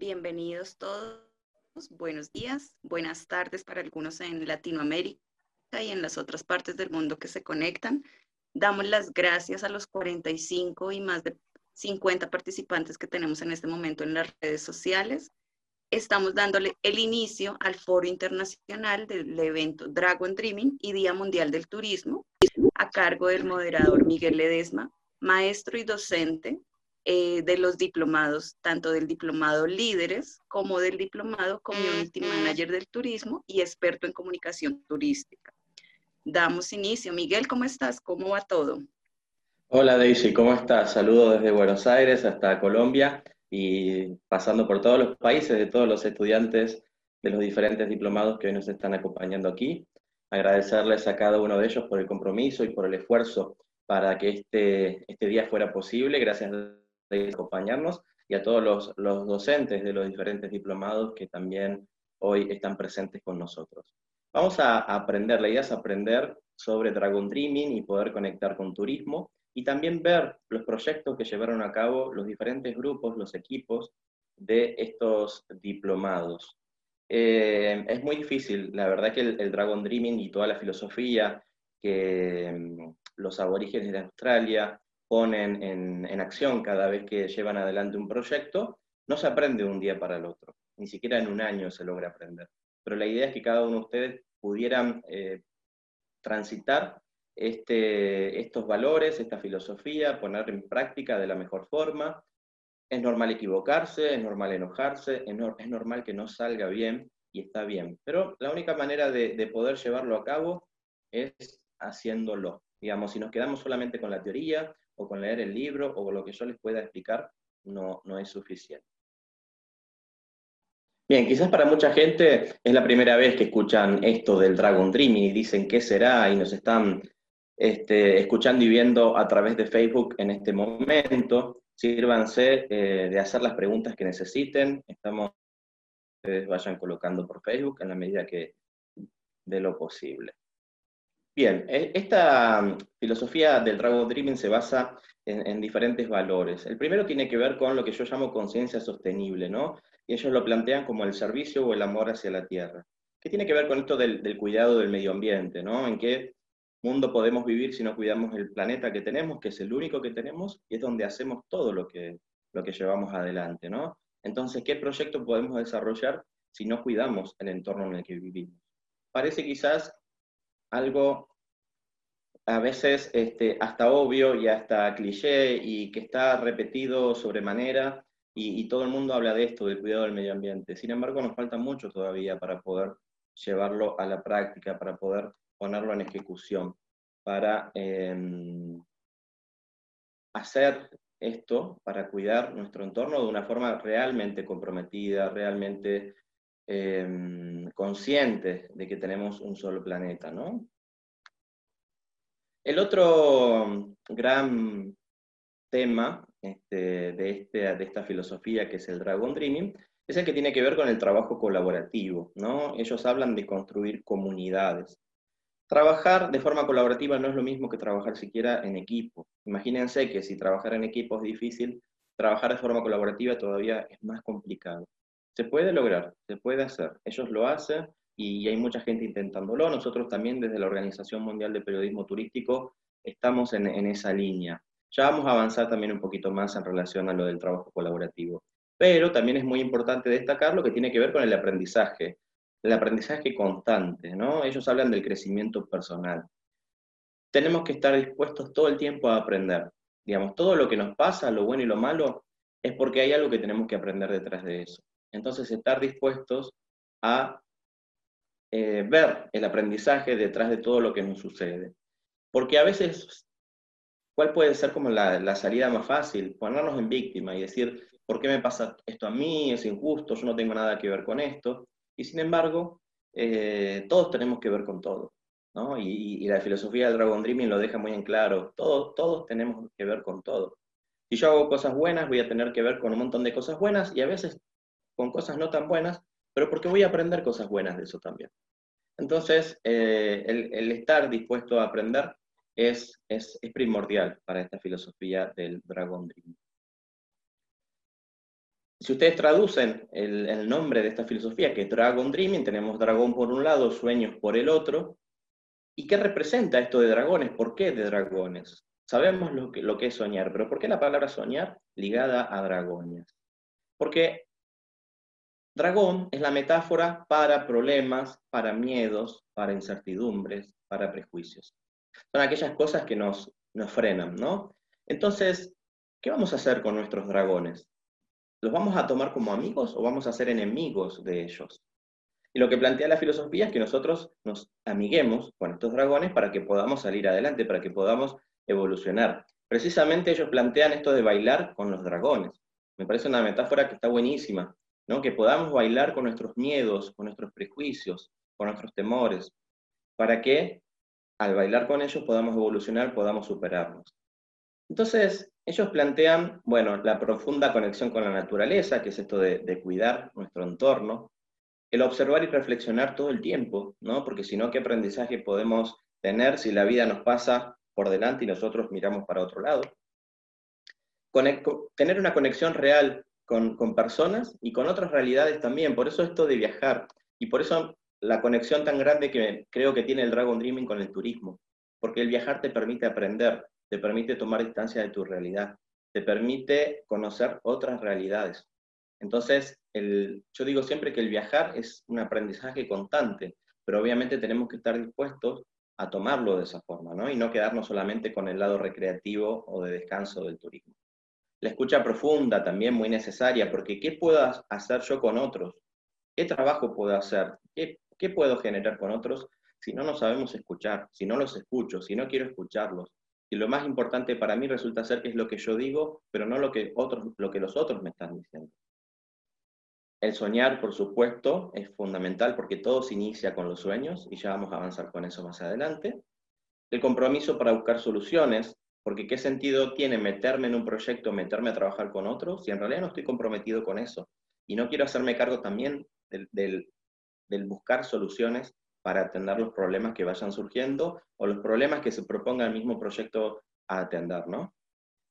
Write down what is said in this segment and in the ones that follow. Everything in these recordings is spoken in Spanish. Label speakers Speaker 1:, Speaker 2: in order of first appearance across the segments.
Speaker 1: bienvenidos todos. Buenos días, buenas tardes para algunos en Latinoamérica y en las otras partes del mundo que se conectan. Damos las gracias a los 45 y más de 50 participantes que tenemos en este momento en las redes sociales. Estamos dándole el inicio al foro internacional del evento Dragon Dreaming y Día Mundial del Turismo, a cargo del moderador Miguel Ledesma, maestro y docente eh, de los diplomados, tanto del diplomado líderes como del diplomado community manager del turismo y experto en comunicación turística. Damos inicio. Miguel, ¿cómo estás? ¿Cómo va todo?
Speaker 2: Hola Daisy, ¿cómo estás? Saludos desde Buenos Aires hasta Colombia y pasando por todos los países de todos los estudiantes de los diferentes diplomados que hoy nos están acompañando aquí. Agradecerles a cada uno de ellos por el compromiso y por el esfuerzo para que este, este día fuera posible. Gracias de acompañarnos y a todos los, los docentes de los diferentes diplomados que también hoy están presentes con nosotros. Vamos a aprender, la idea es aprender sobre Dragon Dreaming y poder conectar con turismo y también ver los proyectos que llevaron a cabo los diferentes grupos, los equipos de estos diplomados. Eh, es muy difícil, la verdad que el, el, Dragon Dreaming y toda la filosofía que mm, los aborígenes de Australia ponen en, acción cada vez que llevan adelante un proyecto, no se aprende de un día para el otro, ni siquiera en un año se logra aprender. Pero la idea es que cada uno de ustedes pudieran eh, transitar este, estos valores, esta filosofía, poner en práctica de la mejor forma. Es normal equivocarse, es normal enojarse, es, normal que no salga bien y está bien. Pero la única manera de, de poder llevarlo a cabo es haciéndolo. Digamos, si nos quedamos solamente con la teoría o con leer el libro o con lo que yo les pueda explicar, no, no es suficiente. Bien, quizás para mucha gente es la primera vez que escuchan esto del Dragon Dreaming y dicen qué será y nos están este, escuchando y viendo a través de Facebook en este momento. Sírvanse eh, de hacer las preguntas que necesiten. Estamos, ustedes vayan colocando por Facebook en la medida que de lo posible. Bien, e, esta mm, filosofía del Dragon Dreaming se basa en, diferentes valores. El primero tiene que ver con lo que yo llamo conciencia sostenible, ¿no? Y ellos lo plantean como el servicio o el amor hacia la tierra. ¿Qué tiene que ver con esto del, cuidado del medio ambiente, ¿no? En qué mundo podemos vivir si no cuidamos el planeta que tenemos, que es el único que tenemos, y es donde hacemos todo lo que, lo que llevamos adelante, ¿no? Entonces, ¿qué proyecto podemos desarrollar si no cuidamos el entorno en el que vivimos? Parece quizás algo a veces este, hasta obvio y hasta cliché y que está repetido sobremanera y, y todo el mundo habla de esto, del cuidado del medio ambiente. Sin embargo, nos falta mucho todavía para poder llevarlo a la práctica, para poder ponerlo en ejecución, para em, hacer esto, para cuidar nuestro entorno de una forma realmente comprometida, realmente eh, conscientes de que tenemos un solo planeta, ¿no? El otro gran tema este, de, este, de esta filosofía que es el Dragon Dreaming es el que tiene que ver con el trabajo colaborativo, ¿no? Ellos hablan de construir comunidades. Trabajar de forma colaborativa no es lo mismo que trabajar siquiera en equipo. Imagínense que si trabajar en equipo es difícil, trabajar de forma colaborativa todavía es más complicado. Se puede lograr, se puede hacer. Ellos lo hacen y hay mucha gente intentándolo. Nosotros también desde la Organización Mundial de Periodismo Turístico estamos en, esa línea. Ya vamos a avanzar también un poquito más en relación a lo del trabajo colaborativo. Pero también es muy importante destacar lo que tiene que ver con el aprendizaje, el aprendizaje constante, ¿no? Ellos hablan del crecimiento personal. Tenemos que estar dispuestos todo el tiempo a aprender. Digamos, todo lo que nos pasa, lo bueno y lo malo, es porque hay algo que tenemos que aprender detrás de eso. Entonces, estar dispuestos a eh, ver el aprendizaje detrás de todo lo que nos sucede. Porque a veces, ¿cuál puede ser como la, salida más fácil? Ponernos en víctima y decir, ¿por qué me pasa esto a mí? Es injusto, yo no tengo nada que ver con esto. Y sin embargo, eh, todos tenemos que ver con todo. ¿no? Y, la filosofía del Dragon Dreaming lo deja muy en claro. Todos, todos tenemos que ver con todo. Si yo hago cosas buenas, voy a tener que ver con un montón de cosas buenas y a veces con cosas no tan buenas, pero porque voy a aprender cosas buenas de eso también. Entonces, eh, el, estar dispuesto a aprender es, es, primordial para esta filosofía del Dragon Dream. si ustedes traducen el, nombre de esta filosofía, que es Dragon Dreaming, tenemos dragón por un lado, sueños por el otro. ¿Y qué representa esto de dragones? ¿Por qué de dragones? Sabemos lo que, lo que es soñar, pero ¿por qué la palabra soñar ligada a dragones? Porque dragón es la metáfora para problemas, para miedos, para incertidumbres, para prejuicios. Son aquellas cosas que nos, nos frenan, ¿no? Entonces, ¿qué vamos a hacer con nuestros dragones? ¿Los vamos a tomar como amigos o vamos a ser enemigos de ellos? Y lo que plantea la filosofía es que nosotros nos amiguemos con estos dragones para que podamos salir adelante, para que podamos evolucionar. Precisamente ellos plantean esto de bailar con los dragones. Me parece una metáfora que está buenísima, ¿no? Que podamos bailar con nuestros miedos, con nuestros prejuicios, con nuestros temores, para que al bailar con ellos podamos evolucionar, podamos superarnos. Entonces, ellos plantean, bueno, la profunda conexión con la naturaleza, que es esto de, cuidar nuestro entorno, el observar y reflexionar todo el tiempo, ¿no? Porque si no, ¿qué aprendizaje podemos tener si la vida nos pasa por delante y nosotros miramos para otro lado? tener una conexión real con, personas y con otras realidades también. Por eso esto de viajar. Y por eso la conexión tan grande que creo que tiene el Dragon Dreaming con el turismo, porque el viajar te permite aprender, te permite tomar distancia de tu realidad, te permite conocer otras realidades. Entonces, el, yo digo siempre que el viajar es un aprendizaje constante, pero obviamente tenemos que estar dispuestos a tomarlo de esa forma, ¿no? Y no quedarnos solamente con el lado recreativo o de descanso del turismo. La escucha profunda también muy necesaria, porque ¿qué puedo hacer yo con otros? ¿Qué trabajo puedo hacer? ¿Qué ¿Qué puedo generar con otros si no nos sabemos escuchar, si no los escucho, si no quiero escucharlos? Y lo más importante para mí resulta ser que es lo que yo digo, pero no lo que, otros, lo que los otros me están diciendo. El soñar, por supuesto, es fundamental porque todo se inicia con los sueños y ya vamos a avanzar con eso más adelante. El compromiso para buscar soluciones, porque qué sentido tiene meterme en un proyecto, meterme a trabajar con otros, si en realidad no estoy comprometido con eso. Y no quiero hacerme cargo también del, del buscar soluciones para atender los problemas que vayan surgiendo o los problemas que se proponga el mismo proyecto a atender, ¿no?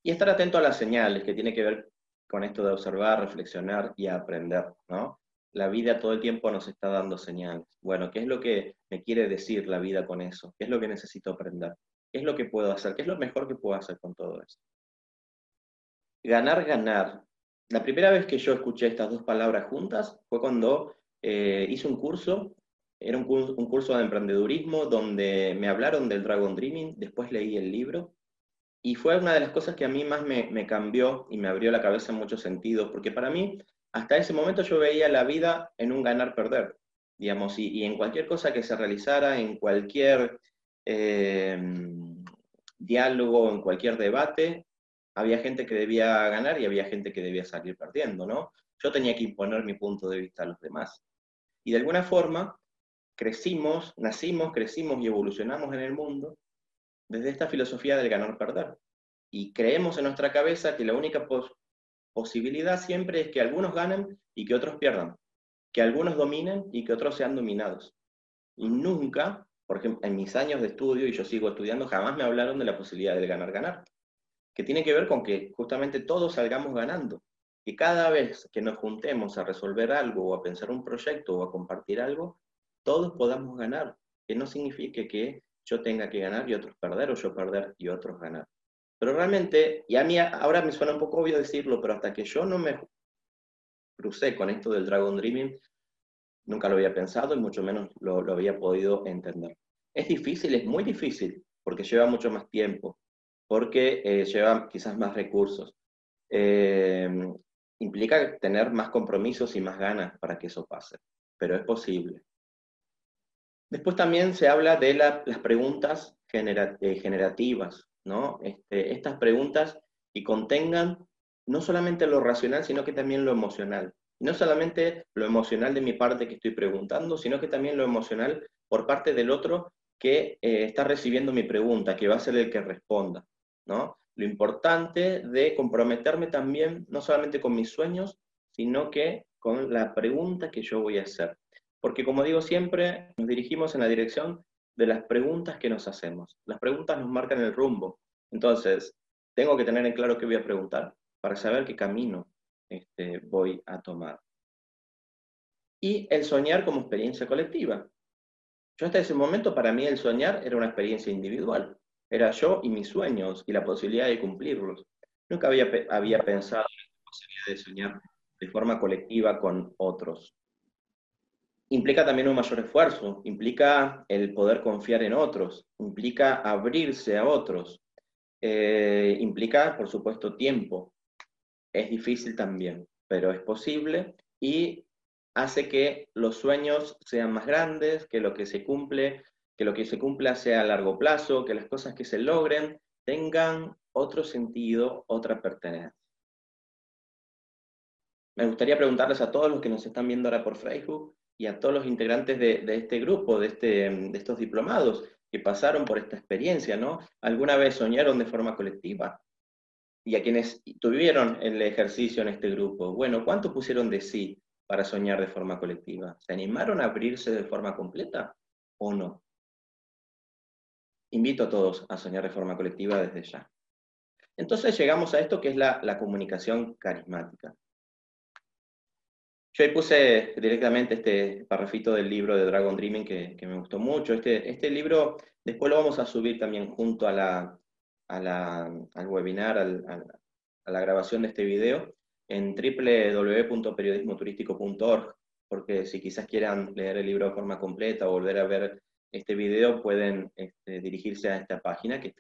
Speaker 2: Y estar atento a las señales que tiene que ver con esto de observar, reflexionar y aprender, ¿no? La vida todo el tiempo nos está dando señales. Bueno, ¿qué es lo que me quiere decir la vida con eso? ¿Qué es lo que necesito aprender? ¿Qué es lo que puedo hacer? ¿Qué es lo mejor que puedo hacer con todo eso? Ganar, ganar. La primera vez que yo escuché estas dos palabras juntas fue cuando eh, hice un curso, era un curso, de emprendedurismo donde me hablaron del Dragon Dreaming, después leí el libro y fue una de las cosas que a mí más me, me cambió y me abrió la cabeza en muchos sentidos, porque para mí, hasta ese momento yo veía la vida en un ganar-perder, digamos, y, y, en cualquier cosa que se realizara, en cualquier eh, diálogo, en cualquier debate, había gente que debía ganar y había gente que debía salir perdiendo, ¿no? Yo tenía que imponer mi punto de vista a los demás. Y de alguna forma crecimos, nacimos, crecimos y evolucionamos en el mundo desde esta filosofía del ganar-perder. Y creemos en nuestra cabeza que la única posibilidad siempre es que algunos ganen y que otros pierdan, que algunos dominen y que otros sean dominados. Y nunca, por ejemplo, en mis años de estudio, y yo sigo estudiando, jamás me hablaron de la posibilidad del ganar-ganar, que tiene que ver con que justamente todos salgamos ganando, que cada vez que nos juntemos a resolver algo o a pensar un proyecto o a compartir algo, todos podamos ganar, que no signifique que yo tenga que ganar y otros perder o yo perder y otros ganar. Pero realmente, y a mí ahora me suena un poco obvio decirlo, pero hasta que yo no me crucé con esto del Dragon Dreaming, nunca lo había pensado y mucho menos lo, había podido entender. Es difícil, es muy difícil, porque lleva mucho más tiempo, porque eh, lleva quizás más recursos. Eh, implica tener más compromisos y más ganas para que eso pase, pero es posible. Después también se habla de las preguntas eh, generativas, ¿no? Este, estas preguntas que contengan no solamente lo racional, sino que también lo emocional. No solamente lo emocional de mi parte que estoy preguntando, sino que también lo emocional por parte del otro que eh, está recibiendo mi pregunta, que va a ser el que responda, ¿no? lo importante de comprometerme también, no solamente con mis sueños, sino que con la pregunta que yo voy a hacer. Porque como digo siempre, nos dirigimos en la dirección de las preguntas que nos hacemos. Las preguntas nos marcan el rumbo. Entonces, tengo que tener en claro qué voy a preguntar para saber qué camino este, voy a tomar. Y el soñar como experiencia colectiva. Yo hasta ese momento, para mí el soñar era una experiencia individual. Era yo y mis sueños y la posibilidad de cumplirlos. Nunca había, había pensado en la posibilidad de soñar de forma colectiva con otros. Implica también un mayor esfuerzo, implica el poder confiar en otros, implica abrirse a otros, eh, implica, por supuesto, tiempo. Es difícil también, pero es posible y hace que los sueños sean más grandes, que lo que se cumple, que lo que se cumpla sea a largo plazo, que las cosas que se logren tengan otro sentido, otra pertenencia. Me gustaría preguntarles a todos los que nos están viendo ahora por Facebook y a todos los integrantes de, este grupo, de, este, de estos diplomados que pasaron por esta experiencia, ¿no? ¿Alguna vez soñaron de forma colectiva? Y a quienes tuvieron el ejercicio en este grupo, bueno, ¿cuánto pusieron de sí para soñar de forma colectiva? ¿Se animaron a abrirse de forma completa o no? Invito a todos a soñar de forma colectiva desde ya. Entonces llegamos a esto que es la, comunicación carismática. Yo ahí puse directamente este parrafito del libro de Dragon Dreaming que, me gustó mucho. Este, este libro después lo vamos a subir también junto a la, al webinar, a la grabación de este video en www.periodismoturístico.org, porque si quizás quieran leer el libro de forma completa o volver a ver este video, pueden este, dirigirse a esta página que es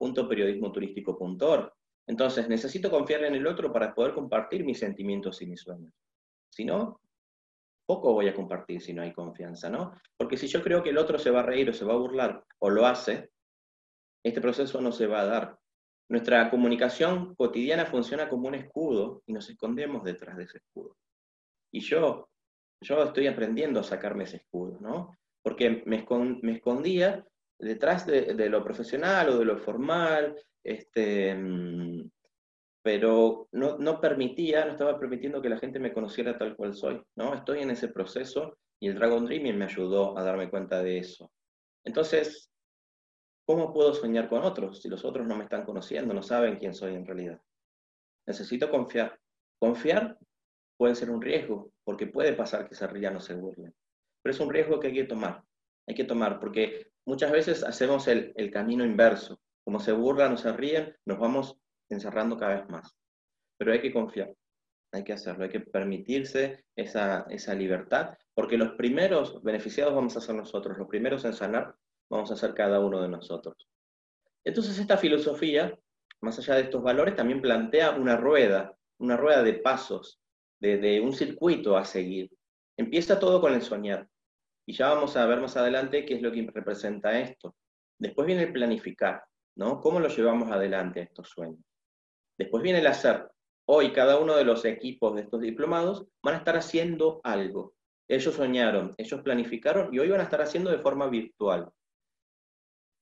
Speaker 2: www.periodismoturístico.org. Entonces, necesito confiar en el otro para poder compartir mis sentimientos y mis sueños. Si no, poco voy a compartir si no hay confianza, ¿no? Porque si yo creo que el otro se va a reír o se va a burlar o lo hace, este proceso no se va a dar. Nuestra comunicación cotidiana funciona como un escudo y nos escondemos detrás de ese escudo. Y yo, yo estoy aprendiendo a sacarme ese escudo, ¿no? Porque me, escondía detrás de, lo profesional o de lo formal, este, pero no, no, permitía, no estaba permitiendo que la gente me conociera tal cual soy, ¿no? Estoy en ese proceso y el Dragon Dreaming me ayudó a darme cuenta de eso. Entonces, ¿Cómo puedo soñar con otros si los otros no me están conociendo, no saben quién soy en realidad? Necesito confiar. Confiar puede ser un riesgo, porque puede pasar que se rían o se burlen. Pero es un riesgo que hay que tomar. Hay que tomar, porque muchas veces hacemos el, camino inverso. Como se burlan o se ríen, nos vamos encerrando cada vez más. Pero hay que confiar, hay que hacerlo, hay que permitirse esa, esa libertad, porque los primeros beneficiados vamos a ser nosotros, los primeros en sanar vamos a ser cada uno de nosotros. Entonces esta filosofía, más allá de estos valores, también plantea una rueda, una rueda de pasos, de, un circuito a seguir. Empieza todo con el soñar. Y ya vamos a ver más adelante qué es lo que representa esto. Después viene el planificar, ¿no? ¿Cómo lo llevamos adelante estos sueños? Después viene el hacer. Hoy cada uno de los equipos de estos diplomados van a estar haciendo algo. Ellos soñaron, ellos planificaron y hoy van a estar haciendo de forma virtual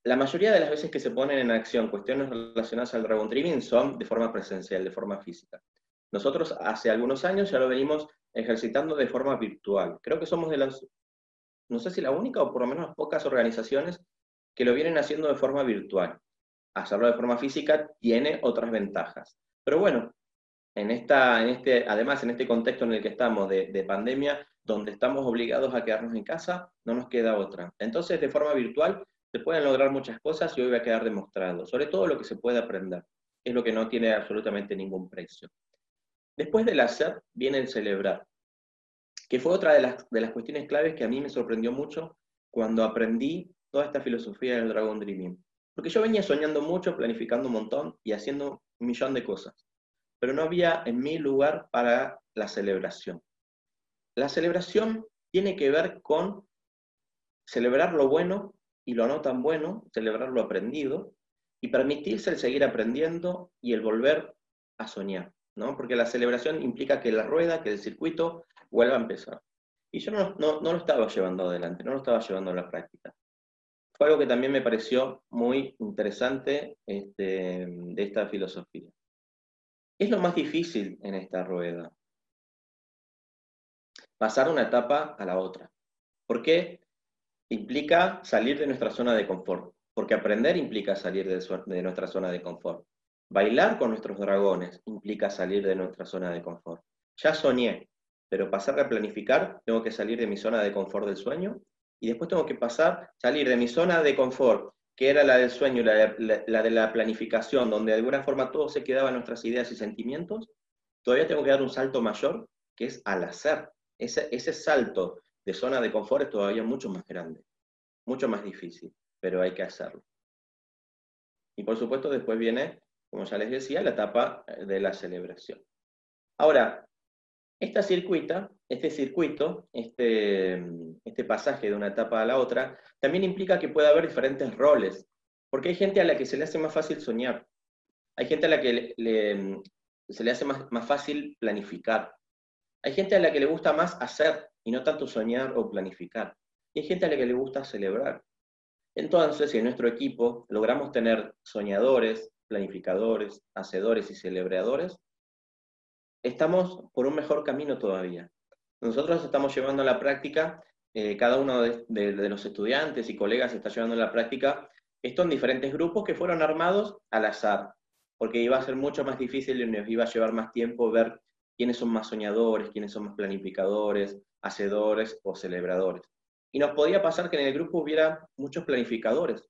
Speaker 2: la mayoría de las veces que se ponen en acción cuestiones relacionadas al Dragon Dreaming son de forma presencial, de forma física. Nosotros hace algunos años ya lo venimos ejercitando de forma virtual. Creo que somos de las, no sé si la única o por lo menos pocas organizaciones que lo vienen haciendo de forma virtual. Hacerlo de forma física tiene otras ventajas. Pero bueno, en esta, en este, además en este contexto en el que estamos de, de pandemia, donde estamos obligados a quedarnos en casa, no nos queda otra. Entonces, de forma virtual, se pueden lograr muchas cosas y hoy va a quedar demostrado, sobre todo lo que se puede aprender, es lo que no tiene absolutamente ningún precio. Después del hacer viene el celebrar, que fue otra de las, de las cuestiones claves que a mí me sorprendió mucho cuando aprendí toda esta filosofía del Dragon Dreaming. Porque yo venía soñando mucho, planificando un montón y haciendo un millón de cosas, pero no había en mí lugar para la celebración. La celebración tiene que ver con celebrar lo bueno y lo no tan bueno, celebrar lo aprendido y permitirse el seguir aprendiendo y el volver a soñar, ¿no? Porque la celebración implica que la rueda, que el circuito vuelva a empezar. Y yo no, no, no lo estaba llevando adelante, no lo estaba llevando a la práctica. Fue algo que también me pareció muy interesante este, de esta filosofía. ¿Qué es lo más difícil en esta rueda? Pasar una etapa a la otra. ¿Por qué? Implica salir de nuestra zona de confort, porque aprender implica salir de, nuestra zona de confort. Bailar con nuestros dragones implica salir de nuestra zona de confort. Ya soñé, pero pasar a planificar, tengo que salir de mi zona de confort del sueño y después tengo que pasar, salir de mi zona de confort, que era la del sueño, la, la de la planificación, donde de alguna forma todo se quedaba en nuestras ideas y sentimientos, todavía tengo que dar un salto mayor, que es al hacer. Ese, ese salto de zona de confort es todavía mucho más grande, mucho más difícil, pero hay que hacerlo. Y por supuesto después viene, como ya les decía, la etapa de la celebración. Ahora, esta circuita, este circuito, este, este pasaje de una etapa a la otra, también implica que puede haber diferentes roles, porque hay gente a la que se le hace más fácil soñar, hay gente a la que se le hace más, más fácil planificar, hay gente a la que le gusta más hacer y no tanto soñar o planificar, y hay gente a la que le gusta celebrar. Entonces, si en nuestro equipo logramos tener soñadores, planificadores, hacedores y celebradores, estamos por un mejor camino todavía. Nosotros estamos llevando a la práctica, eh, cada uno de, los estudiantes y colegas está llevando a la práctica esto en diferentes grupos que fueron armados al azar, porque iba a ser mucho más difícil y nos iba a llevar más tiempo ver quiénes son más soñadores, quiénes son más planificadores, hacedores o celebradores. Y nos podía pasar que en el grupo hubiera muchos planificadores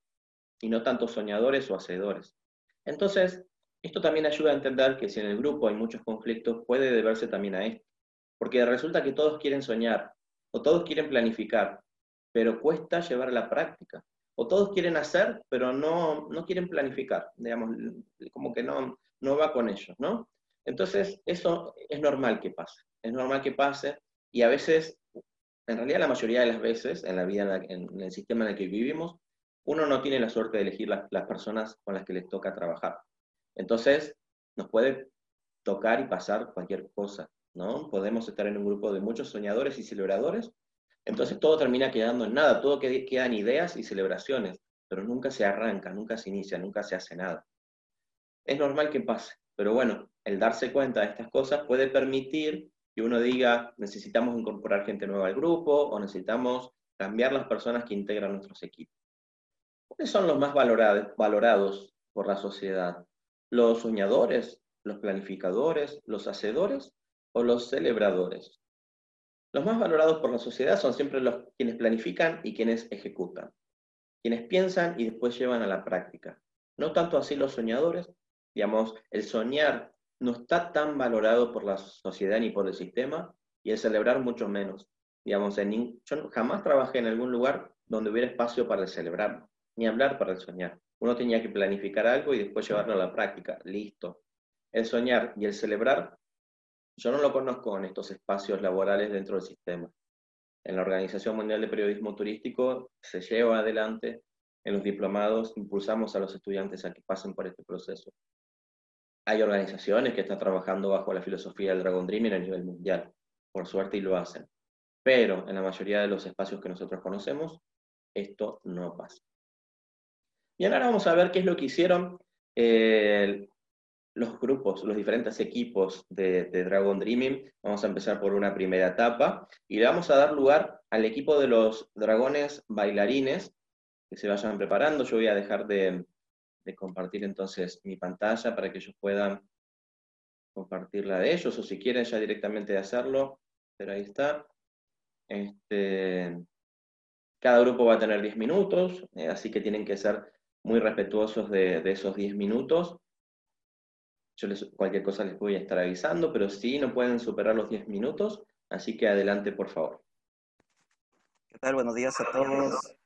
Speaker 2: y no tantos soñadores o hacedores. Entonces, esto también ayuda a entender que si en el grupo hay muchos conflictos, puede deberse también a esto. Porque resulta que todos quieren soñar, o todos quieren planificar, pero cuesta llevar a la práctica. O todos quieren hacer, pero no, no quieren planificar. Digamos, como que no, no va con ellos, ¿no? Entonces, eso es normal que pase. Es normal que pase y a veces, en realidad la mayoría de las veces, en la vida, en, el sistema en el que vivimos, uno no tiene la suerte de elegir las personas con las que les toca trabajar. Entonces, nos puede tocar y pasar cualquier cosa, ¿no? Podemos estar en un grupo de muchos soñadores y celebradores, entonces todo termina quedando en nada, todo quedan ideas y celebraciones, pero nunca se arranca, nunca se inicia, nunca se hace nada. Es normal que pase, pero bueno, el darse cuenta de estas cosas puede permitir que uno diga, necesitamos incorporar gente nueva al grupo o necesitamos cambiar las personas que integran nuestros equipos. ¿Cuáles son los más valorados por la sociedad? los soñadores, los planificadores, los hacedores o los celebradores. Los más valorados por la sociedad son siempre los quienes planifican y quienes ejecutan, quienes piensan y después llevan a la práctica. No tanto así los soñadores, digamos, el soñar no está tan valorado por la sociedad ni por el sistema y el celebrar mucho menos. Digamos, yo jamás trabajé en algún lugar donde hubiera espacio para el celebrar, ni hablar para el soñar. Uno tenía que planificar algo y después llevarlo a la práctica. Listo. El soñar y el celebrar, yo no lo conozco en estos espacios laborales dentro del sistema. En la Organización Mundial de Periodismo Turístico se lleva adelante, en los diplomados impulsamos a los estudiantes a que pasen por este proceso. Hay organizaciones que están trabajando bajo la filosofía del Dragon Dreaming a nivel mundial, por suerte y lo hacen. Pero en la mayoría de los espacios que nosotros conocemos, esto no pasa. Y ahora vamos a ver qué es lo que hicieron eh, los grupos, los diferentes equipos de, Dragon Dreaming. Vamos a empezar por una primera etapa y le vamos a dar lugar al equipo de los dragones bailarines que se vayan preparando. Yo voy a dejar de, compartir entonces mi pantalla para que ellos puedan compartir la de ellos o si quieren ya directamente hacerlo, pero ahí está. Este, cada grupo va a tener 10 minutos, eh, así que tienen que ser muy respetuosos de, esos 10 minutos. Yo les, cualquier cosa les voy a estar avisando, pero sí no pueden superar los 10 minutos, así que adelante, por favor.
Speaker 3: ¿Qué tal? Buenos días a todos.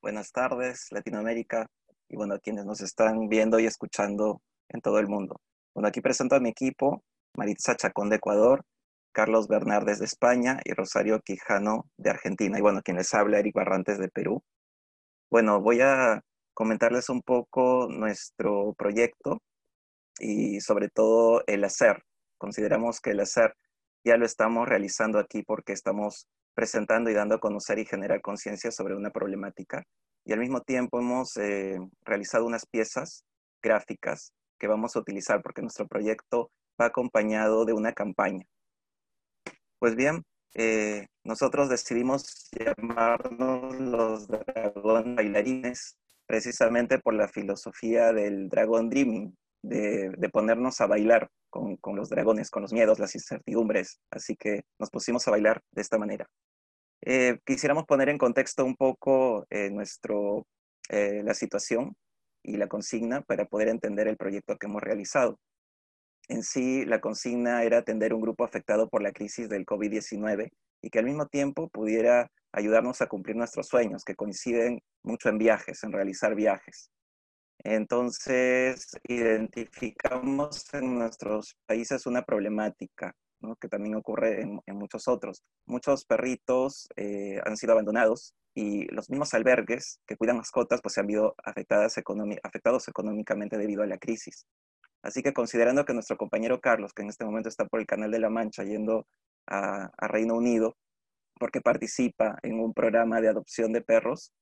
Speaker 3: Buenas tardes, Latinoamérica, y bueno, a quienes nos están viendo y escuchando en todo el mundo. Bueno, aquí presento a mi equipo, Maritza Chacón de Ecuador, Carlos Bernardes de España y Rosario Quijano de Argentina. Y bueno, quien les habla, Eric Barrantes de Perú. Bueno, voy a comentarles un poco nuestro proyecto y sobre todo el hacer. Consideramos que el hacer ya lo estamos realizando aquí porque estamos presentando y dando a conocer y generar conciencia sobre una problemática. Y al mismo tiempo hemos eh, realizado unas piezas gráficas que vamos a utilizar porque nuestro proyecto va acompañado de una campaña. Pues bien, eh, nosotros decidimos llamarnos los dragón bailarines precisamente por la filosofía del Dragon Dreaming, de, ponernos a bailar con, los dragones, con los miedos, las incertidumbres. Así que nos pusimos a bailar de esta manera. Eh, quisiéramos poner en contexto un poco eh, nuestro, eh, la situación y la consigna para poder entender el proyecto que hemos realizado. En sí, la consigna era atender un grupo afectado por la crisis del COVID-19 y que al mismo tiempo pudiera ayudarnos a cumplir nuestros sueños, que coinciden mucho en viajes, en realizar viajes. Entonces, identificamos en nuestros países una problemática, que también ocurre en, muchos otros. Muchos perritos eh, han sido abandonados y los mismos albergues que cuidan mascotas pues, se han visto afectadas afectados económicamente debido a la crisis. Así que considerando que nuestro compañero Carlos, que en este momento está por el Canal de la Mancha yendo a, Reino Unido, porque participa en un programa de adopción de perros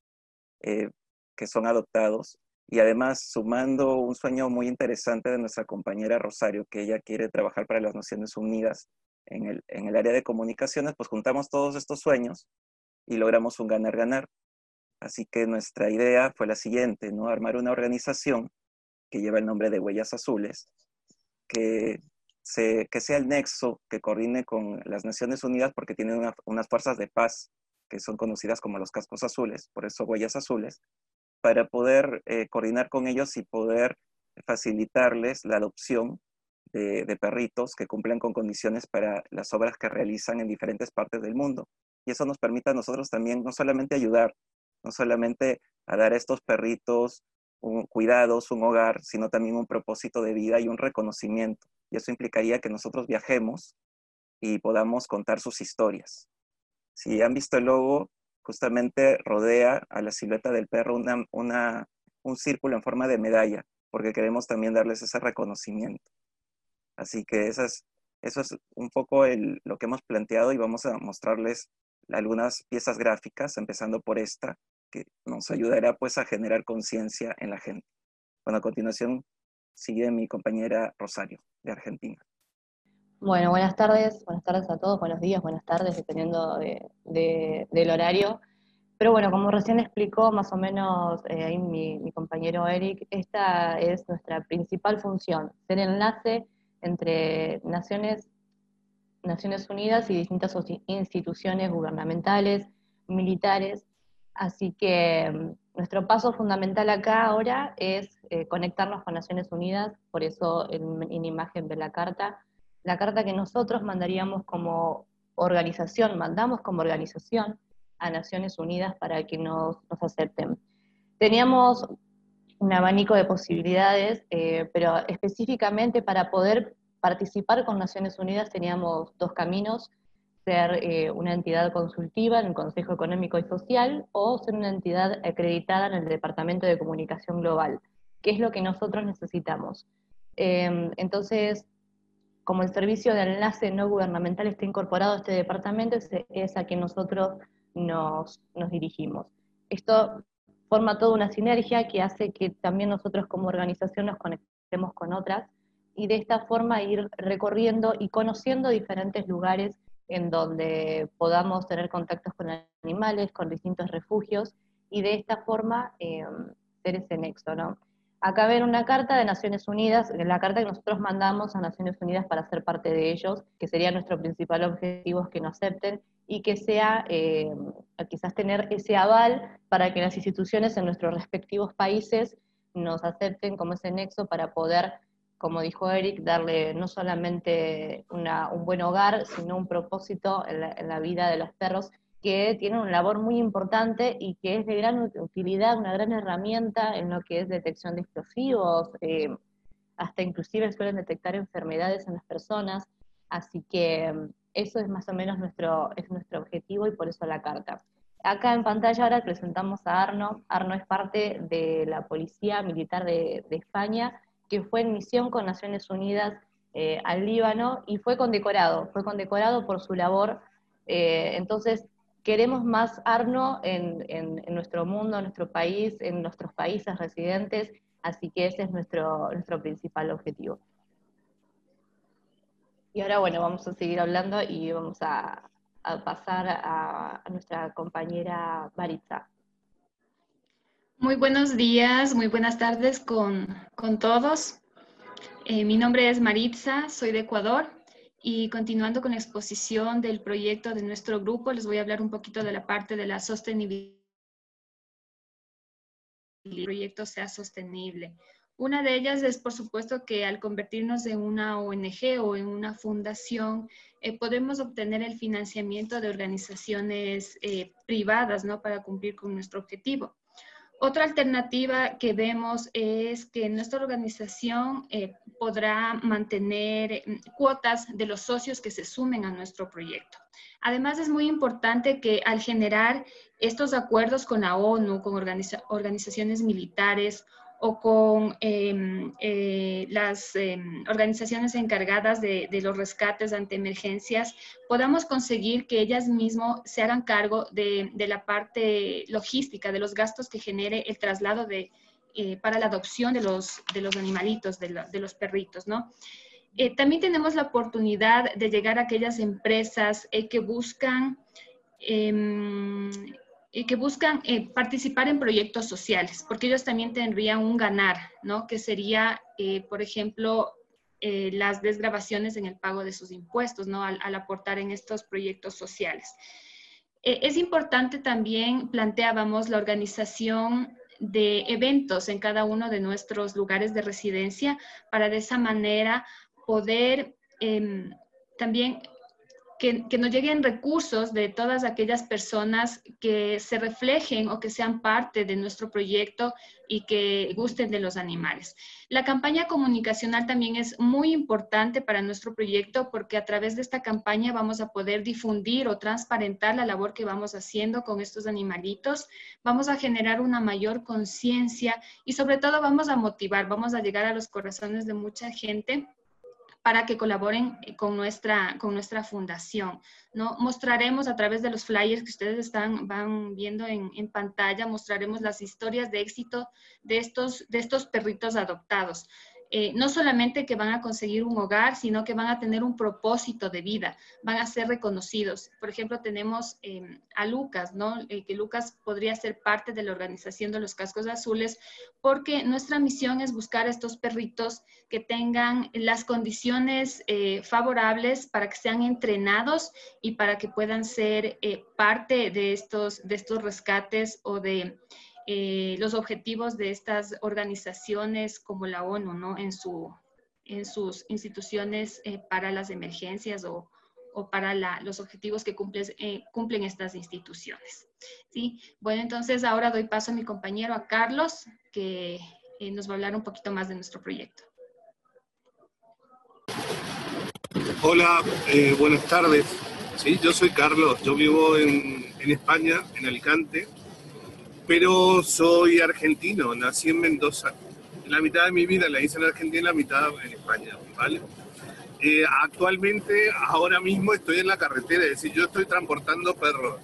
Speaker 3: eh, que son adoptados, y además sumando un sueño muy interesante de nuestra compañera Rosario, que ella quiere trabajar para las Naciones Unidas en el, en el área de comunicaciones, pues juntamos todos estos sueños y logramos un ganar-ganar. Así que nuestra idea fue la siguiente, ¿no? Armar una organización que lleva el nombre de Huellas Azules, que, se, que sea el nexo que coordine con las Naciones Unidas porque tienen unas fuerzas de paz que son conocidas como los cascos azules, por eso Huellas Azules, para poder eh, coordinar con ellos y poder facilitarles la adopción de, perritos que cumplan con condiciones para las obras que realizan en diferentes partes del mundo. Y eso nos permite a nosotros también no solamente ayudar, no solamente a dar a estos perritos un, cuidados, un hogar, sino también un propósito de vida y un reconocimiento. Y eso implicaría que nosotros viajemos y podamos contar sus historias. Si han visto el logo, justamente rodea a la silueta del perro una, un círculo en forma de medalla, porque queremos también darles ese reconocimiento. Así que eso es, eso es un poco lo que hemos planteado y vamos a mostrarles algunas piezas gráficas, empezando por esta, que nos ayudará pues a generar conciencia en la gente. Bueno, a continuación sigue mi compañera Rosario, de Argentina.
Speaker 4: Bueno, buenas tardes, buenas tardes a todos, buenos días, buenas tardes, dependiendo del horario. Pero bueno, como recién explicó más o menos eh, ahí mi, compañero Eric, esta es nuestra principal función, ser enlace entre naciones, Naciones Unidas y distintas instituciones gubernamentales, militares. Así que mm, nuestro paso fundamental acá ahora es eh, conectarnos con Naciones Unidas, por eso en, en imagen de la carta, la carta que nosotros mandaríamos como organización, mandamos como organización a Naciones Unidas para que nos, acepten. Teníamos un abanico de posibilidades, eh, pero específicamente para poder participar con Naciones Unidas teníamos dos caminos, ser eh, una entidad consultiva en el Consejo Económico y Social o ser una entidad acreditada en el Departamento de Comunicación Global, que es lo que nosotros necesitamos. Eh, entonces, como el servicio de enlace no gubernamental está incorporado a este departamento, es, a quien nosotros nos, dirigimos. Esto forma toda una sinergia que hace que también nosotros como organización nos conectemos con otras y de esta forma ir recorriendo y conociendo diferentes lugares en donde podamos tener contactos con animales, con distintos refugios y de esta forma eh, ser ese nexo, ¿no? Acá ven una carta de Naciones Unidas, la carta que nosotros mandamos a Naciones Unidas para ser parte de ellos, que sería nuestro principal objetivo, es que nos acepten y que sea eh, quizás tener ese aval para que las instituciones en nuestros respectivos países nos acepten como ese nexo para poder, como dijo Eric, darle no solamente un buen hogar, sino un propósito en la vida de los perros que tiene una labor muy importante y que es de gran utilidad, una gran herramienta en lo que es detección de explosivos, eh, hasta inclusive suelen detectar enfermedades en las personas, así que mm, eso es más o menos nuestro, es nuestro objetivo y por eso la carta. Acá en pantalla ahora presentamos a Arno. Arno es parte de la Policía Militar de, España, que fue en misión con Naciones Unidas eh, al Líbano y fue condecorado, fue condecorado por su labor. Eh, entonces, queremos más Arno en, nuestro mundo, en nuestro país, en nuestros países residentes, así que ese es nuestro, nuestro principal objetivo. Y ahora, bueno, vamos a seguir hablando y vamos a, pasar a, nuestra compañera Maritza.
Speaker 5: Muy buenos días, muy buenas tardes con, con todos. Eh, mi nombre es Maritza, soy de Ecuador y continuando con la exposición del proyecto de nuestro grupo, les voy a hablar un poquito de la parte de la sostenibilidad. El proyecto sea sostenible. Una de ellas es, por supuesto, que al convertirnos en una ONG o en una fundación, eh, podemos obtener el financiamiento de organizaciones eh, privadas, ¿no? Para cumplir con nuestro objetivo. Otra alternativa que vemos es que nuestra organización eh, podrá mantener mm, cuotas de los socios que se sumen a nuestro proyecto. Además, es muy importante que al generar estos acuerdos con la ONU, con organizaciones militares o con em, eh, las em, organizaciones encargadas de, los rescates ante emergencias, podamos conseguir que ellas mismas se hagan cargo de, la parte logística, de los gastos que genere el traslado de, eh, para la adopción de los, de los animalitos, de, los perritos, ¿no? Eh, también tenemos la oportunidad de llegar a aquellas empresas que buscan em, que buscan eh, participar en proyectos sociales, porque ellos también tendrían un ganar, ¿no? Que sería, eh, por ejemplo, eh, las desgrabaciones en el pago de sus impuestos, ¿no? Al, aportar en estos proyectos sociales. es importante también, planteábamos, la organización de eventos en cada uno de nuestros lugares de residencia para de esa manera poder em, también que, nos lleguen recursos de todas aquellas personas que se reflejen o que sean parte de nuestro proyecto y que gusten de los animales. La campaña comunicacional también es muy importante para nuestro proyecto porque a través de esta campaña vamos a poder difundir o transparentar la labor que vamos haciendo con estos animalitos, vamos a generar una mayor conciencia y sobre todo vamos a motivar, vamos a llegar a los corazones de mucha gente para que colaboren eh, con nuestra, con nuestra fundación. ¿no? Mostraremos a través de los flyers que ustedes están, van viendo en, en, pantalla, mostraremos las historias de éxito de estos, de estos perritos adoptados. Eh, no solamente que van a conseguir un hogar, sino que van a tener un propósito de vida, van a ser reconocidos. Por ejemplo, tenemos em, a Lucas, ¿no? Eh, que Lucas podría ser parte de la organización de los cascos azules, porque nuestra misión es buscar a estos perritos que tengan las condiciones eh, favorables para que sean entrenados y para que puedan ser parte de estos, de estos rescates o de eh, los objetivos de estas organizaciones como la ONU, ¿no? En, su, en sus instituciones eh, para las emergencias o, o para los objetivos que cumplen, eh, cumplen estas instituciones. ¿sí? Bueno, entonces ahora doy paso a mi compañero, a Carlos, que nos va a hablar un poquito más de nuestro proyecto.
Speaker 6: Hola, buenas tardes. Sí, yo soy Carlos, yo vivo en, en España, en Alicante, pero soy argentino, nací en Mendoza. La mitad de mi vida la hice en Argentina, la mitad en España, ¿vale? Eh, actualmente, ahora mismo estoy en la carretera, es decir, yo estoy transportando perros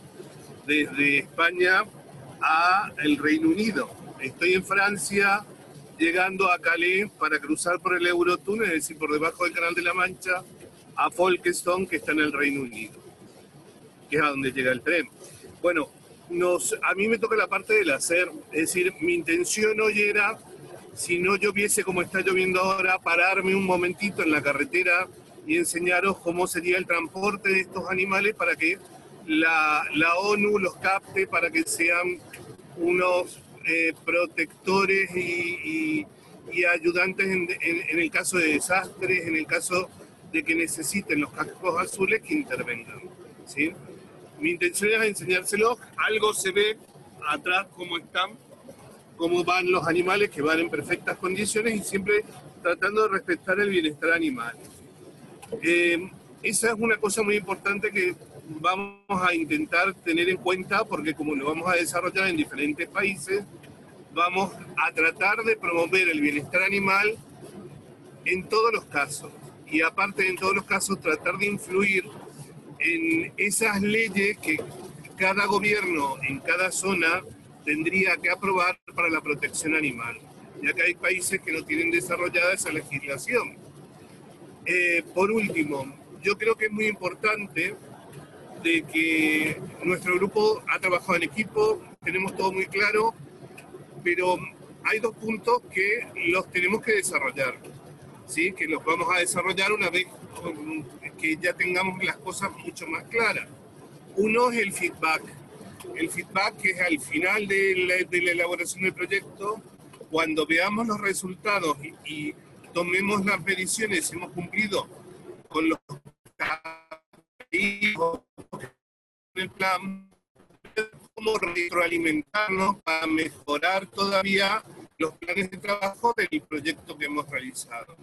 Speaker 6: desde España a el Reino Unido. Estoy en Francia, llegando a Calais para cruzar por el Eurotúnel, es decir, por debajo del Canal de la Mancha, a Folkestone, que está en el Reino Unido, que es a donde llega el tren. Bueno, a mí me toca la parte del hacer, es decir, mi intención hoy era, si no lloviese como está lloviendo ahora, pararme un momentito en la carretera y enseñaros cómo sería el transporte de estos animales para que la, ONU los capte, para que sean unos eh, protectores y, ayudantes en, en, el caso de desastres, en el caso de que necesiten los cascos azules que intervengan. ¿sí? Mi intención es enseñárselo. Algo se ve atrás cómo están, cómo van los animales que van en perfectas condiciones y siempre tratando de respetar el bienestar animal. Eh, esa es una cosa muy importante que vamos a intentar tener en cuenta porque como lo vamos a desarrollar en diferentes países, vamos a tratar de promover el bienestar animal en todos los casos. Y aparte en todos los casos tratar de influir en esas leyes que cada gobierno en cada zona tendría que aprobar para la protección animal, ya que hay países que no tienen desarrollada esa legislación. Eh, por último, yo creo que es muy importante de que nuestro grupo ha trabajado en equipo, tenemos todo muy claro, pero hay dos puntos que los tenemos que desarrollar. ¿Sí? que los vamos a desarrollar una vez que ya tengamos las cosas mucho más claras. Uno es el feedback. El feedback que es al final de la, de la elaboración del proyecto, cuando veamos los resultados y, tomemos las mediciones, si hemos cumplido con los el plan, cómo retroalimentarnos para mejorar todavía los planes de trabajo del proyecto que hemos realizado.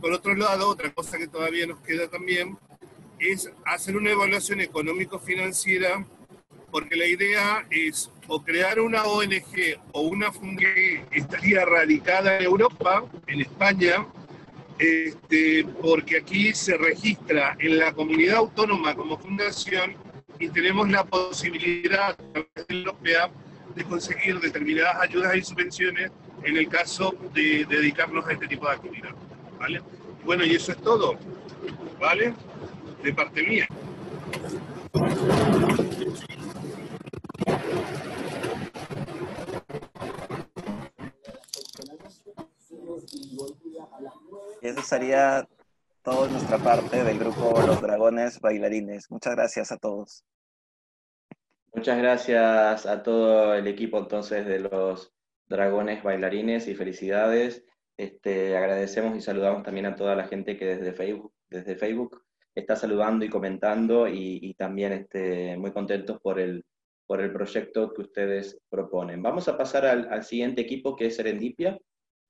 Speaker 6: Por otro lado, otra cosa que todavía nos queda también es hacer una evaluación económico-financiera, porque la idea es o crear una ONG o una fundación que estaría radicada en Europa, en España, este, porque aquí se registra en la comunidad autónoma como fundación y tenemos la posibilidad a través de europea de conseguir determinadas ayudas y subvenciones en el caso de, dedicarnos a este tipo de actividad. ¿Vale? Bueno, y eso es todo, ¿vale? De parte mía.
Speaker 3: Y eso sería toda nuestra parte del grupo Los Dragones Bailarines. Muchas gracias a todos.
Speaker 2: Muchas gracias a todo el equipo entonces de los Dragones Bailarines y felicidades. Este, agradecemos y saludamos también a toda la gente que desde Facebook, desde Facebook está saludando y comentando y, también este, muy contentos por el, por el proyecto que ustedes proponen. Vamos a pasar al, siguiente equipo que es Serendipia.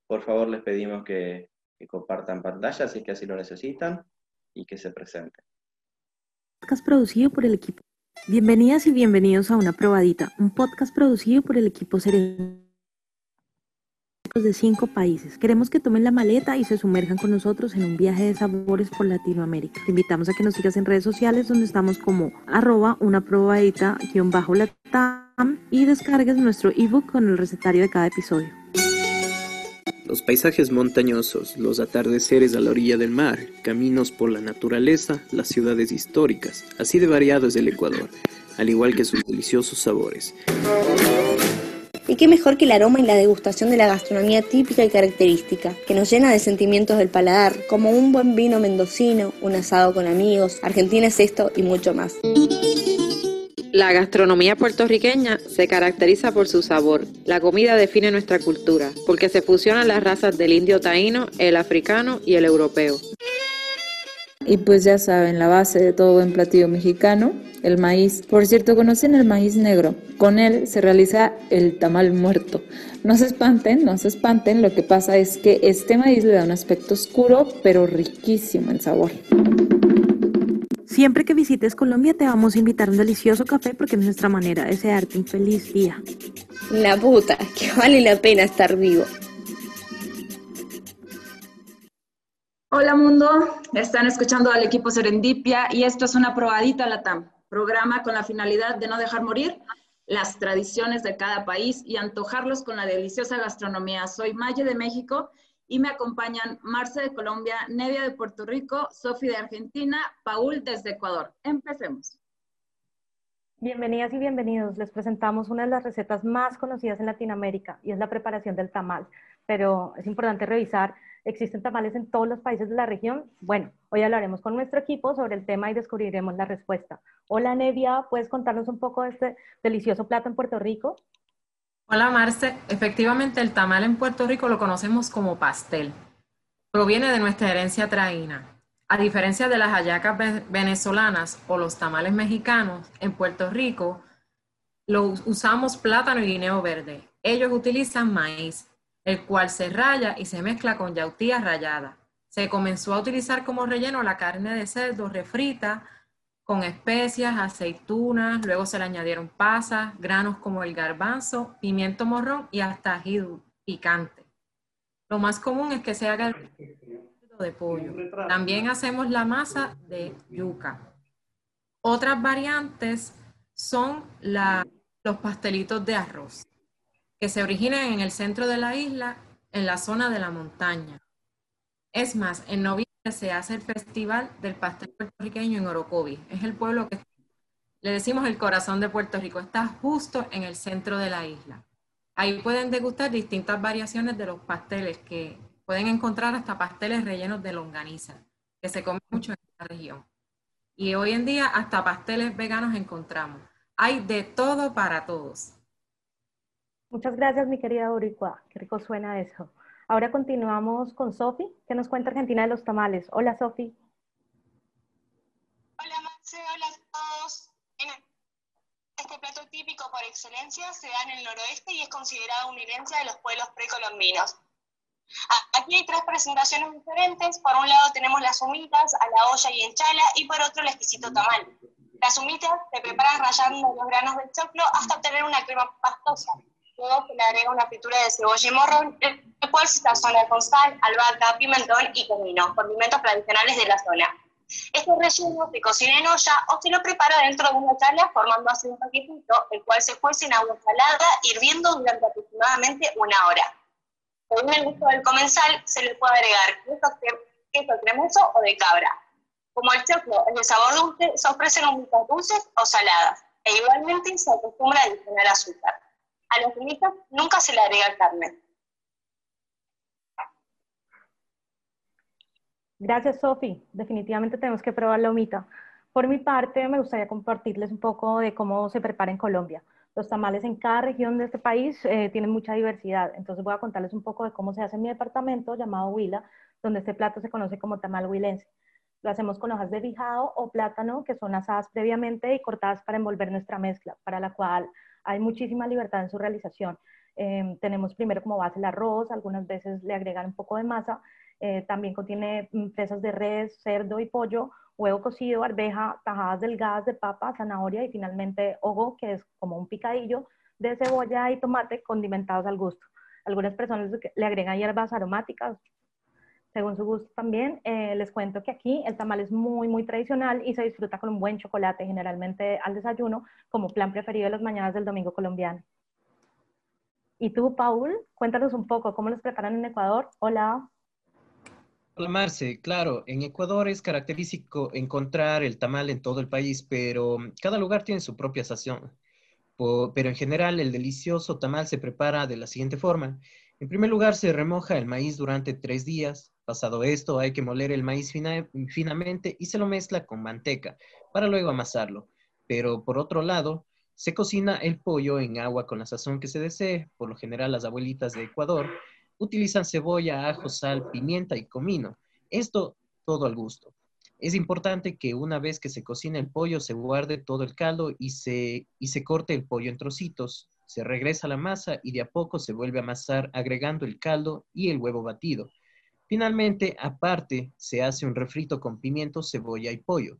Speaker 2: Por favor, les pedimos que, compartan pantalla si es que así lo necesitan y que se presenten.
Speaker 7: Podcast producido por el equipo. Bienvenidas y bienvenidos a Una Probadita, un podcast producido por el equipo Serendipia de cinco países. Queremos que tomen la maleta y se sumerjan con nosotros en un viaje de sabores por Latinoamérica. Te invitamos a que nos sigas en redes sociales donde estamos como arroba una probadita guion bajo latam y descargues nuestro ebook con el recetario de cada episodio.
Speaker 8: Los paisajes montañosos, los atardeceres a la orilla del mar, caminos por la naturaleza, las ciudades históricas, así de variado es el Ecuador, al igual que sus deliciosos sabores.
Speaker 9: Y qué mejor que el aroma y la degustación de la gastronomía típica y característica, que nos llena de sentimientos del paladar, como un buen vino mendocino, un asado con amigos, Argentina es esto y mucho más.
Speaker 10: La gastronomía puertorriqueña se caracteriza por su sabor. La comida define nuestra cultura, porque se fusionan las razas del indio taíno, el africano y el europeo.
Speaker 11: Y pues ya saben, la base de todo buen platillo mexicano, el maíz. Por cierto, ¿conocen el maíz negro? Con él se realiza el tamal muerto. No se espanten, no se espanten, lo que pasa es que este maíz le da un aspecto oscuro, pero riquísimo en sabor.
Speaker 7: Siempre que visites Colombia te vamos a invitar a un delicioso café porque es nuestra manera de desearte un feliz día.
Speaker 9: La puta, que vale la pena estar vivo.
Speaker 12: Hola mundo, están escuchando al equipo Serendipia y esto es una probadita Latam, programa con la finalidad de no dejar morir las tradiciones de cada país y antojarlos con la deliciosa gastronomía. Soy Maye de México y me acompañan Marce de Colombia, Nevia de Puerto Rico, Sofi de Argentina, Paul desde Ecuador. Empecemos.
Speaker 13: Bienvenidas y bienvenidos. Les presentamos una de las recetas más conocidas en Latinoamérica y es la preparación del tamal. Pero es importante revisar, ¿existen tamales en todos los países de la región? Bueno, hoy hablaremos con nuestro equipo sobre el tema y descubriremos la respuesta. Hola Nevia, ¿puedes contarnos un poco de este delicioso plato en Puerto Rico?
Speaker 14: Hola Marce, efectivamente el tamal en Puerto Rico lo conocemos como pastel. Proviene de nuestra herencia traína. A diferencia de las hallacas venezolanas o los tamales mexicanos, en Puerto Rico lo usamos plátano y guineo verde. Ellos utilizan maíz, el cual se raya y se mezcla con yautía rallada. Se comenzó a utilizar como relleno la carne de cerdo refrita con especias, aceitunas, luego se le añadieron pasas, granos como el garbanzo, pimiento morrón y hasta ají picante. Lo más común es que se haga el de pollo. También hacemos la masa de yuca. Otras variantes son los pastelitos de arroz, que se originan en el centro de la isla, en la zona de la montaña. Es más, en noviembre se hace el Festival del Pastel Puertorriqueño en Orocovi. Es el pueblo que le decimos el corazón de Puerto Rico. Está justo en el centro de la isla. Ahí pueden degustar distintas variaciones de los pasteles que pueden encontrar hasta pasteles rellenos de longaniza, que se come mucho en esta región. Y hoy en día hasta pasteles veganos encontramos. Hay de todo para todos.
Speaker 13: Muchas gracias, mi querida Boricua. Qué rico suena eso. Ahora continuamos con Sofi, que nos cuenta Argentina de los tamales. Hola, Sofi.
Speaker 15: Hola, Marce. Hola a todos. Este plato típico por excelencia se da en el noroeste y es considerado una herencia de los pueblos precolombinos. Aquí hay tres presentaciones diferentes. Por un lado tenemos las humitas a la olla y en chala y por otro el exquisito tamal. Las humitas se preparan rallando los granos del choclo hasta obtener una crema pastosa. Luego se le agrega una fritura de cebolla y morrón, el cual se sazona con sal, albahaca, pimentón y comino, condimentos tradicionales de la zona. Este relleno se cocina en olla o se lo prepara dentro de una chala formando así un paquetito, el cual se cuece en agua salada hirviendo durante aproximadamente una hora. Según el gusto del comensal, se le puede agregar queso, cremoso o de cabra. Como el choclo es de sabor dulce, se ofrecen humitas dulces o saladas, e igualmente se acostumbra a adicionar azúcar. A los humitas nunca se le agrega carne.
Speaker 13: Gracias, Sofi. Definitivamente tenemos que probar la humita. Por mi parte, me gustaría compartirles un poco de cómo se prepara en Colombia. Los tamales en cada región de este país eh, tienen mucha diversidad, entonces voy a contarles un poco de cómo se hace en mi departamento llamado Huila, donde este plato se conoce como tamal huilense. Lo hacemos con hojas de bijao o plátano que son asadas previamente y cortadas para envolver nuestra mezcla, para la cual hay muchísima libertad en su realización. Em, tenemos primero como base el arroz, algunas veces le agregan un poco de masa, eh, también contiene mm, presas de res, cerdo y pollo, huevo cocido, arveja, tajadas delgadas de papa, zanahoria y finalmente ogo, que es como un picadillo de cebolla y tomate condimentados al gusto. Algunas personas le agregan hierbas aromáticas, según su gusto también. Eh, les cuento que aquí el tamal es muy, muy tradicional y se disfruta con un buen chocolate, generalmente al desayuno, como plan preferido de las mañanas del domingo colombiano. Y tú, Paul, cuéntanos un poco cómo los preparan en Ecuador. Hola.
Speaker 7: Hola Marce, claro, en Ecuador es característico encontrar el tamal en todo el país, pero cada lugar tiene su propia sazón. pero en general el delicioso tamal se prepara de la siguiente forma. En primer lugar se remoja el maíz durante tres días. Pasado esto hay que moler el maíz finamente y se lo mezcla con manteca para luego amasarlo. Pero por otro lado, se cocina el pollo en agua con la sazón que se desee. Por lo general las abuelitas de Ecuador utilizan cebolla, ajo, sal, pimienta y comino. Esto todo al gusto. Es importante que una vez que se cocina el pollo se guarde todo el caldo y se, y se corte el pollo en trocitos. Se regresa la masa y de a poco se vuelve a amasar agregando el caldo y el huevo batido. Finalmente, aparte, se hace un refrito con pimiento, cebolla y pollo.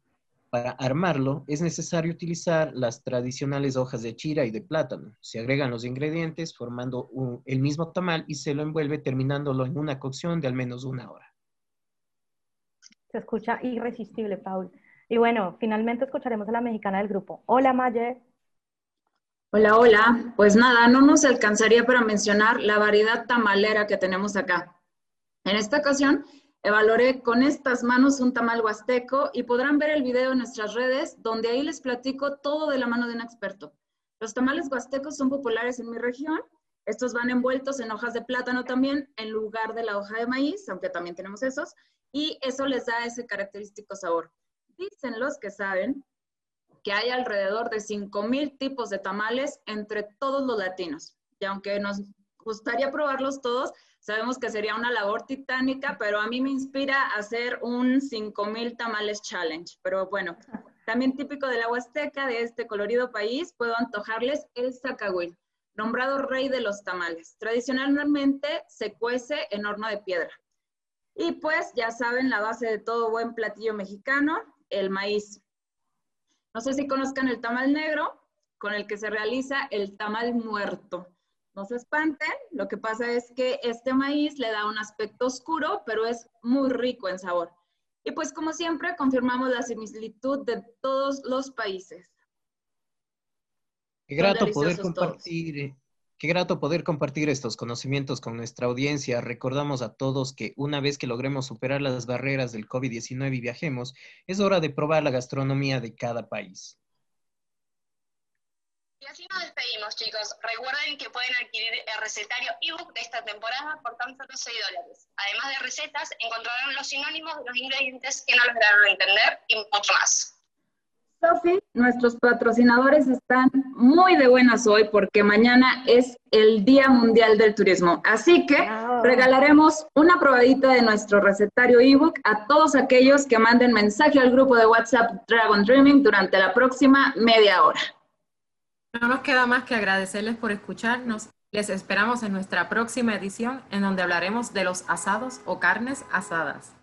Speaker 7: Para armarlo es necesario utilizar las tradicionales hojas de chira y de plátano. Se agregan los ingredientes formando el mismo tamal y se lo envuelve terminándolo en una cocción de al menos una hora.
Speaker 13: Se escucha irresistible, Paul. Y bueno, finalmente escucharemos a la mexicana del grupo. Hola, Maye.
Speaker 12: Hola, hola. Pues nada, no nos alcanzaría para mencionar la variedad tamalera que tenemos acá. En esta ocasión Evaloré con estas manos un tamal huasteco y podrán ver el video en nuestras redes, donde ahí les platico todo de la mano de un experto. Los tamales huastecos son populares en mi región. Estos van envueltos en hojas de plátano también, en lugar de la hoja de maíz, aunque también tenemos esos, y eso les da ese característico sabor. Dicen los que saben que hay alrededor de 5.000 tipos de tamales entre todos los latinos. Y aunque nos gustaría probarlos todos, Sabemos que sería una labor titánica, pero a mí me inspira hacer un 5000 tamales challenge. Pero bueno, también típico de la Huasteca, de este colorido país, puedo antojarles el zacahuil, nombrado rey de los tamales. Tradicionalmente se cuece en horno de piedra. Y pues ya saben la base de todo buen platillo mexicano, el maíz. No sé si conozcan el tamal negro, con el que se realiza el tamal muerto. No se espanten, lo que pasa es que este maíz le da un aspecto oscuro, pero es muy rico en sabor. Y pues como siempre, confirmamos la similitud de todos los países.
Speaker 7: Qué grato poder compartir, qué grato poder compartir estos conocimientos con nuestra audiencia. Recordamos a todos que una vez que logremos superar las barreras del COVID-19 y viajemos, es hora de probar la gastronomía de cada país.
Speaker 15: Y así nos despedimos, chicos. Recuerden que pueden adquirir el recetario ebook de esta temporada por tan solo 6 dólares. Además de recetas, encontrarán los sinónimos de los ingredientes que no lograron entender y mucho más.
Speaker 12: Sofi, nuestros patrocinadores están muy de buenas hoy porque mañana es el Día Mundial del Turismo. Así que regalaremos una probadita de nuestro recetario ebook a todos aquellos que manden mensaje al grupo de WhatsApp Dragon Dreaming durante la próxima media hora.
Speaker 14: No nos queda más que agradecerles por escucharnos. Les esperamos en nuestra próxima edición en donde hablaremos de los asados o carnes asadas.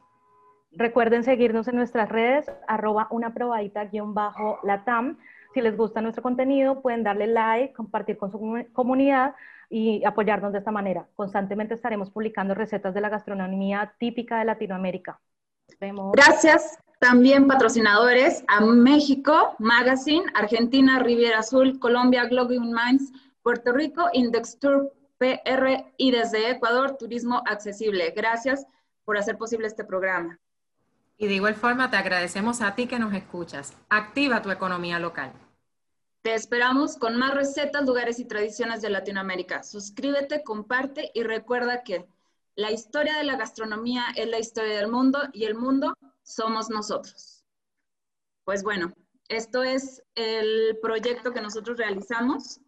Speaker 13: Recuerden seguirnos en nuestras redes, arroba una probadita guion bajo latam. Si les gusta nuestro contenido, pueden darle like, compartir con su comunidad y apoyarnos de esta manera. Constantemente estaremos publicando recetas de la gastronomía típica de Latinoamérica.
Speaker 12: Vemos. Gracias también patrocinadores a México Magazine, Argentina Riviera Azul, Colombia Glowing Minds, Puerto Rico Index Tour PR y desde Ecuador Turismo Accesible. Gracias por hacer posible este programa.
Speaker 14: Y de igual forma te agradecemos a ti que nos escuchas. Activa tu economía local.
Speaker 12: Te esperamos con más recetas, lugares y tradiciones de Latinoamérica. Suscríbete, comparte y recuerda que la historia de la gastronomía es la historia del mundo y el mundo somos nosotros. Pues bueno, esto es el proyecto que nosotros realizamos.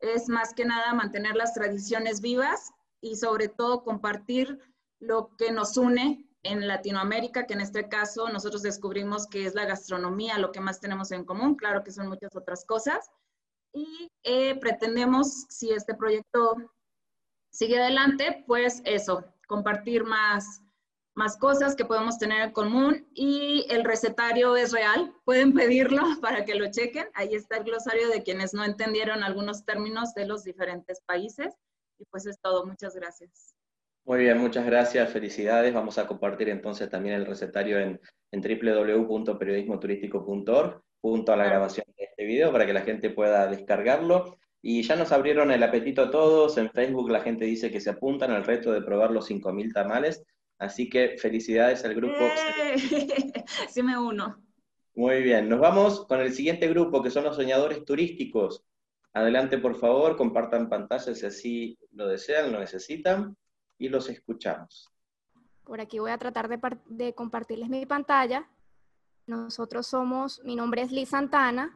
Speaker 12: Es más que nada mantener las tradiciones vivas y sobre todo compartir lo que nos une en Latinoamérica, que en este caso nosotros descubrimos que es la gastronomía, lo que más tenemos en común, claro que son muchas otras cosas. Y eh, pretendemos, si este proyecto sigue adelante, pues eso, compartir más, más cosas que podemos tener en común y el recetario es real, pueden pedirlo para que lo chequen. Ahí está el glosario de quienes no entendieron algunos términos de los diferentes países. Y pues es todo, muchas gracias.
Speaker 2: Muy bien, muchas gracias, felicidades. Vamos a compartir entonces también el recetario en, en www.periodismoturístico.org junto a la grabación de este video para que la gente pueda descargarlo. Y ya nos abrieron el apetito a todos. En Facebook la gente dice que se apuntan al reto de probar los 5.000 tamales. Así que felicidades al grupo.
Speaker 12: ¡Eh! Sí me uno.
Speaker 2: Muy bien, nos vamos con el siguiente grupo que son los soñadores turísticos. Adelante, por favor, compartan pantalla si así lo desean, lo necesitan y los escuchamos.
Speaker 16: Por aquí voy a tratar de, de, compartirles mi pantalla. Nosotros somos, mi nombre es Liz Santana,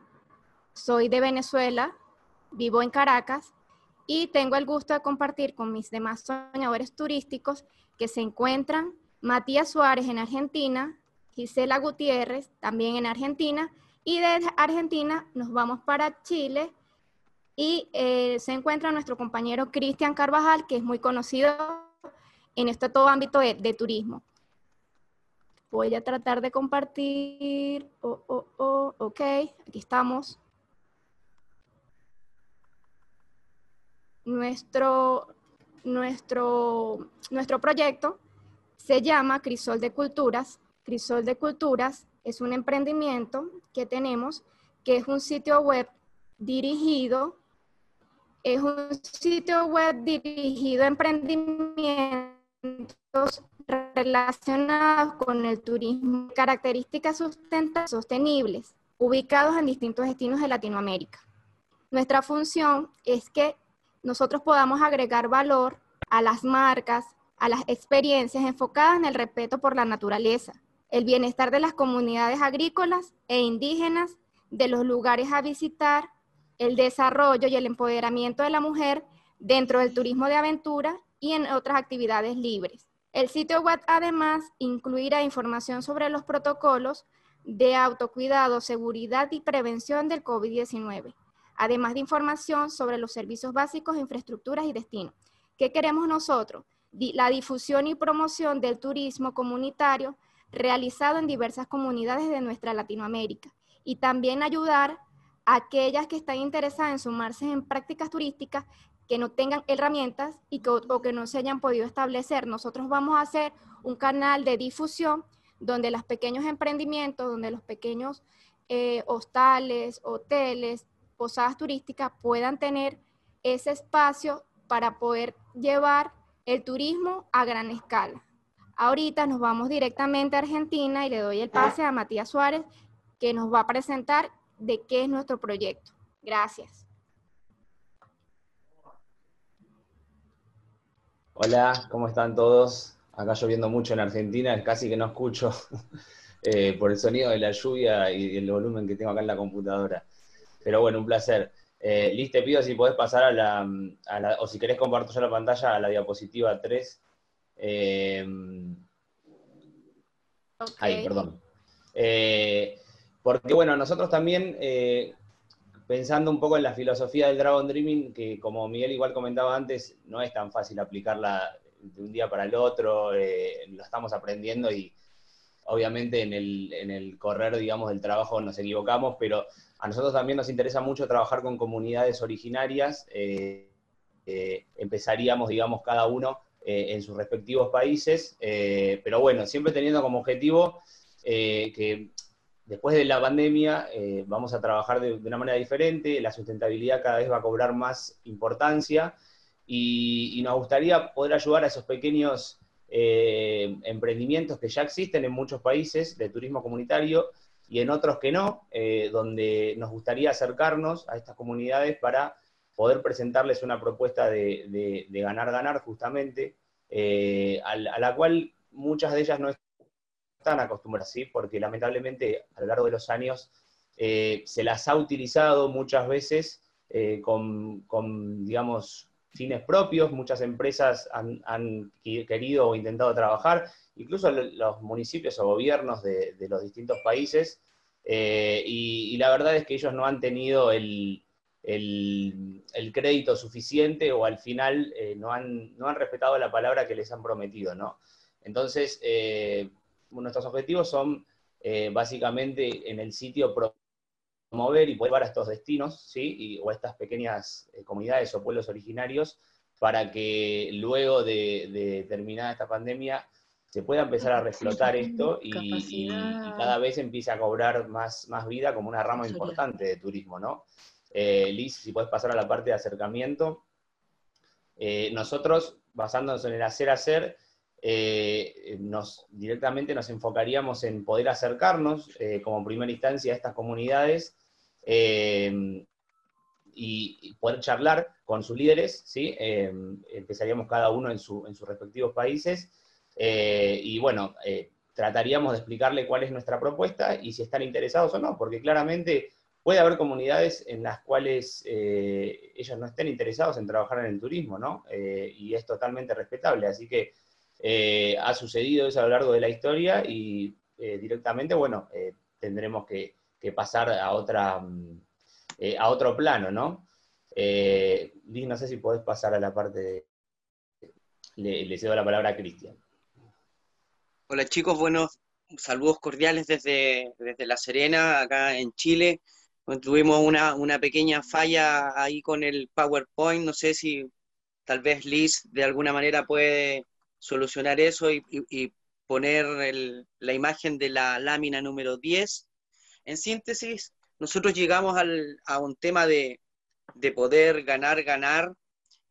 Speaker 16: soy de Venezuela, vivo en Caracas y tengo el gusto de compartir con mis demás soñadores turísticos que se encuentran Matías Suárez en Argentina, Gisela Gutiérrez también en Argentina y de Argentina nos vamos para Chile y eh, se encuentra nuestro compañero Cristian Carvajal que es muy conocido en este todo ámbito de, turismo. Voy a tratar de compartir. Oh, oh, oh, ok, aquí estamos. Nuestro, nuestro, nuestro proyecto se llama Crisol de Culturas. Crisol de Culturas es un emprendimiento que tenemos que es un sitio web dirigido, es un sitio web dirigido a emprendimiento relacionados con el turismo, características sostenibles, ubicados en distintos destinos de Latinoamérica. Nuestra función es que nosotros podamos agregar valor a las marcas, a las experiencias enfocadas en el respeto por la naturaleza, el bienestar de las comunidades agrícolas e indígenas, de los lugares a visitar, el desarrollo y el empoderamiento de la mujer dentro del turismo de aventura y en otras actividades libres. El sitio web además incluirá información sobre los protocolos de autocuidado, seguridad y prevención del COVID-19, además de información sobre los servicios básicos, infraestructuras y destinos. ¿Qué queremos nosotros? La difusión y promoción del turismo comunitario realizado en diversas comunidades de nuestra Latinoamérica y también ayudar a aquellas que están interesadas en sumarse en prácticas turísticas que no tengan herramientas y que, o que no se hayan podido establecer. Nosotros vamos a hacer un canal de difusión donde los pequeños emprendimientos, donde los pequeños eh, hostales, hoteles, posadas turísticas puedan tener ese espacio para poder llevar el turismo a gran escala. Ahorita nos vamos directamente a Argentina y le doy el pase a Matías Suárez, que nos va a presentar de qué es nuestro proyecto. Gracias.
Speaker 17: Hola, ¿cómo están todos? Acá lloviendo mucho en Argentina, casi que no escucho eh, por el sonido de la lluvia y el volumen que tengo acá en la computadora. Pero bueno, un placer. Eh, Liz, te pido si podés pasar a la, o si querés compartir ya la pantalla a la diapositiva 3. Eh, Ahí, perdón. Eh, porque bueno, nosotros también, eh, pensando un poco en la filosofía del Dragon Dreaming, que como Miguel igual comentaba antes, no es tan fácil aplicarla de un día para el otro, lo estamos aprendiendo y obviamente en el, en el correr, digamos, del trabajo nos equivocamos, pero a nosotros también nos interesa mucho trabajar con comunidades originarias. Eh, eh, empezaríamos, digamos, cada uno eh, en sus respectivos países, pero bueno, siempre teniendo como objetivo que después de la pandemia vamos a trabajar de, una manera diferente, la sustentabilidad cada vez va a cobrar más importancia y, y nos gustaría poder ayudar a esos pequeños emprendimientos que ya existen en muchos países de turismo comunitario y en otros que no, eh, donde nos gustaría acercarnos a estas comunidades para poder presentarles una propuesta de ganar-ganar justamente, eh, a, la cual muchas de ellas no están acostumbradas, porque lamentablemente a lo largo de los años eh, se las ha utilizado muchas veces con, digamos, fines propios, muchas empresas han, querido o intentado trabajar, incluso los municipios o gobiernos de, los distintos países, eh, y, la verdad es que ellos no han tenido el, crédito suficiente o al final eh, no, han, no, han, respetado la palabra que les han prometido, ¿no? Entonces, eh, nuestros objetivos son básicamente en el sitio promover y poder llevar a estos destinos, ¿sí? o estas pequeñas comunidades o pueblos originarios para que luego de terminada esta pandemia se pueda empezar a reflotar esto y, cada vez empiece a cobrar más, más vida como una rama importante de turismo, ¿no? Eh, Liz, si puedes pasar a la parte de acercamiento. Eh, nosotros, basándonos en el hacer hacer, eh, nos, directamente nos enfocaríamos en poder acercarnos como primera instancia a estas comunidades y, poder charlar con sus líderes, ¿sí? empezaríamos cada uno en, su, en sus respectivos países eh, y bueno, eh, trataríamos de explicarle cuál es nuestra propuesta y si están interesados o no, porque claramente puede haber comunidades en las cuales eh, ellos no estén interesados en trabajar en el turismo, ¿no? y es totalmente respetable. Así que ha sucedido eso a lo largo de la historia y directamente, bueno, tendremos que, pasar a, otra, mm, a otro plano, ¿no? Liz, no sé si podés pasar a la parte de... Le, cedo la palabra a Cristian.
Speaker 18: Hola chicos, buenos saludos cordiales desde, desde La Serena, acá en Chile. Tuvimos una, una, pequeña falla ahí con el PowerPoint, no sé si tal vez Liz de alguna manera puede solucionar eso y, poner la imagen de la lámina número 10. En síntesis, nosotros llegamos al, a un tema de, de poder ganar, ganar,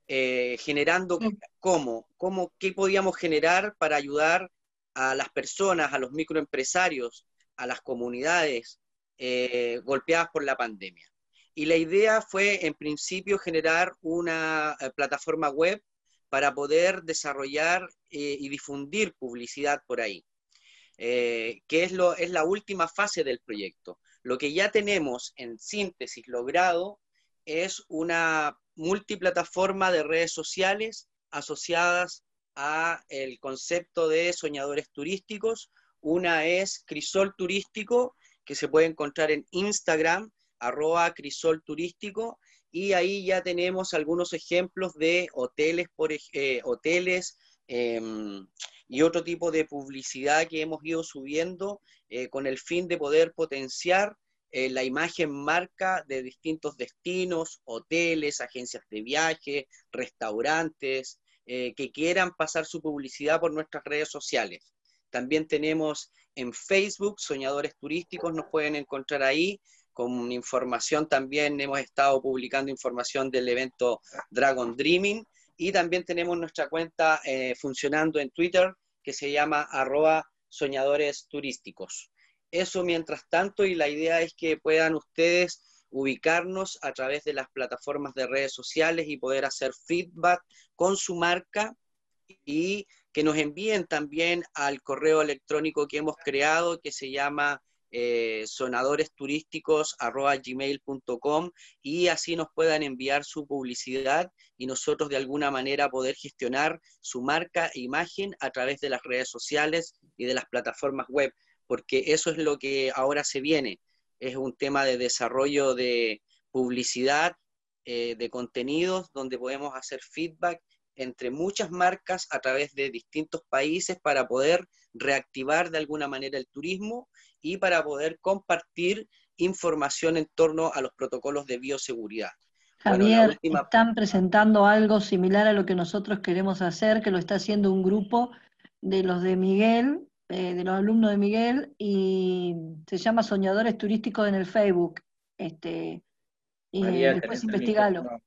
Speaker 18: eh, generando cómo, cómo, qué podíamos generar para ayudar a las personas, a los microempresarios, a las comunidades eh, golpeadas por la pandemia. Y la idea fue, en principio, generar una eh, plataforma web para poder desarrollar y difundir publicidad por ahí, que es, lo, es la última fase del proyecto. Lo que ya tenemos en síntesis logrado es una multiplataforma de redes sociales asociadas a el concepto de soñadores turísticos. Una es Crisol Turístico, que se puede encontrar en Instagram, arroba Crisol Turístico, y ahí ya tenemos algunos ejemplos de hoteles, por, eh, hoteles em, y otro tipo de publicidad que hemos ido subiendo eh, con el fin de poder potenciar eh, la imagen marca de distintos destinos, hoteles, agencias de viaje, restaurantes, eh, que quieran pasar su publicidad por nuestras redes sociales. También tenemos en Facebook, Soñadores Turísticos, nos pueden encontrar ahí con información también, hemos estado publicando información del evento Dragon Dreaming y también tenemos nuestra cuenta eh, funcionando en Twitter que se llama arroba soñadores turísticos. Eso mientras tanto y la idea es que puedan ustedes ubicarnos a través de las plataformas de redes sociales y poder hacer feedback con su marca y que nos envíen también al correo electrónico que hemos creado que se llama eh, sonadoresturísticos.gmail.com y así nos puedan enviar su publicidad y nosotros de alguna manera poder gestionar su marca e imagen a través de las redes sociales y de las plataformas web, porque eso es lo que ahora se viene. Es un tema de desarrollo de publicidad, eh, de contenidos, donde podemos hacer feedback entre muchas marcas a través de distintos países para poder reactivar de alguna manera el turismo y para poder compartir información en torno a los protocolos de bioseguridad.
Speaker 19: Javier, están presentando algo similar a lo que nosotros queremos hacer, que lo está haciendo un grupo de los de Miguel, eh, de los alumnos de Miguel, y se llama Soñadores Turísticos en el Facebook. Este, y después investigalo.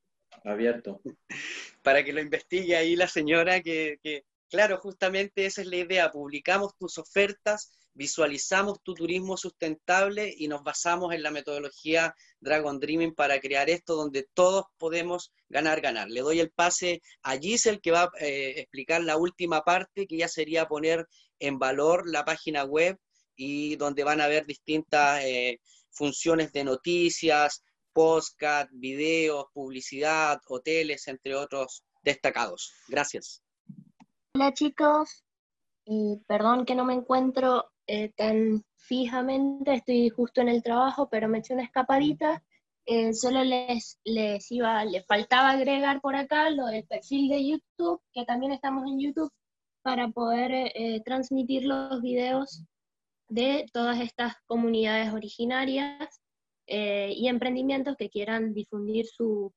Speaker 2: Abierto.
Speaker 18: Para que lo investigue ahí la señora, que, que, claro, justamente esa es la idea. Publicamos tus ofertas visualizamos tu turismo sustentable y nos basamos en la metodología Dragon Dreaming para crear esto donde todos podemos ganar, ganar. Le doy el pase a Giselle que va a eh, explicar la última parte, que ya sería poner en valor la página web y donde van a ver distintas eh, funciones de noticias, podcast, videos, publicidad, hoteles, entre otros destacados. Gracias.
Speaker 20: Hola chicos, y perdón que no me encuentro eh, tan fijamente, estoy justo en el trabajo, pero me eché una escapadita. Eh, solo les, les iba, les faltaba agregar por acá lo del perfil de YouTube, que también estamos en YouTube, para poder eh, transmitir los videos de todas estas comunidades originarias y emprendimientos que quieran difundir su,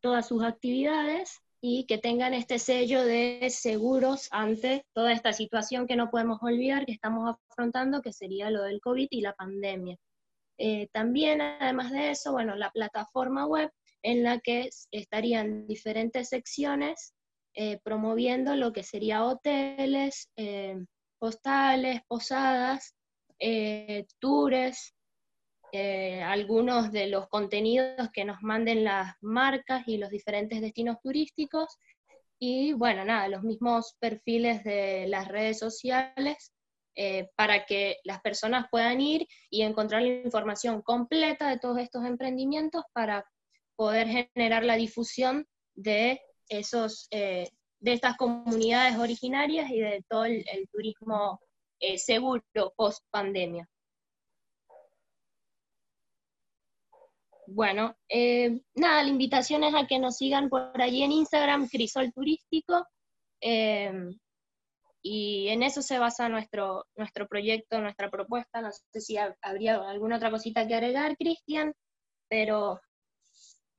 Speaker 20: todas sus actividades y que tengan este sello de seguros ante toda esta situación que no podemos olvidar que estamos afrontando, que sería lo del COVID y la pandemia. Eh, también, además de eso, bueno, la plataforma web en la que estarían diferentes secciones eh, promoviendo lo que sería hoteles, eh, postales, posadas, tours, eh, algunos de los contenidos que nos manden las marcas y los diferentes destinos turísticos. Y bueno, nada, los mismos perfiles de las redes sociales eh, para que las personas puedan ir y encontrar la información completa de todos estos emprendimientos para poder generar la difusión de esos eh, de estas comunidades originarias y de todo el, turismo seguro post pandemia. Bueno, eh, nada, la invitación es a que nos sigan por allí en Instagram, Crisol Turístico, eh, y en eso se basa nuestro, nuestro proyecto, nuestra propuesta. No sé si habría alguna otra cosita que agregar, Cristian, pero...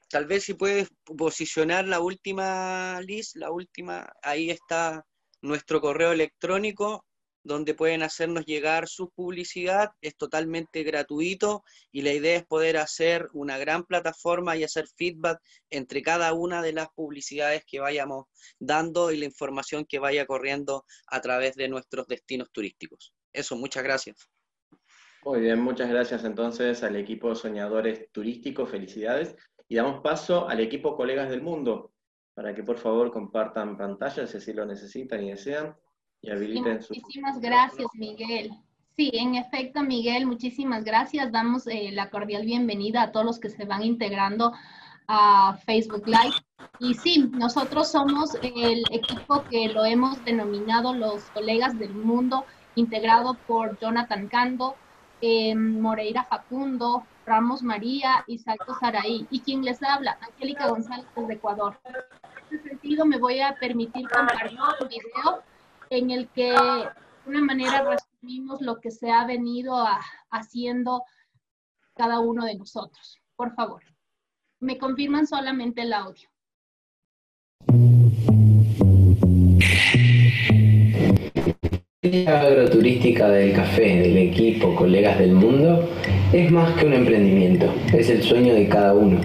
Speaker 18: Tal vez si puedes posicionar la última, Liz, la última, ahí está nuestro correo electrónico, donde pueden hacernos llegar su publicidad, es totalmente gratuito y la idea es poder hacer una gran plataforma y hacer feedback entre cada una de las publicidades que vayamos dando y la información que vaya corriendo a través de nuestros destinos turísticos. Eso, muchas gracias.
Speaker 2: Muy bien, muchas gracias entonces al equipo Soñadores Turísticos, felicidades. Y damos paso al equipo Colegas del Mundo, para que por favor compartan pantalla si así lo necesitan y desean.
Speaker 21: Muchísimas gracias, Miguel. Sí, en efecto, Miguel, muchísimas gracias. Damos eh, la cordial bienvenida a todos los que se van integrando a Facebook Live. Y sí, nosotros somos el equipo que lo hemos denominado los colegas del mundo, integrado por Jonathan Cando, eh, Moreira Facundo, Ramos María y Salto Saraí. Y quien les habla, Angélica González de Ecuador. En este sentido, me voy a permitir compartir un video en el que de una manera resumimos lo que se ha venido haciendo cada uno de nosotros. Por favor, me confirman solamente el audio.
Speaker 22: Agroturística del café del equipo Colegas del Mundo es más que un emprendimiento, es el sueño de cada uno,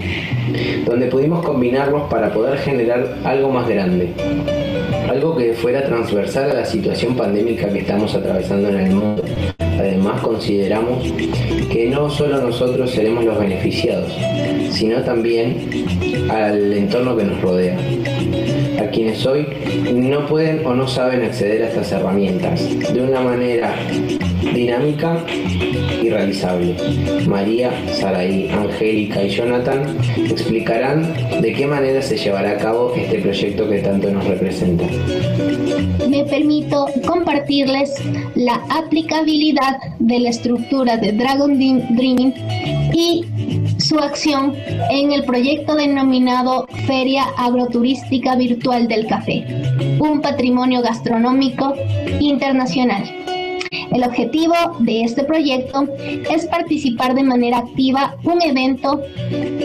Speaker 22: donde pudimos combinarlos para poder generar algo más grande, algo que fuera transversal a la situación pandémica que estamos atravesando en el mundo, Además consideramos que no solo nosotros seremos los beneficiados, sino también al entorno que nos rodea, a quienes hoy no pueden o no saben acceder a estas herramientas de una manera dinámica y realizable. María, Saraí, Angélica y Jonathan explicarán de qué manera se llevará a cabo este proyecto que tanto nos representa.
Speaker 23: Me permito compartirles la aplicabilidad de la estructura de Dragon Dreaming y su acción en el proyecto denominado Feria Agroturística Virtual del Café, un patrimonio gastronómico internacional. El objetivo de este proyecto es participar de manera activa un evento,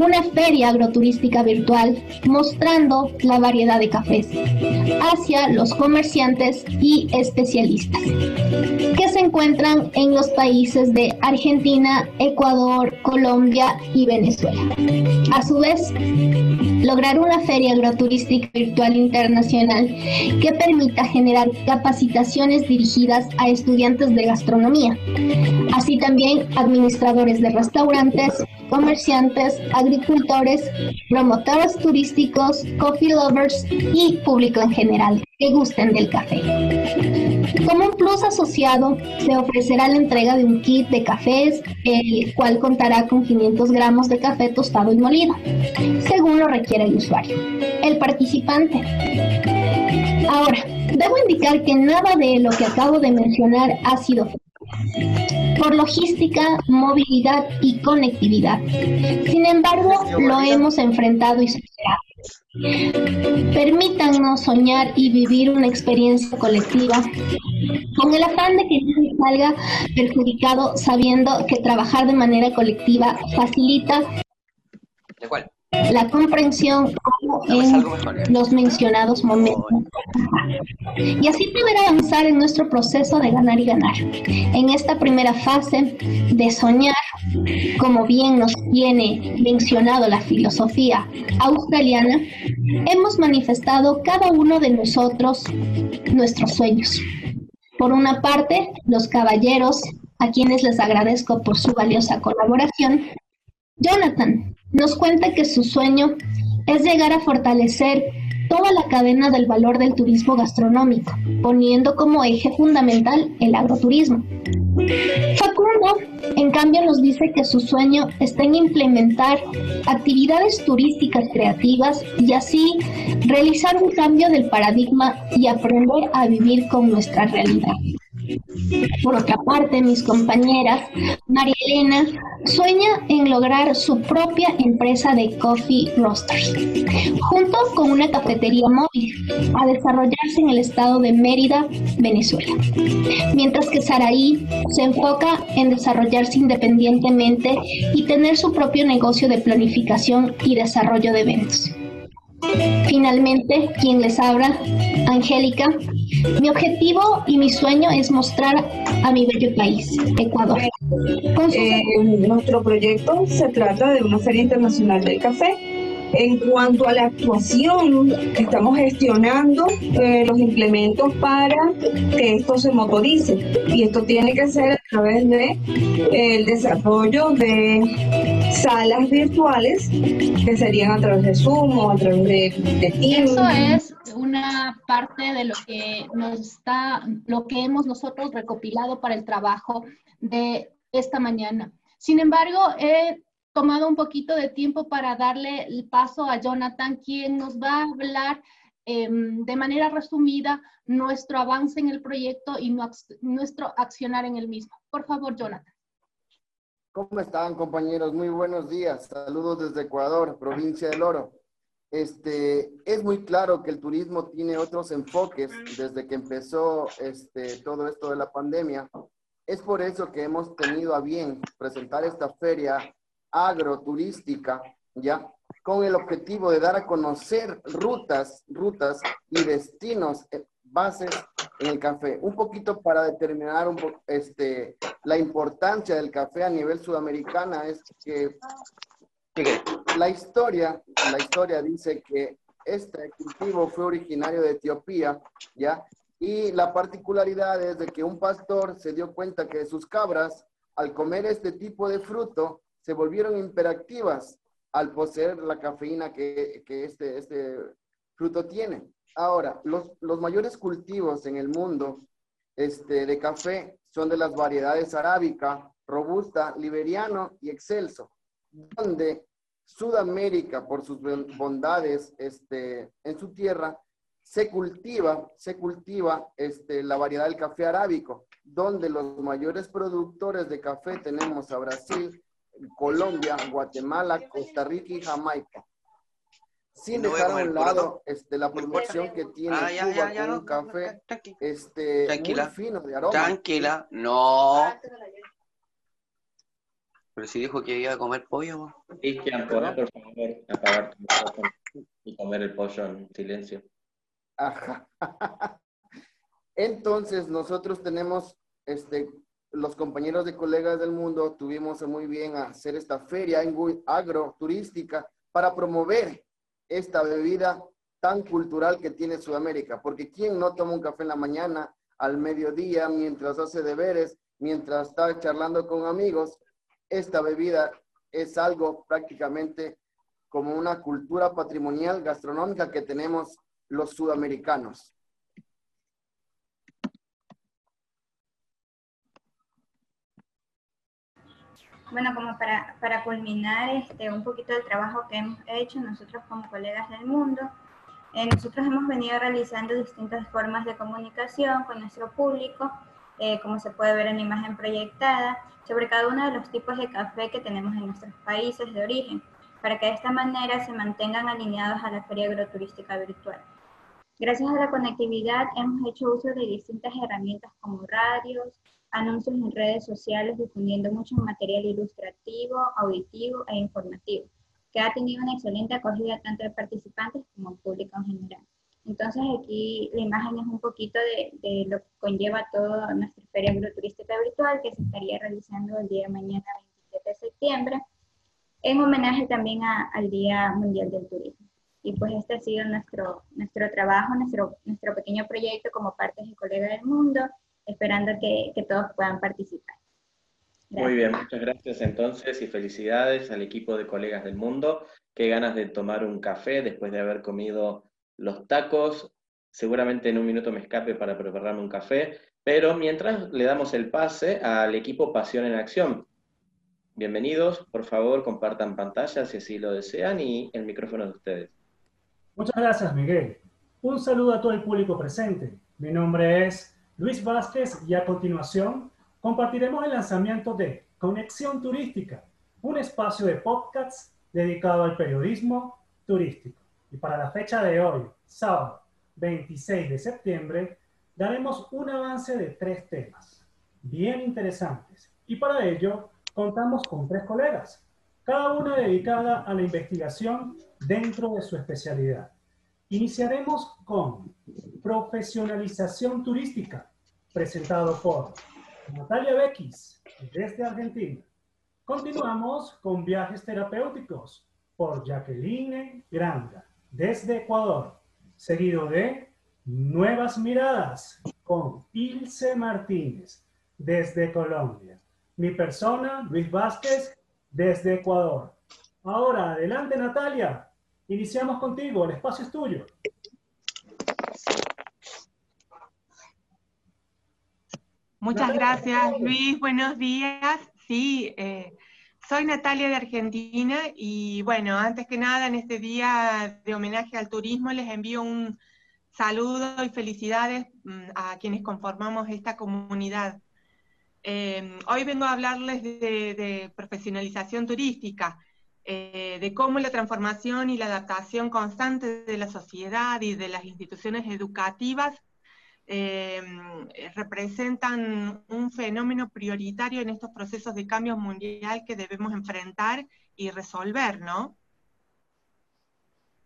Speaker 23: una feria agroturística virtual, mostrando la variedad de cafés hacia los comerciantes y especialistas que se encuentran en los países de Argentina, Ecuador, Colombia y Venezuela. A su vez, lograr una feria agroturística virtual internacional que permita generar capacitaciones dirigidas a estudiantes de gastronomía, así también administradores de restaurantes, comerciantes, agricultores, promotores turísticos, coffee lovers y público en general que gusten del café. Como un plus asociado, se ofrecerá la entrega de un kit de cafés, el cual contará con 500 gramos de café tostado y molido, según lo requiere el usuario. El participante. Ahora, debo indicar que nada de lo que acabo de mencionar ha sido por logística, movilidad y conectividad. Sin embargo, lo hemos enfrentado y superado. Permítanos soñar y vivir una experiencia colectiva con el afán de que nadie salga perjudicado sabiendo que trabajar de manera colectiva facilita la comprensión en los mencionados momentos y así poder avanzar en nuestro proceso de ganar y ganar. En esta primera fase de soñar, como bien nos tiene mencionado la filosofía australiana, hemos manifestado cada uno de nosotros nuestros sueños. Por una parte, los caballeros, a quienes les agradezco por su valiosa colaboración, Jonathan, nos cuenta que su sueño es llegar a fortalecer toda la cadena del valor del turismo gastronómico, poniendo como eje fundamental el agroturismo. Facundo, en cambio, nos dice que su sueño está en implementar actividades turísticas creativas y así realizar un cambio del paradigma y aprender a vivir con nuestra realidad. Por otra parte, mis compañeras, María Elena sueña en lograr su propia empresa de coffee roasters, junto con una cafetería móvil, a desarrollarse en el estado de Mérida, Venezuela. Mientras que Saraí se enfoca en desarrollarse independientemente y tener su propio negocio de planificación y desarrollo de eventos. Finalmente, quien les habla, Angélica, mi objetivo y mi sueño es mostrar a mi bello país, Ecuador.
Speaker 21: Eh, nuestro proyecto se trata de una feria internacional del café en cuanto a la actuación, estamos gestionando eh, los implementos para que esto se motorice y esto tiene que ser a través de eh, el desarrollo de salas virtuales que serían a través de Zoom o a través de, de Teams.
Speaker 23: Eso es una parte de lo que nos está, lo que hemos nosotros recopilado para el trabajo de esta mañana. Sin embargo, he tomado un poquito de tiempo para darle el paso a Jonathan, quien nos va a hablar em, de manera resumida nuestro avance en el proyecto y nuestro accionar en el mismo. Por favor, Jonathan.
Speaker 24: ¿Cómo están, compañeros? Muy buenos días. Saludos desde Ecuador, provincia del Oro. Este, es muy claro que el turismo tiene otros enfoques desde que empezó este, todo esto de la pandemia. Es por eso que hemos tenido a bien presentar esta feria agroturística, ¿ya? Con el objetivo de dar a conocer rutas, rutas y destinos, eh, bases en el café. Un poquito para determinar este, la importancia del café a nivel sudamericana es que la historia, la historia dice que este cultivo fue originario de Etiopía, ¿ya? Y la particularidad es de que un pastor se dio cuenta que sus cabras, al comer este tipo de fruto, se volvieron hiperactivas al poseer la cafeína que, este, este fruto tiene. Ahora, los, los mayores cultivos en el mundo este, de café son de las variedades arábica, robusta, liberiano y excelso, donde Sudamérica, por sus bondades este, en su tierra, se cultiva, se cultiva este, la variedad del café arábico, donde los mayores productores de café tenemos a Brasil, Colombia, Guatemala, Costa Rica y Jamaica. Sin dejar a un lado este, la producción que tiene ah, Cuba con un café este,
Speaker 18: Tranquila.
Speaker 24: muy fino de aroma.
Speaker 18: Tranquila, no. Pero si dijo que iba a comer pollo.
Speaker 2: Cristian, por favor, apagar tu micrófono y comer el pollo en silencio.
Speaker 24: Ajá. Entonces, nosotros tenemos, este, los compañeros de colegas del mundo, tuvimos muy bien hacer esta feria agroturística para promover esta bebida tan cultural que tiene Sudamérica. Porque ¿quién no toma un café en la mañana, al mediodía, mientras hace deberes, mientras está charlando con amigos? esta bebida es algo prácticamente como una cultura patrimonial gastronómica que tenemos los sudamericanos.
Speaker 20: Bueno, como para, para culminar este, un poquito del trabajo que hemos hecho nosotros como colegas del mundo, eh, nosotros hemos venido realizando distintas formas de comunicación con nuestro público, eh, como se puede ver en la imagen proyectada, sobre cada uno de los tipos de café que tenemos en nuestros países de origen, para que de esta manera se mantengan alineados a la feria agroturística virtual. Gracias a la conectividad hemos hecho uso de distintas herramientas como radios, anuncios en redes sociales difundiendo mucho material ilustrativo, auditivo e informativo, que ha tenido una excelente acogida tanto de participantes como público en general. Entonces aquí la imagen es un poquito de, lo que conlleva toda nuestra feria agroturística virtual que se estaría realizando el día de mañana 27 de septiembre, en homenaje también al Día Mundial del Turismo. Y pues este ha sido nuestro, nuestro trabajo, nuestro, nuestro pequeño proyecto como parte de Colega del Mundo, esperando que, que todos puedan participar.
Speaker 2: Muy bien, muchas gracias entonces y felicidades al equipo de Colegas del Mundo. Qué ganas de tomar un café después de haber comido los tacos. Seguramente en un minuto me escape para prepararme un café, pero mientras le damos el pase al equipo Pasión en Acción. Bienvenidos, por favor compartan pantalla si así lo desean y el micrófono de ustedes.
Speaker 25: Muchas gracias Miguel. Un saludo a todo el público presente. Mi nombre es Luis Vázquez y a continuación compartiremos el lanzamiento de Conexión Turística, un espacio de podcasts dedicado al periodismo turístico. Y para la fecha de hoy, sábado 26 de septiembre, daremos un avance de tres temas bien interesantes. Y para ello contamos con tres colegas, cada una dedicada a la investigación dentro de su especialidad. Iniciaremos con profesionalización turística, presentado por Natalia Bequis, desde Argentina. Continuamos con viajes terapéuticos por Jacqueline Granda desde Ecuador, seguido de Nuevas Miradas con Ilse Martínez desde Colombia. Mi persona, Luis Vázquez, desde Ecuador. Ahora, adelante Natalia, iniciamos contigo, el espacio es tuyo.
Speaker 26: Muchas gracias, Luis. Buenos días. Sí, eh, soy Natalia de Argentina y bueno, antes que nada en este día de homenaje al turismo les envío un saludo y felicidades mm, a quienes conformamos esta comunidad. Em, hoy vengo a hablarles de, profesionalización turística, eh, de cómo la transformación y la adaptación constante de la sociedad y de las instituciones educativas eh, representan un fenómeno prioritario en estos procesos de cambio mundial que debemos enfrentar y resolver, ¿no?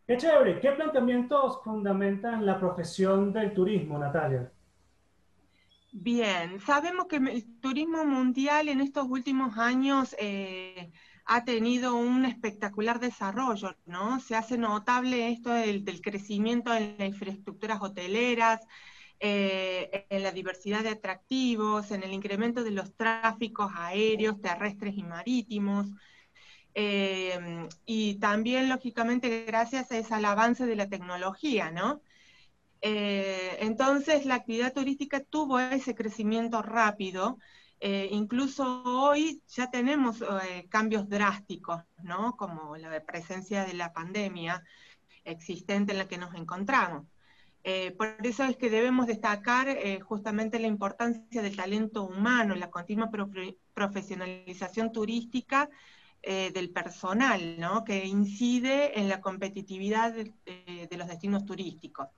Speaker 25: Qué chévere. ¿Qué planteamientos fundamentan la profesión del turismo, Natalia?
Speaker 26: Bien, sabemos que el turismo mundial en estos últimos años eh, ha tenido un espectacular desarrollo, ¿no? Se hace notable esto del, crecimiento en las infraestructuras hoteleras, eh, en la diversidad de atractivos, en el incremento de los tráficos aéreos, terrestres y marítimos, eh, y también, lógicamente, gracias a ese avance de la tecnología, ¿no? Eh, entonces, la actividad turística tuvo ese crecimiento rápido, incluso hoy ya tenemos cambios drásticos. Como la presencia de la pandemia existente en la que nos encontramos. Eh, por eso es que debemos destacar eh, justamente la importancia del talento humano, la continua profesionalización turística eh, del personal, que incide en la competitividad de los destinos turísticos.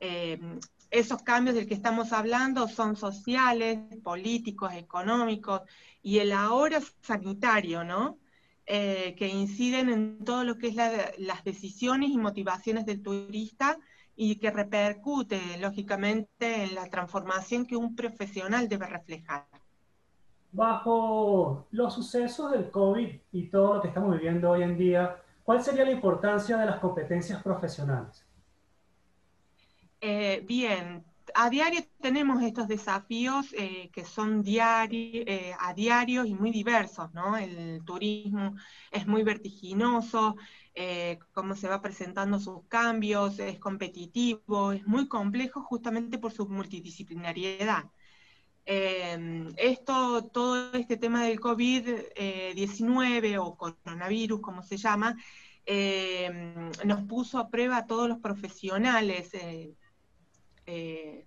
Speaker 26: Esos cambios del que estamos hablando son sociales, políticos, económicos y el ahora sanitario, ¿no? que inciden en todo lo que es las decisiones y motivaciones del turista y que repercute, lógicamente, en la transformación que un profesional debe reflejar.
Speaker 25: Bajo los sucesos del COVID y todo lo que estamos viviendo hoy en día, ¿cuál sería la importancia de las competencias profesionales?
Speaker 26: Eh, bien, a diario tenemos estos desafíos eh, que son diari eh, a diario y muy diversos, ¿no? El turismo es muy vertiginoso, eh, cómo se va presentando sus cambios, es competitivo, es muy complejo justamente por su multidisciplinariedad. Esto, todo este tema del COVID-19 o coronavirus, como se llama, nos puso a prueba a todos los profesionales eh,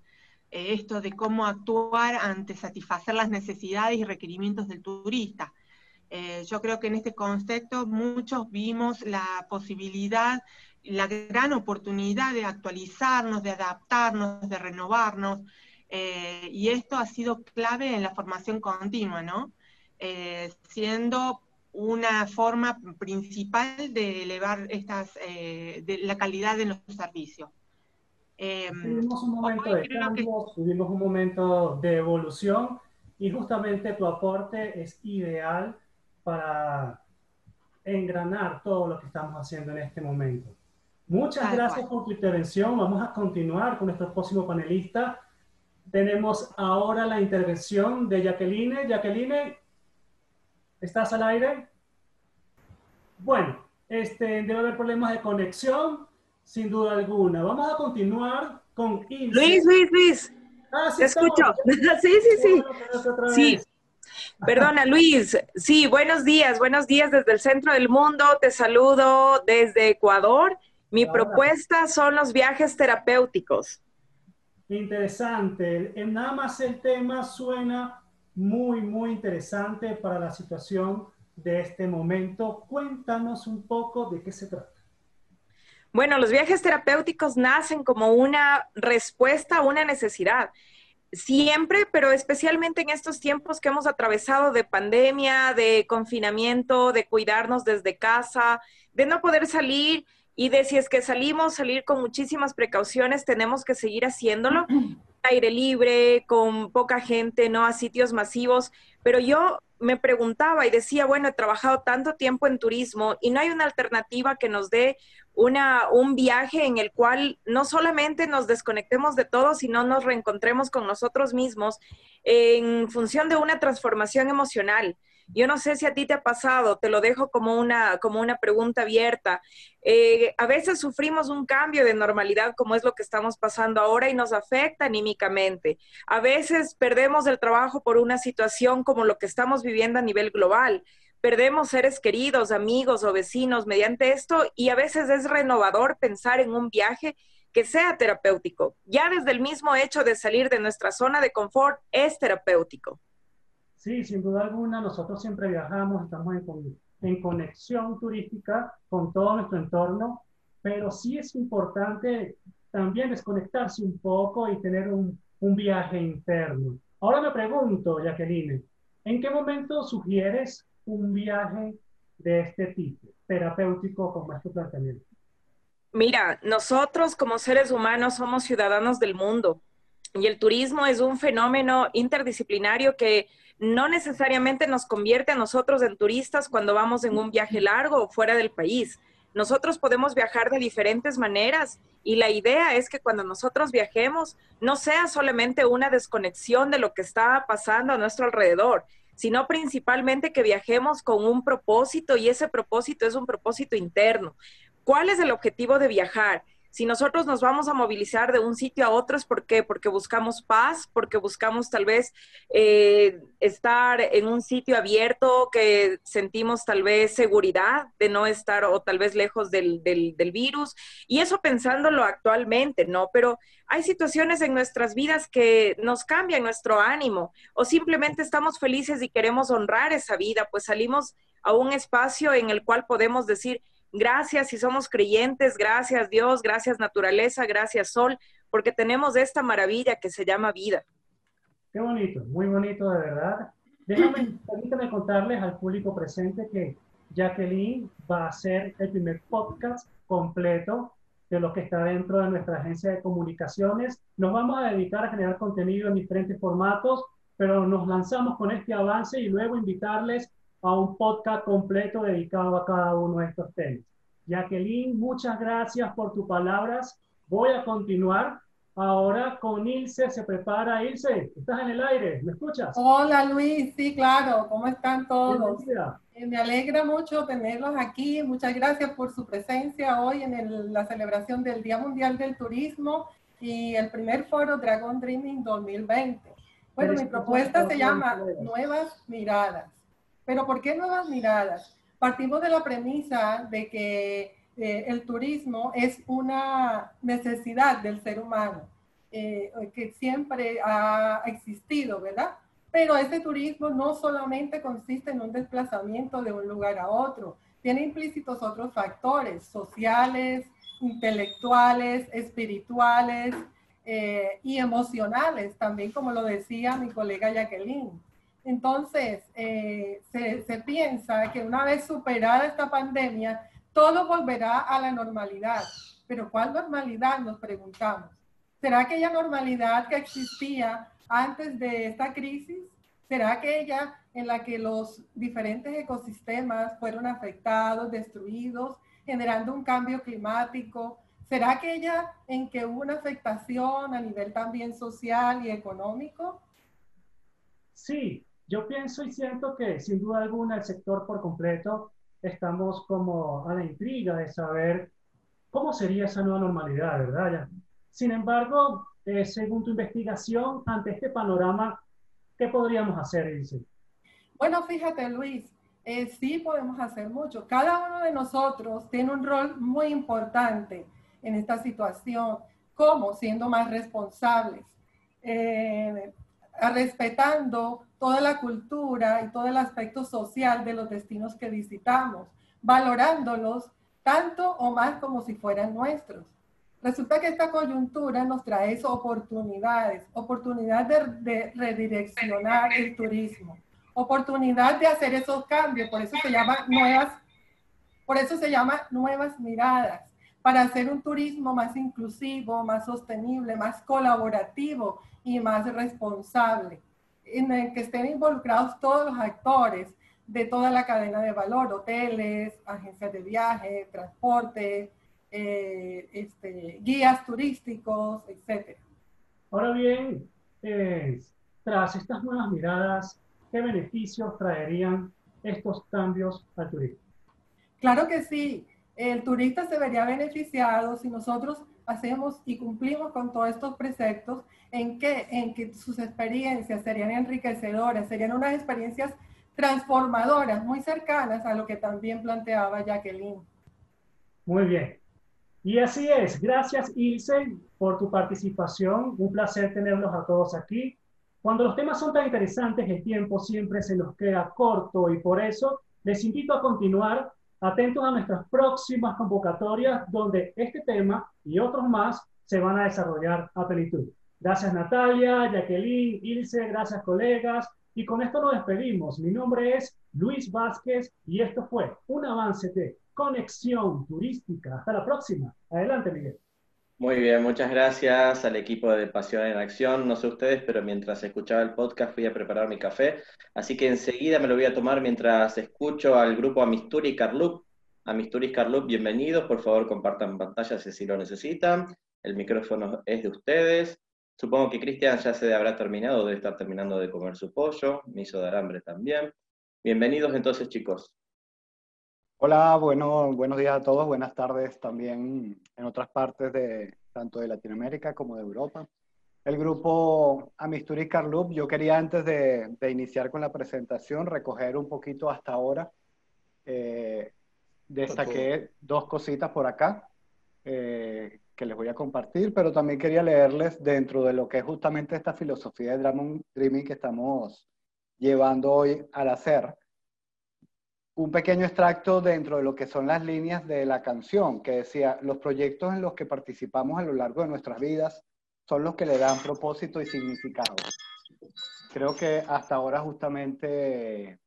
Speaker 26: eh, esto de cómo actuar ante satisfacer las necesidades y requerimientos del turista. Eh, yo creo que en este contexto muchos vimos la posibilidad, la gran oportunidad de actualizarnos, de adaptarnos, de renovarnos, y esto ha sido clave en la formación continua, ¿no? Siendo una forma principal de elevar estas, de la calidad de los servicios.
Speaker 25: Tuvimos un momento de cambio, tuvimos un momento de evolución y justamente tu aporte es ideal para engranar todo lo que estamos haciendo en este momento. Muchas gracias por tu intervención. Vamos a continuar con nuestro próximo panelista. Tenemos ahora la intervención de Jacqueline. Jacqueline, ¿estás al aire? Bueno, este, debe haber problemas de conexión, sin duda alguna. Vamos a continuar con
Speaker 27: Luis, Luis, Luis. Ah, sí, Te escucho. sí, sí, sí. Sí. Perdona, Luis. Sí, buenos días, buenos días desde el centro del mundo. Te saludo desde Ecuador. Mi propuesta son los viajes terapéuticos.
Speaker 25: Interesante. Nada más el tema suena muy, muy interesante para la situación de este momento. Cuéntanos un poco de qué se trata.
Speaker 27: Bueno, los viajes terapéuticos nacen como una respuesta a una necesidad. Siempre, pero especialmente en estos tiempos que hemos atravesado de pandemia, de confinamiento, de cuidarnos desde casa, de no poder salir y de si es que salimos, salir con muchísimas precauciones, tenemos que seguir haciéndolo, aire libre, con poca gente, no a sitios masivos, pero yo me preguntaba y decía, bueno, he trabajado tanto tiempo en turismo y no hay una alternativa que nos dé una, un viaje en el cual no solamente nos desconectemos de todo, sino nos reencontremos con nosotros mismos en función de una transformación emocional. Yo no sé si a ti te ha pasado, te lo dejo como una, como una pregunta abierta. Eh, a veces sufrimos un cambio de normalidad como es lo que estamos pasando ahora y nos afecta anímicamente. A veces perdemos el trabajo por una situación como lo que estamos viviendo a nivel global perdemos seres queridos, amigos o vecinos mediante esto y a veces es renovador pensar en un viaje que sea terapéutico. Ya desde el mismo hecho de salir de nuestra zona de confort es terapéutico.
Speaker 25: Sí, sin duda alguna, nosotros siempre viajamos, estamos en, en conexión turística con todo nuestro entorno, pero sí es importante también desconectarse un poco y tener un, un viaje interno. Ahora me pregunto, Jacqueline, ¿en qué momento sugieres un viaje de este tipo, terapéutico como este planteamiento?
Speaker 27: Mira, nosotros como seres humanos somos ciudadanos del mundo y el turismo es un fenómeno interdisciplinario que no necesariamente nos convierte a nosotros en turistas cuando vamos en un viaje largo o fuera del país. nosotros podemos viajar de diferentes maneras y la idea es que cuando nosotros viajemos no sea solamente una desconexión de lo que está pasando a nuestro alrededor, sino principalmente que viajemos con un propósito y ese propósito es un propósito interno. ¿Cuál es el objetivo de viajar? Si nosotros nos vamos a movilizar de un sitio a otro, ¿es por qué? Porque buscamos paz, porque buscamos tal vez eh, estar en un sitio abierto, que sentimos tal vez seguridad de no estar o tal vez lejos del, del, del virus. Y eso pensándolo actualmente, ¿no? Pero hay situaciones en nuestras vidas que nos cambian nuestro ánimo o simplemente estamos felices y queremos honrar esa vida, pues salimos a un espacio en el cual podemos decir, Gracias si somos creyentes, gracias Dios, gracias naturaleza, gracias Sol, porque tenemos esta maravilla que se llama vida.
Speaker 25: Qué bonito, muy bonito de verdad. Déjame, permítame contarles al público presente que Jacqueline va a hacer el primer podcast completo de lo que está dentro de nuestra agencia de comunicaciones. Nos vamos a dedicar a generar contenido en diferentes formatos, pero nos lanzamos con este avance y luego invitarles a un podcast completo dedicado a cada uno de estos temas. Jacqueline, muchas gracias por tus palabras. Voy a continuar ahora con Ilse. Se prepara Ilse. Estás en el aire. ¿Me escuchas?
Speaker 28: Hola Luis. Sí, claro. ¿Cómo están todos? Eh, me alegra mucho tenerlos aquí. Muchas gracias por su presencia hoy en la celebración del Día Mundial del Turismo y el primer foro Dragon Dreaming 2020. Bueno, mi propuesta se llama Nuevas Miradas. Pero ¿por qué nuevas miradas? Partimos de la premisa de que eh, el turismo es una necesidad del ser humano, eh, que siempre ha existido, ¿verdad? Pero ese turismo no solamente consiste en un desplazamiento de un lugar a otro, tiene implícitos otros factores sociales, intelectuales, espirituales eh, y emocionales, también como lo decía mi colega Jacqueline. Entonces, eh, se, piensa que una vez superada esta pandemia, todo volverá a la normalidad. Pero ¿cuál normalidad? Nos preguntamos. ¿Será aquella normalidad que existía antes de esta crisis? ¿Será aquella en la que los diferentes ecosistemas fueron afectados, destruidos, generando un cambio climático? ¿Será aquella en que hubo una afectación a nivel también social y económico?
Speaker 25: Sí, yo pienso y siento que sin duda alguna el sector por completo estamos como a la intriga de saber cómo sería esa nueva normalidad, ¿verdad? Sin embargo, eh, según tu investigación, ante este panorama, ¿qué podríamos hacer, Ilse?
Speaker 28: Bueno, fíjate, Luis, eh, sí podemos hacer mucho. Cada uno de nosotros tiene un rol muy importante en esta situación, como siendo más responsables, eh, respetando toda la cultura y todo el aspecto social de los destinos que visitamos, valorándolos tanto o más como si fueran nuestros. Resulta que esta coyuntura nos trae oportunidades, oportunidad de, redireccionar el turismo, oportunidad de hacer esos cambios, por eso se llama nuevas, por eso se llama nuevas miradas, para hacer un turismo más inclusivo, más sostenible, más colaborativo y más responsable en el que estén involucrados todos los actores de toda la cadena de valor, hoteles, agencias de viaje, transporte, eh, este, guías turísticos, etc.
Speaker 25: Ahora bien, eh, tras estas nuevas miradas, ¿qué beneficios traerían estos cambios al turismo?
Speaker 28: Claro que sí, el turista se vería beneficiado si nosotros hacemos y cumplimos con todos estos preceptos en que, en que sus experiencias serían enriquecedoras, serían unas experiencias transformadoras, muy cercanas a lo que también planteaba Jacqueline.
Speaker 25: Muy bien. Y así es. Gracias, Ilse, por tu participación. Un placer tenerlos a todos aquí. Cuando los temas son tan interesantes, el tiempo siempre se nos queda corto y por eso les invito a continuar atentos a nuestras próximas convocatorias donde este tema y otros más se van a desarrollar a plenitud. Gracias Natalia, Jacqueline, Ilse, gracias colegas. Y con esto nos despedimos. Mi nombre es Luis Vázquez y esto fue un avance de conexión turística. Hasta la próxima. Adelante, Miguel.
Speaker 2: Muy bien, muchas gracias al equipo de Pasión en Acción. No sé ustedes, pero mientras escuchaba el podcast fui a preparar mi café, así que enseguida me lo voy a tomar mientras escucho al grupo Amistur y Carlup A mis turis Carlup, bienvenidos. Por favor, compartan pantalla si lo necesitan. El micrófono es de ustedes. Supongo que Cristian ya se habrá terminado, debe estar terminando de comer su pollo. Me hizo dar hambre también. Bienvenidos entonces, chicos.
Speaker 29: Hola, bueno, buenos días a todos. Buenas tardes también en otras partes de tanto de Latinoamérica como de Europa. El grupo Amisturi Carlup, yo quería antes de, iniciar con la presentación recoger un poquito hasta ahora. Eh, destaqué dos cositas por acá eh, que les voy a compartir, pero también quería leerles dentro de lo que es justamente esta filosofía de Dreaming que estamos llevando hoy al hacer. Un pequeño extracto dentro de lo que son las líneas de la canción, que decía, los proyectos en los que participamos a lo largo de nuestras vidas son los que le dan propósito y significado. Creo que hasta ahora justamente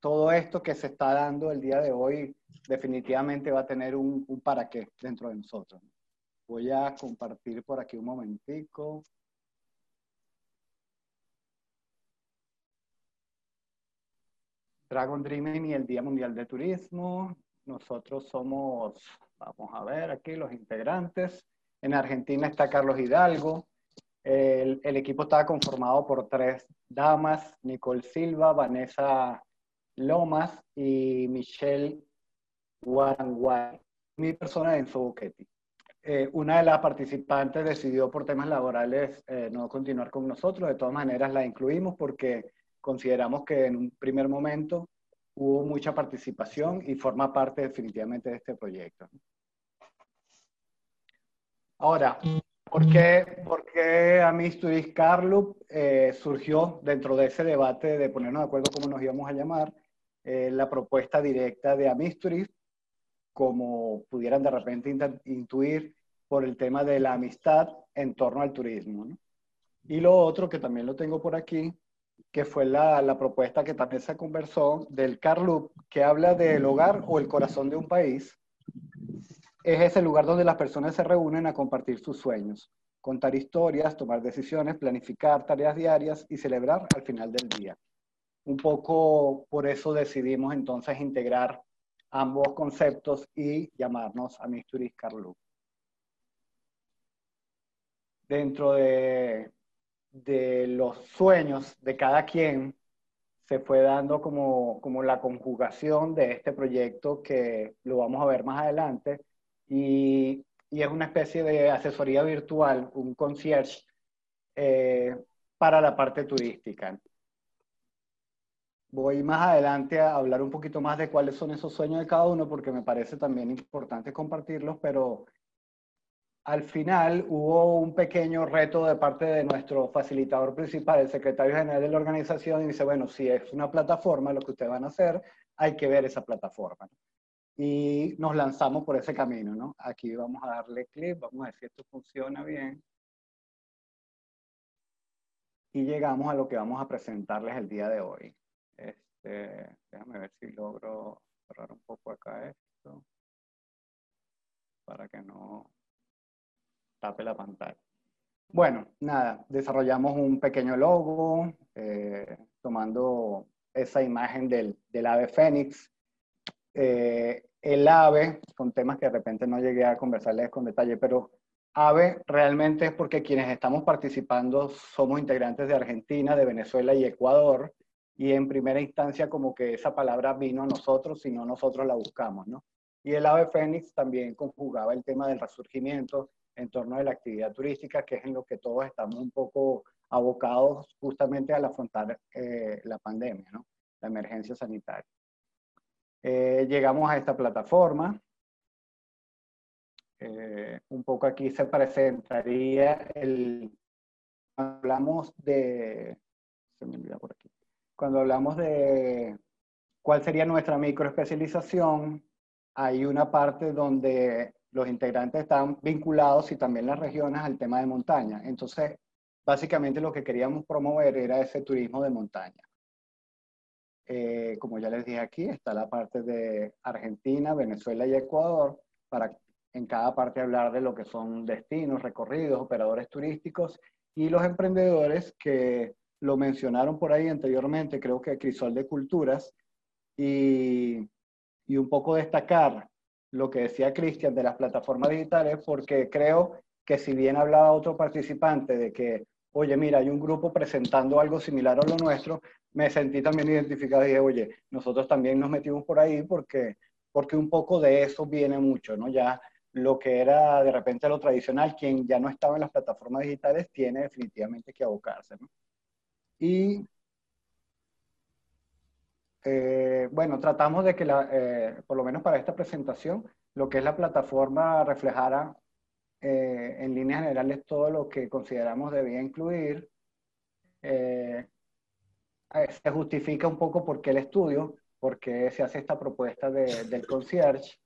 Speaker 29: todo esto que se está dando el día de hoy definitivamente va a tener un, para qué dentro de nosotros. Voy a compartir por aquí un momentico. Dragon Dreaming y el Día Mundial de Turismo. Nosotros somos, vamos a ver aquí, los integrantes. En Argentina está Carlos Hidalgo. El, equipo está conformado por tres damas, Nicole Silva, Vanessa Lomas y Michelle Wang mi persona en Soboqueti. Eh, una de las participantes decidió por temas laborales eh, no continuar con nosotros, de todas maneras la incluimos porque consideramos que en un primer momento hubo mucha participación y forma parte definitivamente de este proyecto. Ahora, ¿por qué, por qué Amisturis Carlup eh, surgió dentro de ese debate de ponernos de acuerdo cómo nos íbamos a llamar? Eh, la propuesta directa de Amisturis, como pudieran de repente intuir por el tema de la amistad en torno al turismo. Y lo otro, que también lo tengo por aquí, que fue la, la propuesta que también se conversó del Carlup, que habla del hogar o el corazón de un país. Es ese lugar donde las personas se reúnen a compartir sus sueños, contar historias, tomar decisiones, planificar tareas diarias y celebrar al final del día. Un poco por eso decidimos entonces integrar ambos conceptos y llamarnos Amisturis Carlup. Dentro de, de los sueños de cada quien se fue dando como, como la conjugación de este proyecto que lo vamos a ver más adelante y, y es una especie de asesoría virtual, un concierge eh, para la parte turística. Voy más adelante a hablar un poquito más de cuáles son esos sueños de cada uno porque me parece también importante compartirlos, pero al final hubo un pequeño reto de parte de nuestro facilitador principal, el secretario general de la organización, y dice, bueno, si es una plataforma, lo que ustedes van a hacer, hay que ver esa plataforma. Y nos lanzamos por ese camino, ¿no? Aquí vamos a darle clic, vamos a ver si esto funciona bien. Y llegamos a lo que vamos a presentarles el día de hoy. Este, déjame ver si logro cerrar un poco acá esto para que no tape la pantalla. Bueno, nada, desarrollamos un pequeño logo eh, tomando esa imagen del, ave fénix. Eh, el ave, con temas que de repente no llegué a conversarles con detalle, pero ave realmente es porque quienes estamos participando somos integrantes de Argentina, de Venezuela y Ecuador, y en primera instancia como que esa palabra vino a nosotros, si no nosotros la buscamos, ¿no? Y el ave fénix también conjugaba el tema del resurgimiento, en torno a la actividad turística, que es en lo que todos estamos un poco abocados justamente al afrontar eh, la pandemia, ¿no? la emergencia sanitaria. Eh, llegamos a esta plataforma. Eh, un poco aquí se presentaría el... Hablamos de... Se me olvida por aquí. Cuando hablamos de cuál sería nuestra microespecialización, hay una parte donde los integrantes están vinculados y también las regiones al tema de montaña. Entonces, básicamente lo que queríamos promover era ese turismo de montaña. Eh, como ya les dije aquí, está la parte de Argentina, Venezuela y Ecuador, para en cada parte hablar de lo que son destinos, recorridos, operadores turísticos y los emprendedores que lo mencionaron por ahí anteriormente, creo que Crisol de Culturas, y, y un poco destacar lo que decía Cristian de las plataformas digitales, porque creo que si bien hablaba otro participante de que, oye, mira, hay un grupo presentando algo similar a lo nuestro, me sentí también identificado y dije, oye, nosotros también nos metimos por ahí porque, porque un poco de eso viene mucho, ¿no? Ya lo que era de repente lo tradicional, quien ya no estaba en las plataformas digitales tiene definitivamente que abocarse, ¿no? Y eh, bueno, tratamos de que, la, eh, por lo menos para esta presentación, lo que es la plataforma reflejara eh, en líneas generales todo lo que consideramos debía incluir. se justifica un poco por qué el estudio, por qué se hace esta propuesta de, del concierge,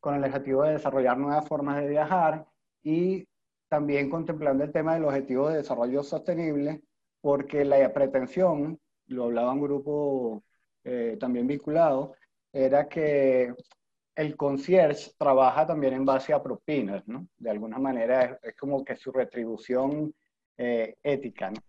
Speaker 29: con el objetivo de desarrollar nuevas formas de viajar y también contemplando el tema del objetivo de desarrollo sostenible, porque la pretensión, lo hablaba un grupo eh, también vinculado, era que el concierge trabaja también en base a propinas, ¿no? De alguna manera es, como que su retribución eh, ética, ¿no?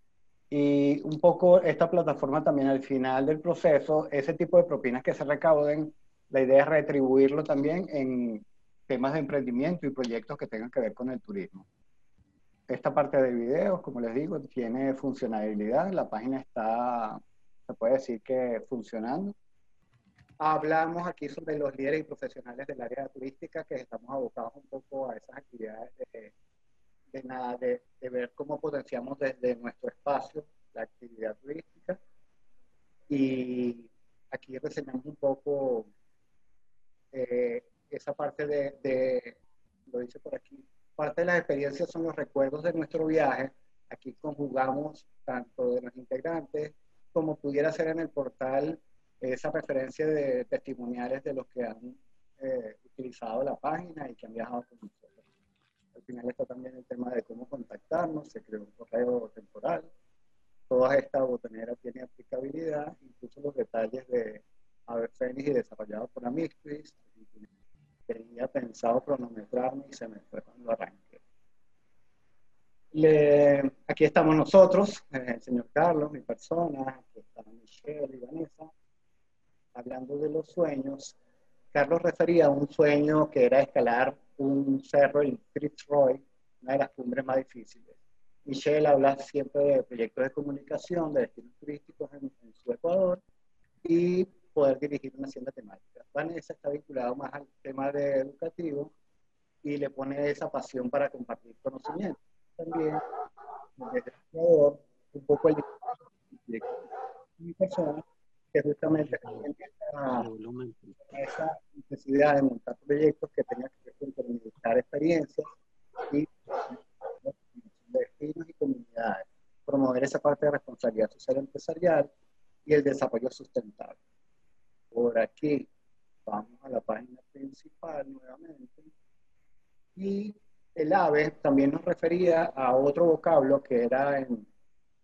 Speaker 29: Y un poco esta plataforma también al final del proceso, ese tipo de propinas que se recauden, la idea es retribuirlo también en temas de emprendimiento y proyectos que tengan que ver con el turismo. Esta parte de videos, como les digo, tiene funcionalidad. La página está se puede decir que funcionando. Hablamos aquí sobre los líderes y profesionales del área turística que estamos abocados un poco a esas actividades de, de nada, de, de, ver cómo potenciamos desde nuestro espacio la actividad turística. Y aquí reseñamos un poco eh, esa parte de, de, lo dice por aquí, parte de las experiencias son los recuerdos de nuestro viaje. Aquí conjugamos tanto de los integrantes, como pudiera ser en el portal esa referencia de testimoniales de los que han eh, utilizado la página y que han viajado con nosotros. Al final está también el tema de cómo contactarnos, se creó un correo temporal. Toda esta botonera tiene aplicabilidad, incluso los detalles de Fenix y desarrollado por Amistris. Tenía pensado cronometrarme y se me fue cuando arranqué aquí estamos nosotros, eh, el señor Carlos, mi persona, aquí está Michelle y Vanessa, hablando de los sueños. Carlos refería a un sueño que era escalar un cerro en Fitzroy, una de las cumbres más difíciles. Michelle habla siempre de proyectos de comunicación, de destinos turísticos en, su Ecuador y poder dirigir una hacienda temática. Vanessa está vinculado más al tema de educativo y le pone esa pasión para compartir conocimiento también desde el un poco el de mi persona que justamente esa, esa necesidad de montar proyectos que tengan que ver con comunicar experiencias y destinos y comunidades, promover esa parte de responsabilidad social empresarial y el desarrollo sustentable. Por aquí vamos a la página principal nuevamente y el ave también nos refería a otro vocablo que era en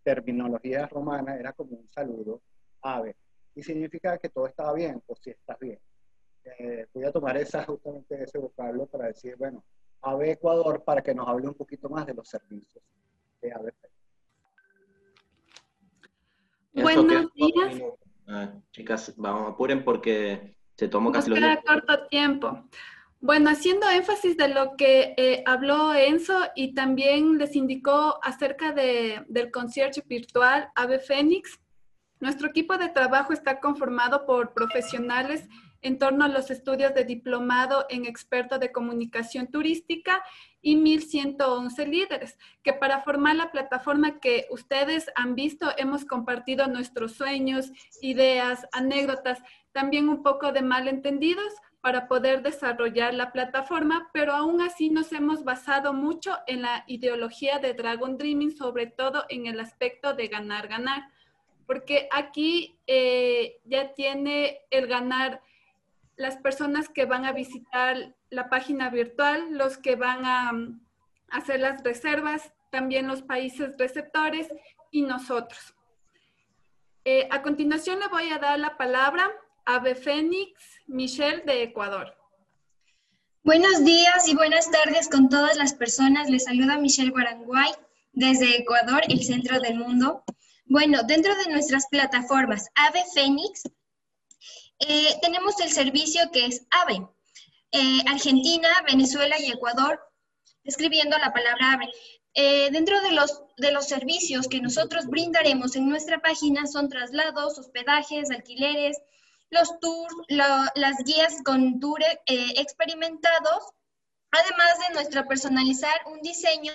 Speaker 29: terminología romana, era como un saludo, ave, y significa que todo estaba bien o si estás bien. Eh, voy a tomar esa, justamente ese vocablo para decir, bueno, ave Ecuador para que nos hable un poquito más de los servicios de ave.
Speaker 30: Buenos días.
Speaker 2: Ah, chicas, vamos, apuren porque se tomó casi
Speaker 30: Nos queda corto tiempo. Bueno, haciendo énfasis de lo que eh, habló Enzo y también les indicó acerca de, del concierge virtual Ave Fénix, nuestro equipo de trabajo está conformado por profesionales en torno a los estudios de diplomado en experto de comunicación turística y 1111 líderes, que para formar la plataforma que ustedes han visto hemos compartido nuestros sueños, ideas, anécdotas, también un poco de malentendidos para poder desarrollar la plataforma, pero aún así nos hemos basado mucho en la ideología de Dragon Dreaming, sobre todo en el aspecto de ganar, ganar, porque aquí eh, ya tiene el ganar las personas que van a visitar la página virtual, los que van a mm, hacer las reservas, también los países receptores y nosotros. Eh, a continuación le voy a dar la palabra Ave Fénix, Michelle de Ecuador.
Speaker 31: Buenos días y buenas tardes con todas las personas. Les saluda Michelle Guaranguay desde Ecuador, el centro del mundo. Bueno, dentro de nuestras plataformas Ave Fénix, eh, tenemos el servicio que es Ave.
Speaker 16: eh, Argentina, Venezuela y Ecuador, escribiendo la palabra AVE. Eh, dentro de los, de los servicios que nosotros brindaremos en nuestra página son traslados, hospedajes, alquileres, los tours, las guías con tours eh, experimentados, además de nuestra personalizar un diseño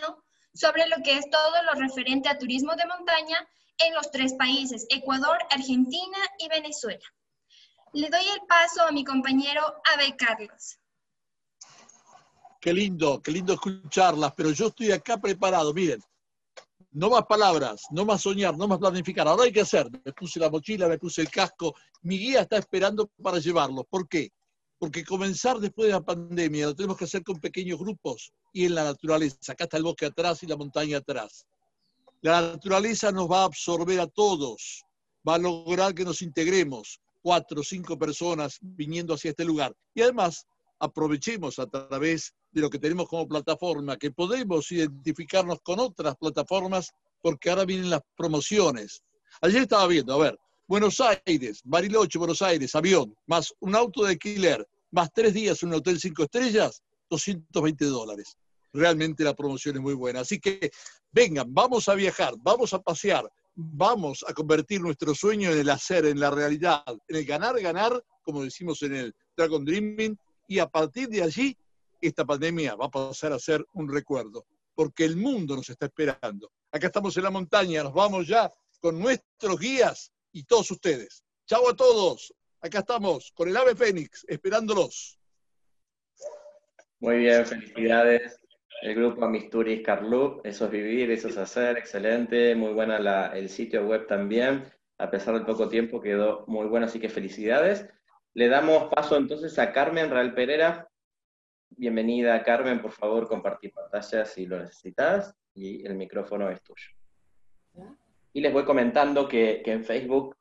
Speaker 16: sobre lo que es todo lo referente a turismo de montaña en los tres países, Ecuador, Argentina y Venezuela. Le doy el paso a mi compañero Abe Carlos.
Speaker 6: Qué lindo, qué lindo escucharlas, pero yo estoy acá preparado, miren. No más palabras, no más soñar, no más planificar. Ahora hay que hacer. Me puse la mochila, me puse el casco. Mi guía está esperando para llevarlo. ¿Por qué? Porque comenzar después de la pandemia lo tenemos que hacer con pequeños grupos y en la naturaleza. Acá está el bosque atrás y la montaña atrás. La naturaleza nos va a absorber a todos, va a lograr que nos integremos, cuatro o cinco personas viniendo hacia este lugar. Y además, aprovechemos a través de lo que tenemos como plataforma, que podemos identificarnos con otras plataformas, porque ahora vienen las promociones. Ayer estaba viendo, a ver, Buenos Aires, Bariloche, Buenos Aires, avión, más un auto de alquiler, más tres días en un hotel cinco estrellas, 220 dólares. Realmente la promoción es muy buena. Así que vengan, vamos a viajar, vamos a pasear, vamos a convertir nuestro sueño en el hacer, en la realidad, en el ganar, ganar, como decimos en el Dragon Dreaming, y a partir de allí, esta pandemia va a pasar a ser un recuerdo, porque el mundo nos está esperando. Acá estamos en la montaña, nos vamos ya con nuestros guías y todos ustedes. Chao a todos, acá estamos con el ave fénix, esperándolos.
Speaker 2: Muy bien, felicidades el grupo Amisturis Carloop, eso es vivir, eso es hacer, excelente, muy buena el sitio web también, a pesar del poco tiempo quedó muy bueno, así que felicidades. Le damos paso entonces a Carmen Real Pereira. Bienvenida Carmen, por favor compartir pantalla si lo necesitas y el micrófono es tuyo. Y les voy comentando que, en Facebook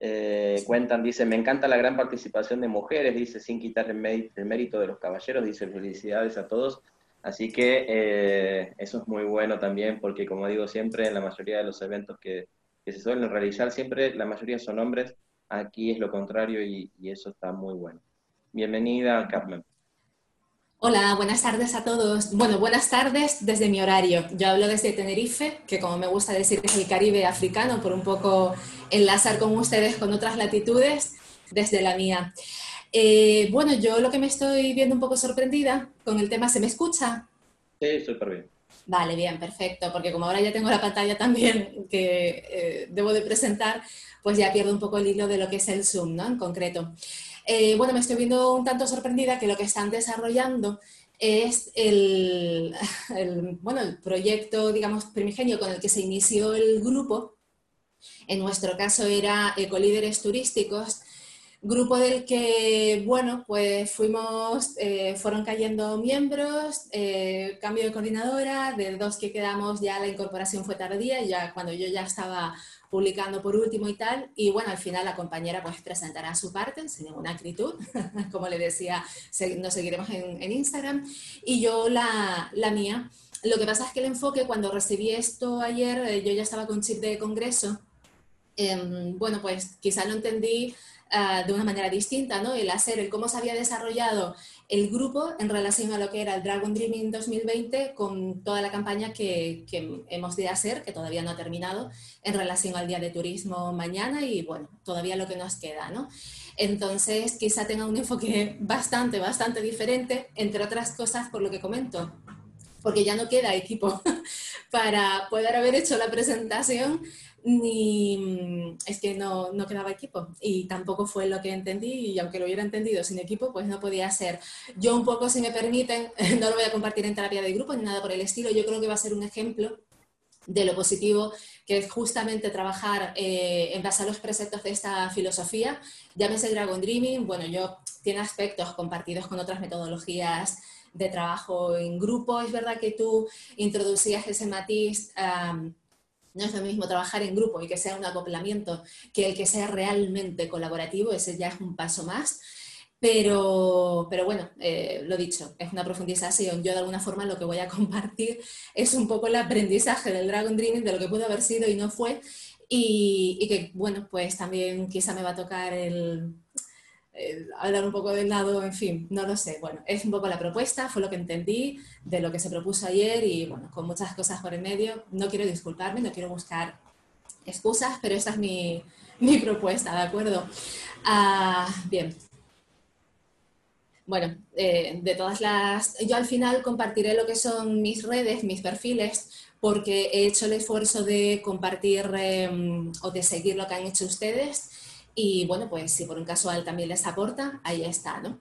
Speaker 2: eh, cuentan, dice, me encanta la gran participación de mujeres, dice, sin quitar el, mérito de los caballeros, dice, felicidades a todos. Así que eh, eso es muy bueno también, porque como digo siempre, en la mayoría de los eventos que, se suelen realizar, siempre la mayoría son hombres, aquí es lo contrario y, eso está muy bueno. Bienvenida, Carmen.
Speaker 32: Hola, buenas tardes a todos. Bueno, buenas tardes desde mi horario. Yo hablo desde Tenerife, que como me gusta decir es el Caribe africano, por un poco enlazar con ustedes con otras latitudes desde la mía. Eh, bueno, yo lo que me estoy viendo un poco sorprendida con el tema, ¿se me escucha?
Speaker 2: Sí, súper bien.
Speaker 32: Vale, bien, perfecto, porque como ahora ya tengo la pantalla también que eh, debo de presentar, pues ya pierdo un poco el hilo de lo que es el Zoom, ¿no? En concreto. Eh, bueno, me estoy viendo un tanto sorprendida que lo que están desarrollando es el, bueno, el proyecto, digamos, primigenio con el que se inició el grupo. En nuestro caso era Ecolíderes Turísticos, Grupo del que, bueno, pues fuimos, eh, fueron cayendo miembros, eh, cambio de coordinadora, de dos que quedamos ya la incorporación fue tardía, ya cuando yo ya estaba publicando por último y tal, y bueno, al final la compañera pues presentará su parte sin ninguna acritud, como le decía, nos seguiremos en, Instagram, y yo la, la, mía. Lo que pasa es que el enfoque, cuando recibí esto ayer, eh, yo ya estaba con chip de congreso, em, bueno, pues quizá no entendí Ah, de una manera distinta, ¿no? El hacer, el cómo se había desarrollado el grupo en relación a lo que era el Dragon Dreaming 2020 con toda la campaña que, que, hemos de hacer, que todavía no ha terminado, en relación al Día de Turismo mañana y, bueno, todavía lo que nos queda, ¿no? Entonces, quizá tenga un enfoque bastante, bastante diferente, entre otras cosas por lo que comento, porque ya no queda equipo para poder haber hecho la presentación ni mm, es que no, no, quedaba equipo y tampoco fue lo que entendí y aunque lo hubiera entendido sin equipo pues no podía ser. Yo un poco si me permiten, no lo voy a compartir en terapia de grupo ni nada por el estilo, yo creo que va a ser un ejemplo de lo positivo que es justamente trabajar eh, en base a los preceptos de esta filosofía. Llámese Dragon Dreaming, bueno, yo tiene aspectos compartidos con otras metodologías de trabajo en grupo. Es verdad que tú introducías ese matiz no es lo mismo trabajar en grupo y que sea un acoplamiento que el que sea realmente colaborativo, ese ya es un paso más. Pero, pero bueno, eh, lo dicho, es una profundización. Yo de alguna forma lo que voy a compartir es un poco el aprendizaje del Dragon Dreaming, de lo que pudo haber sido y no fue. Y, que bueno, pues también quizá me va a tocar el, eh, hablar un poco del lado, en fin, no lo sé. Bueno, es un poco la propuesta, fue lo que entendí de lo que se propuso ayer y bueno, con muchas cosas por el medio. No quiero disculparme, no quiero buscar excusas, pero esta es mi, mi propuesta, ¿de acuerdo? Ah, bien. Bueno, eh, de todas las... Yo al final compartiré lo que son mis redes, mis perfiles, porque he hecho el esfuerzo de compartir em, o de seguir lo que han hecho ustedes y bueno, pues si por un casual también les aporta, ahí está, ¿no?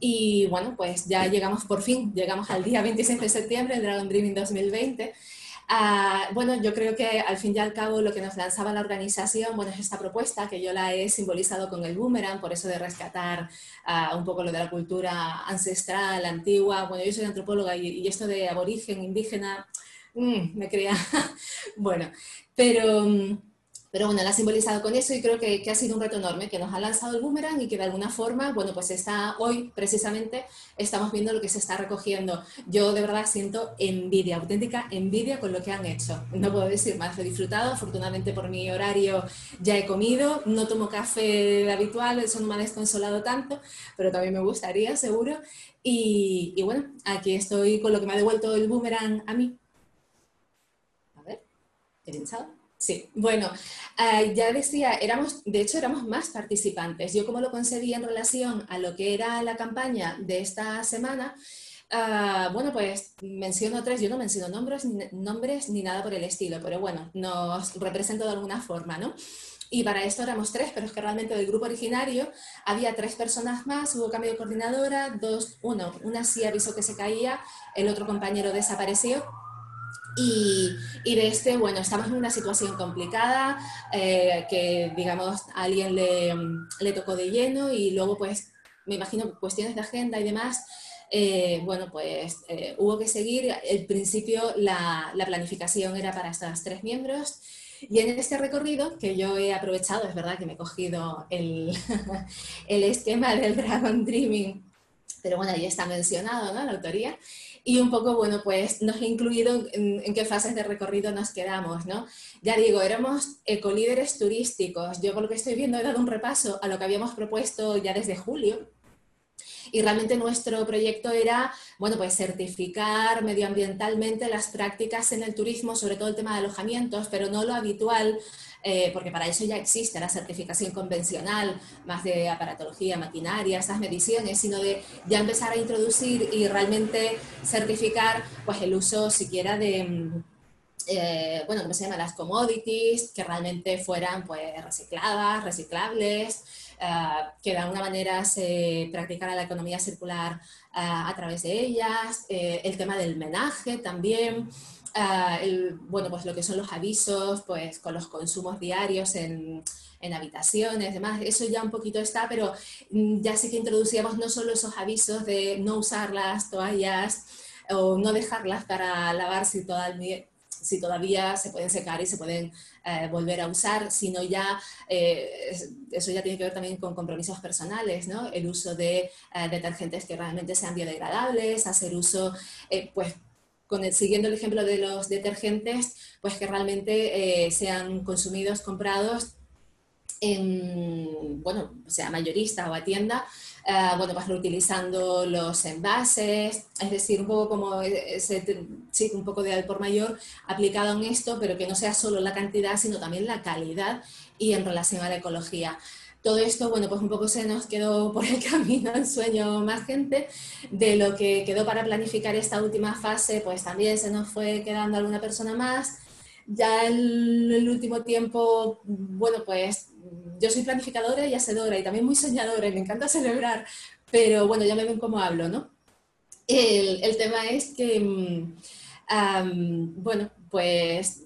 Speaker 32: Y bueno, pues ya llegamos por fin, llegamos al día 26 de septiembre, el Dragon Dreaming 2020. Ah, bueno, yo creo que al fin y al cabo lo que nos lanzaba la organización, bueno, es esta propuesta que yo la he simbolizado con el boomerang, por eso de rescatar ah, un poco lo de la cultura ancestral, antigua. Bueno, yo soy antropóloga y, esto de aborigen, indígena, mm, me crea, bueno, pero... Pero bueno, la ha simbolizado con eso y creo que, que, ha sido un reto enorme, que nos ha lanzado el boomerang y que de alguna forma, bueno, pues está hoy precisamente estamos viendo lo que se está recogiendo. Yo de verdad siento envidia, auténtica envidia con lo que han hecho. No puedo decir más, he disfrutado, afortunadamente por mi horario ya he comido, no tomo café habitual, eso no me ha desconsolado tanto, pero también me gustaría, seguro. Y, y bueno, aquí estoy con lo que me ha devuelto el boomerang a mí. A ver, he pensado. Sí, bueno, eh, ya decía, éramos, de hecho éramos más participantes. Yo como lo concebí en relación a lo que era la campaña de esta semana, ah, bueno, pues menciono tres, yo no menciono nombres, nombres ni nada por el estilo, pero bueno, nos represento de alguna forma, ¿no? Y para esto éramos tres, pero es que realmente del grupo originario había tres personas más, hubo cambio de coordinadora, dos, uno, una sí avisó que se caía, el otro compañero desapareció y, de este, bueno, estamos en una situación complicada, eh, que digamos a alguien le, le, tocó de lleno y luego pues me imagino cuestiones de agenda y demás, eh, bueno, pues eh, hubo que seguir. El principio la, la, planificación era para estos tres miembros. Y en este recorrido, que yo he aprovechado, es verdad que me he cogido el, el esquema del Dragon Dreaming, pero bueno, ahí está mencionado, ¿no? La autoría y un poco, bueno, pues nos he incluido en, qué fases de recorrido nos quedamos, ¿no? Ya digo, éramos ecolíderes turísticos. Yo por lo que estoy viendo he dado un repaso a lo que habíamos propuesto ya desde julio, y realmente nuestro proyecto era, bueno, pues certificar medioambientalmente las prácticas en el turismo, sobre todo el tema de alojamientos, pero no lo habitual eh, porque para eso ya existe la certificación convencional, más de aparatología, maquinaria, esas mediciones, sino de ya empezar a introducir y realmente certificar pues, el uso siquiera de, mm, eh, bueno, ¿cómo se llama? Las commodities, que realmente fueran pues, recicladas, reciclables, eh, que de alguna manera se practicara la economía circular a través de ellas, el tema del menaje también. Bueno, pues lo que son los avisos, pues con los consumos diarios en, en habitaciones, demás, eso ya un poquito está, pero mm, ya sí que introducíamos no solo esos avisos de no usar las toallas o no dejarlas para lavar si todavía, si todavía se pueden secar y se pueden eh, volver a usar, sino ya, eh, eso ya tiene que ver también con compromisos personales, ¿no? El uso de eh, detergentes que realmente sean biodegradables, hacer uso, pues siguiendo el ejemplo de los detergentes, pues que realmente sean consumidos, comprados en, bueno, sea mayorista o a tienda, eh, bueno, pues reutilizando los envases, es decir, un poco como ese, sí, un poco de al por mayor aplicado en esto, pero que no sea solo la cantidad, sino también la calidad y en relación a la ecología todo esto, bueno, pues un poco se nos quedó por el camino el sueño más gente. De lo que quedó para planificar esta última fase, pues también se nos fue quedando alguna persona más. Ya en el último tiempo, bueno, pues yo soy planificadora y hacedora y también muy soñadora y me encanta celebrar, pero bueno, ya me ven cómo hablo, ¿no? El, el tema es que, mm, bueno, pues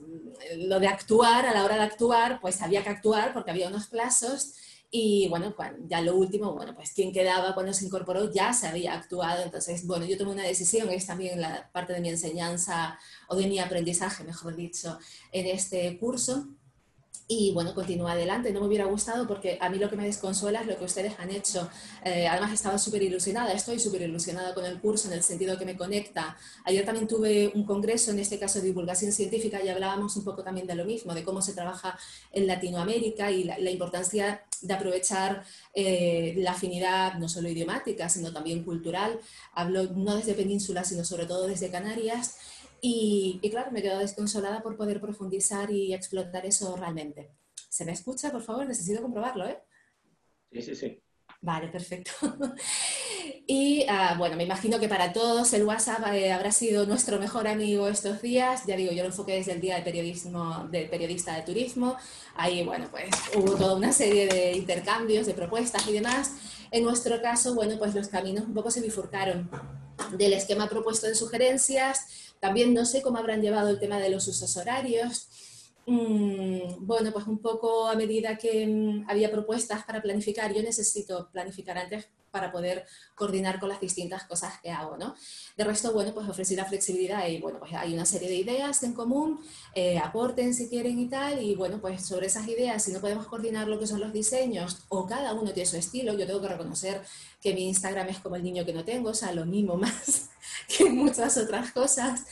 Speaker 32: lo de actuar, a la hora de actuar, pues había que actuar porque había unos plazos y bueno, ya lo último, bueno, pues quien quedaba cuando se incorporó ya se había actuado. Entonces, bueno, yo tomé una decisión, es también la parte de mi enseñanza o de mi aprendizaje, mejor dicho, en este curso. Y bueno, continúa adelante. No me hubiera gustado porque a mí lo que me desconsuela es lo que ustedes han hecho. Eh, además, estaba súper ilusionada, estoy súper ilusionada con el curso en el sentido que me conecta. Ayer también tuve un congreso, en este caso de divulgación científica, y hablábamos un poco también de lo mismo, de cómo se trabaja en Latinoamérica y la, importancia de aprovechar eh, la afinidad no solo idiomática, sino también cultural. Hablo no desde Península, sino sobre todo desde Canarias. Y, claro, me quedo desconsolada por poder profundizar y explotar eso realmente. ¿Se me escucha, por favor? Necesito comprobarlo, ¿eh?
Speaker 2: Sí, sí, sí.
Speaker 32: Vale, perfecto. y ah, bueno, me imagino que para todos el WhatsApp eh, habrá sido nuestro mejor amigo estos días. Ya digo, yo lo enfoqué desde el Día de Periodismo, del Periodista de Turismo. Ahí, bueno, pues hubo toda una serie de intercambios, de propuestas y demás. En nuestro caso, bueno, pues los caminos un poco se bifurcaron del esquema propuesto de sugerencias también no sé cómo habrán llevado el tema de los usos horarios. Mm, bueno, pues un poco a medida que mm, había propuestas para planificar, yo necesito planificar antes para poder coordinar con las distintas cosas que hago, ¿no? De resto, bueno, pues ofrecí la flexibilidad y, bueno, pues hay una serie de ideas en común, eh, aporten si quieren y tal, y, bueno, pues sobre esas ideas, si no podemos coordinar lo que son los diseños, o cada uno tiene su estilo, yo tengo que reconocer que mi Instagram es como el niño que no tengo, o sea, lo mismo más que muchas otras cosas,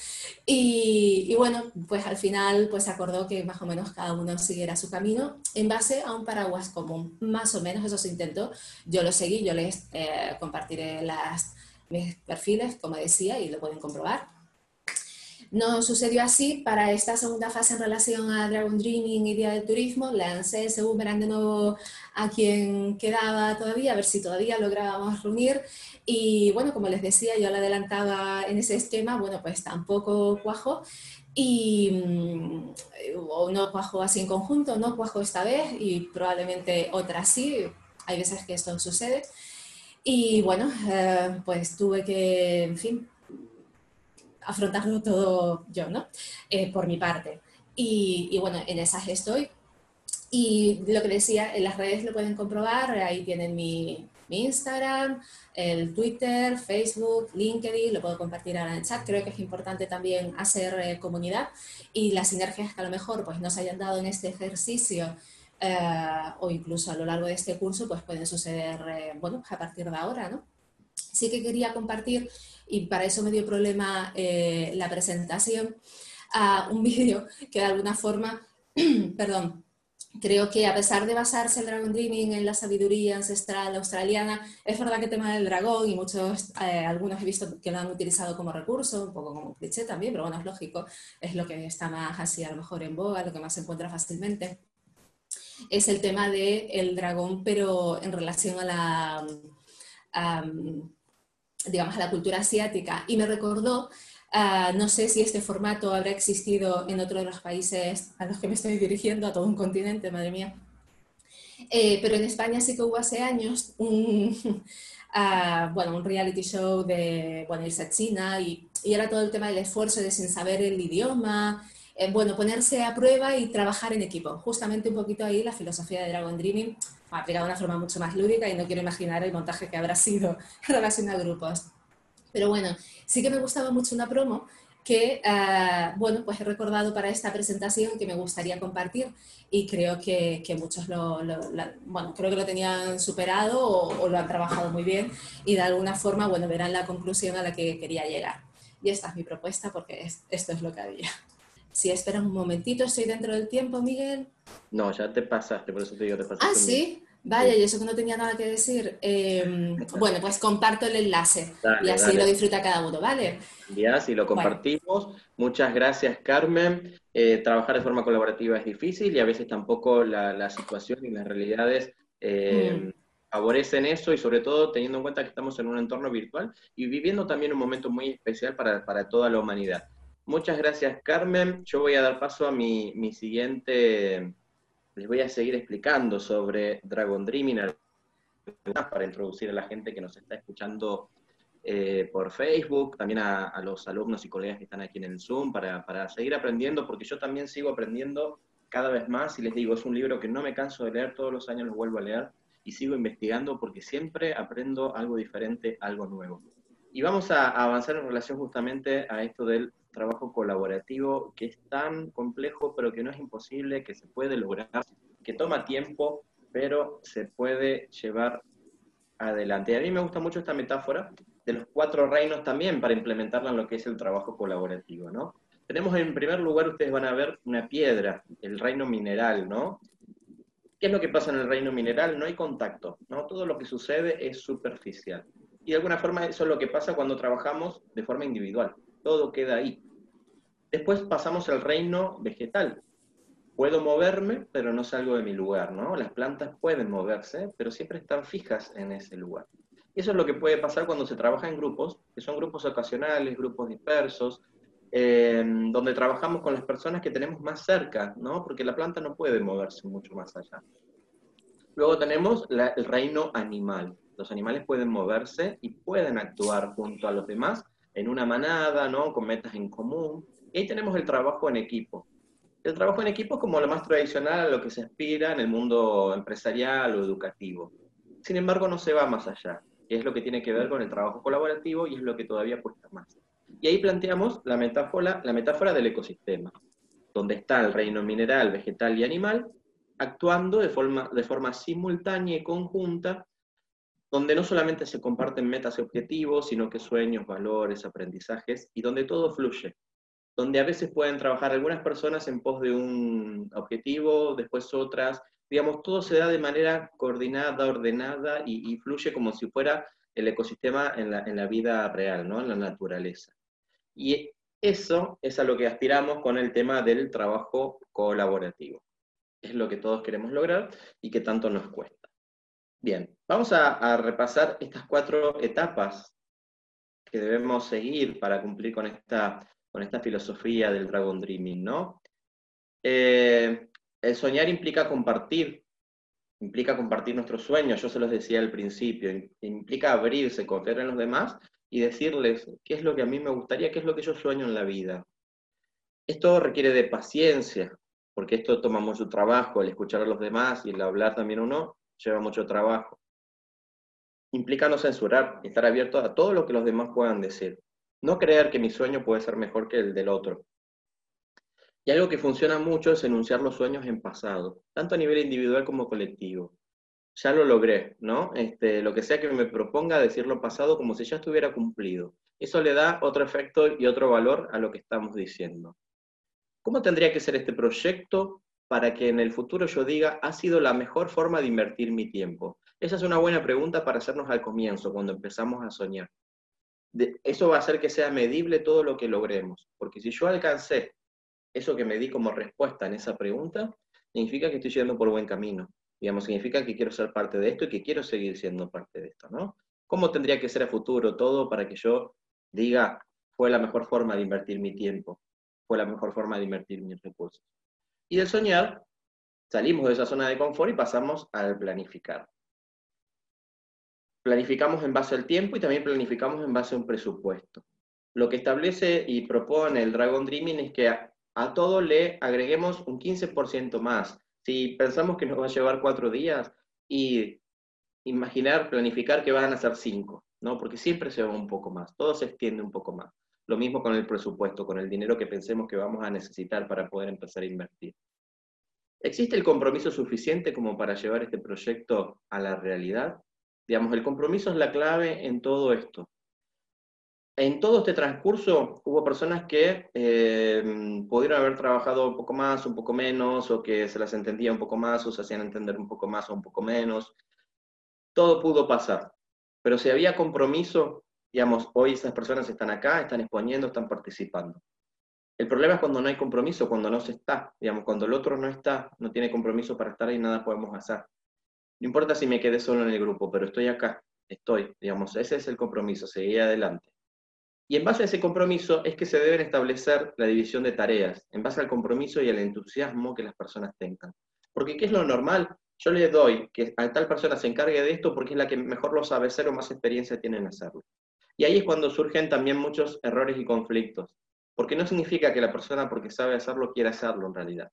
Speaker 32: y, bueno, pues al final, pues acordó que más o menos cada uno siguiera su camino en base a un paraguas común, más o menos eso se intentó, yo lo seguí, yo les eh, compartiré las, mis perfiles, como decía, y lo pueden comprobar. No sucedió así para esta segunda fase en relación a Dragon Dreaming y Día del Turismo. Lancé ese boomerang de nuevo a quien quedaba todavía, a ver si todavía lográbamos reunir. Y bueno, como les decía, yo lo adelantaba en ese esquema, bueno, pues tampoco cuajo. Y mm, o no cuajo así en conjunto, no cuajo esta vez y probablemente otra sí. Hay veces que esto sucede. Y bueno, eh, pues tuve que, en fin, afrontarlo todo yo, ¿no? Eh, por mi parte. Y, bueno, en esas estoy. Y lo que decía, en las redes lo pueden comprobar, ahí tienen mi, Instagram, el Twitter, Facebook, LinkedIn, lo puedo compartir ahora en el chat. Creo que es importante también hacer eh, comunidad y las sinergias que a lo mejor pues, nos hayan dado en este ejercicio eh, o incluso a lo largo de este curso, pues pueden suceder, eh, bueno, a partir de ahora, ¿no? Sí que quería compartir, y para eso me dio problema eh, la presentación, un vídeo que de alguna forma, perdón, creo que a pesar de basarse el Dragon Dreaming en la sabiduría ancestral australiana, es verdad que el tema del dragón y muchos, algunos he visto que lo han utilizado como recurso, un poco como cliché también, pero bueno, es lógico, es lo que está más así a lo mejor en boga, lo que más se encuentra fácilmente es el tema del el dragón, pero en relación a la, digamos, a la cultura asiática. Y me recordó, ah, no sé si este formato habrá existido en otro de los países a los que me estoy dirigiendo, a todo un continente, madre mía. Eh, pero en España sí que hubo hace años un, ah, bueno, un reality show de bueno, irse a China y, y, era todo el tema del esfuerzo de sin saber el idioma, eh, bueno, ponerse a prueba y trabajar en equipo. Justamente un poquito ahí la filosofía de Dragon Dreaming aplicada de una forma mucho más lúdica y no quiero imaginar el montaje que habrá sido en relación a grupos. Pero bueno, sí que me gustaba mucho una promo que, eh, bueno, pues he recordado para esta presentación que me gustaría compartir y creo que, que muchos lo, bueno, creo que lo tenían superado o, lo han trabajado muy bien y de alguna forma, bueno, verán la conclusión a la que quería llegar. Y esta es mi propuesta porque esto es lo que había. Si esperas un momentito, estoy dentro del tiempo, Miguel.
Speaker 2: No, ya te pasaste, por eso te digo, te pasaste.
Speaker 32: Ah, sí. Vaya, y eso que no tenía nada que decir. Em, bueno, pues comparto el enlace y así lo disfruta cada uno, ¿vale?
Speaker 2: Ya, si lo compartimos. Muchas gracias, Carmen. Eh, trabajar de forma colaborativa es difícil y a veces tampoco la, situación y las realidades em, mm. favorecen eso y sobre todo teniendo en cuenta que estamos en un entorno virtual y viviendo también un momento muy especial para, para toda la humanidad. Muchas gracias, Carmen. Yo voy a dar paso a mi, siguiente, les voy a seguir explicando sobre Dragon Dreaming para introducir a la gente que nos está escuchando eh, por Facebook, también a, los alumnos y colegas que están aquí en el Zoom, para, para seguir aprendiendo, porque yo también sigo aprendiendo cada vez más y les digo, es un libro que no me canso de leer, todos los años lo vuelvo a leer y sigo investigando porque siempre aprendo algo diferente, algo nuevo. Y vamos a avanzar en relación justamente a esto del trabajo colaborativo que es tan complejo, pero que no es imposible, que se puede lograr, que toma tiempo, pero se puede llevar adelante. A mí me gusta mucho esta metáfora de los cuatro reinos también para implementarla en lo que es el trabajo colaborativo, ¿no? Tenemos en primer lugar, ustedes van a ver una piedra, el reino mineral, ¿no? ¿Qué es lo que pasa en el reino mineral? No hay contacto, ¿no? Todo lo que sucede es superficial. Y de alguna forma eso es lo que pasa cuando trabajamos de forma individual. Todo queda ahí. Después pasamos al reino vegetal. Puedo moverme, pero no salgo de mi lugar, ¿no? Las plantas pueden moverse, pero siempre están fijas en ese lugar. Y eso es lo que puede pasar cuando se trabaja en grupos, que son grupos ocasionales, grupos dispersos, donde trabajamos con las personas que tenemos más cerca, ¿no? Porque la planta no puede moverse mucho más allá. Luego tenemos el reino animal. Los animales pueden moverse y pueden actuar junto a los demás en una manada, ¿no? Con metas en común. Y ahí tenemos el trabajo en equipo. El trabajo en equipo es como lo más tradicional a lo que se aspira en el mundo empresarial o educativo. Sin embargo, no se va más allá. Es lo que tiene que ver con el trabajo colaborativo y es lo que todavía cuesta más. Y ahí planteamos la metáfora, la metáfora del ecosistema, donde está el reino mineral, vegetal y animal, actuando de forma, de forma simultánea y conjunta, donde no solamente se comparten metas y objetivos, sino que sueños, valores, aprendizajes, y donde todo fluye, donde a veces pueden trabajar algunas personas en pos de un objetivo, después otras, digamos, todo se da de manera coordinada, ordenada y, y fluye como si fuera el ecosistema en la, en la vida real, ¿no? en la naturaleza. Y eso es a lo que aspiramos con el tema del trabajo colaborativo. Es lo que todos queremos lograr y que tanto nos cuesta. Bien, vamos a, repasar estas cuatro etapas que debemos seguir para cumplir con esta, con esta filosofía del Dragon Dreaming, ¿no? Eh, el soñar implica compartir, implica compartir nuestros sueños, yo se los decía al principio, implica abrirse, confiar en los demás y decirles qué es lo que a mí me gustaría, qué es lo que yo sueño en la vida. Esto requiere de paciencia, porque esto toma mucho trabajo, el escuchar a los demás y el hablar también uno lleva mucho trabajo. Implica no censurar, estar abierto a todo lo que los demás puedan decir. No creer que mi sueño puede ser mejor que el del otro. Y algo que funciona mucho es enunciar los sueños en pasado, tanto a nivel individual como colectivo ya lo logré, ¿no? Este, lo que sea que me proponga decirlo pasado como si ya estuviera cumplido. Eso le da otro efecto y otro valor a lo que estamos diciendo. ¿Cómo tendría que ser este proyecto para que en el futuro yo diga, ha sido la mejor forma de invertir mi tiempo? Esa es una buena pregunta para hacernos al comienzo, cuando empezamos a soñar. Eso va a hacer que sea medible todo lo que logremos, porque si yo alcancé eso que me di como respuesta en esa pregunta, significa que estoy yendo por buen camino digamos, significa que quiero ser parte de esto y que quiero seguir siendo parte de esto, ¿no? ¿Cómo tendría que ser a futuro todo para que yo diga, fue la mejor forma de invertir mi tiempo, fue la mejor forma de invertir mis recursos? Y del soñar, salimos de esa zona de confort y pasamos al planificar. Planificamos en base al tiempo y también planificamos en base a un presupuesto. Lo que establece y propone el Dragon Dreaming es que a, a todo le agreguemos un 15% más, si pensamos que nos va a llevar cuatro días y imaginar, planificar que van a ser cinco, ¿no? Porque siempre se va un poco más, todo se extiende un poco más. Lo mismo con el presupuesto, con el dinero que pensemos que vamos a necesitar para poder empezar a invertir. ¿Existe el compromiso suficiente como para llevar este proyecto a la realidad? Digamos, el compromiso es la clave en todo esto en todo este transcurso hubo personas que eh, pudieron haber trabajado un poco más, un poco menos, o que se las entendía un poco más, o se hacían entender un poco más o un poco menos. Todo pudo pasar. Pero si había compromiso, digamos, hoy esas personas están acá, están exponiendo, están participando. El problema es cuando no hay compromiso, cuando no se está, digamos, cuando el otro no está, no tiene compromiso para estar ahí, nada podemos hacer. No importa si me quedé solo en el grupo, pero estoy acá, estoy, digamos, ese es el compromiso, seguir adelante. Y en base a ese compromiso es que se deben establecer la división de tareas, en base al compromiso y al entusiasmo que las personas tengan. Porque ¿qué es lo normal? Yo le doy que a tal persona se encargue de esto porque es la que mejor lo sabe hacer o más experiencia tiene en hacerlo. Y ahí es cuando surgen también muchos errores y conflictos. Porque no significa que la persona porque sabe hacerlo quiera hacerlo en realidad.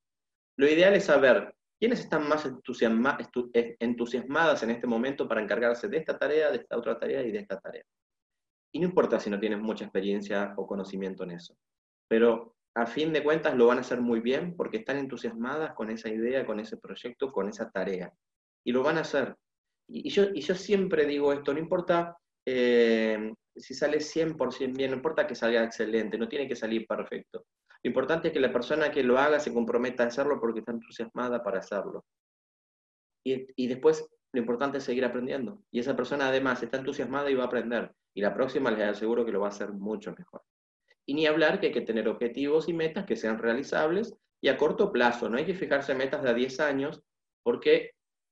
Speaker 2: Lo ideal es saber quiénes están más entusiasmadas en este momento para encargarse de esta tarea, de esta otra tarea y de esta tarea. Y no importa si no tienes mucha experiencia o conocimiento en eso. pero a fin de cuentas lo van a hacer muy bien porque están entusiasmadas con esa idea, con ese proyecto, con esa tarea. Y lo van a hacer. Y, yo, y yo siempre digo esto, no importa eh, si sale 100% bien, no importa que salga excelente, no tiene que salir perfecto. Lo importante es que la persona que lo haga se comprometa a hacerlo porque está entusiasmada para hacerlo. Y, después lo importante es seguir aprendiendo. Y esa persona además está entusiasmada y va a aprender. Y la próxima les aseguro que lo va a hacer mucho mejor. Y ni hablar que hay que tener objetivos y metas que sean realizables y a corto plazo. No hay que fijarse metas de a 10 años porque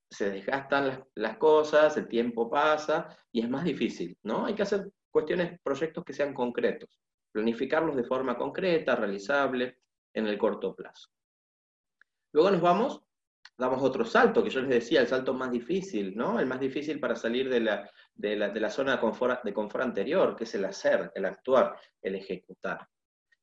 Speaker 2: se desgastan las, cosas, el tiempo pasa y es más difícil, ¿no? Hay que hacer cuestiones, proyectos que sean concretos, planificarlos de forma concreta, realizable, en el corto plazo. Luego nos vamos, damos otro salto, que yo les decía, el salto más difícil, ¿no? El más difícil para salir de la, de la, zona de confort, de confort anterior, que es el hacer, el actuar, el ejecutar.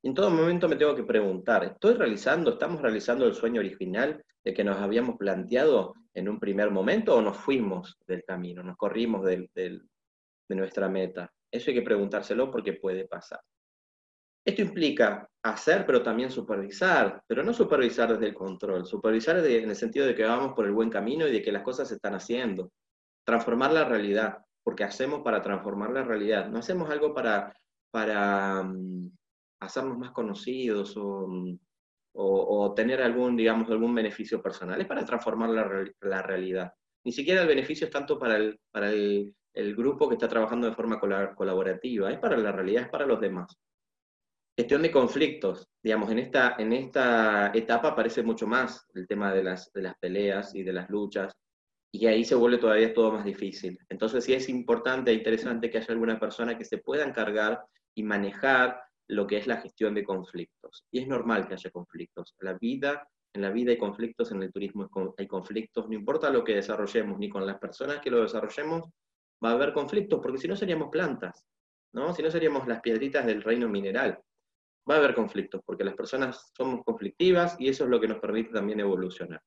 Speaker 2: En todo momento me tengo que preguntar, ¿estoy realizando, estamos realizando el sueño original de que nos habíamos planteado en un primer momento o nos fuimos del camino, nos corrimos de nuestra meta? Eso hay que preguntárselo porque puede pasar. Esto implica hacer, pero también supervisar, pero no supervisar desde el control, supervisar en el sentido de que vamos por el buen camino y de que las cosas se están haciendo. Transformar la realidad, porque hacemos para transformar la realidad, no hacemos algo para, para mm, hacernos más conocidos mm, o, tener algún, digamos, algún beneficio personal, es para transformar la, realidad. Ni siquiera el beneficio es tanto para el, para el, grupo que está trabajando de forma colaborativa, es para la realidad, es para los demás. Gestión de conflictos, digamos, en esta, en esta etapa aparece mucho más el tema de las, de las peleas y de las luchas, y ahí se vuelve todavía todo más difícil. Entonces sí es importante e interesante que haya alguna persona que se pueda encargar y manejar lo que es la gestión de conflictos. Y es normal que haya conflictos. La vida, en la vida hay conflictos, en el turismo hay conflictos, no importa lo que desarrollemos, ni con las personas que lo desarrollemos, va a haber conflictos, porque si no seríamos plantas, ¿no? Si no seríamos las piedritas del reino mineral. Va a haber conflictos, porque las personas somos conflictivas y eso es lo que nos permite también evolucionar.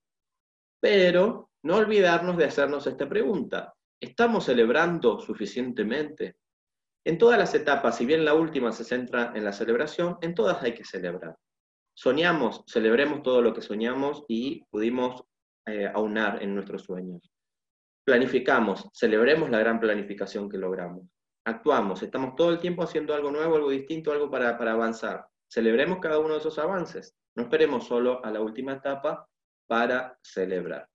Speaker 2: Pero no olvidarnos de hacernos esta pregunta. ¿Estamos celebrando suficientemente? En todas las etapas, si bien la última se centra en la celebración, en todas hay que celebrar. Soñamos, celebremos todo lo que soñamos y pudimos eh, aunar en nuestros sueños. Planificamos, celebremos la gran planificación que logramos. Actuamos, estamos todo el tiempo haciendo algo nuevo, algo distinto, algo para, para avanzar. Celebremos cada uno de esos avances. No esperemos solo a la última etapa para celebrar.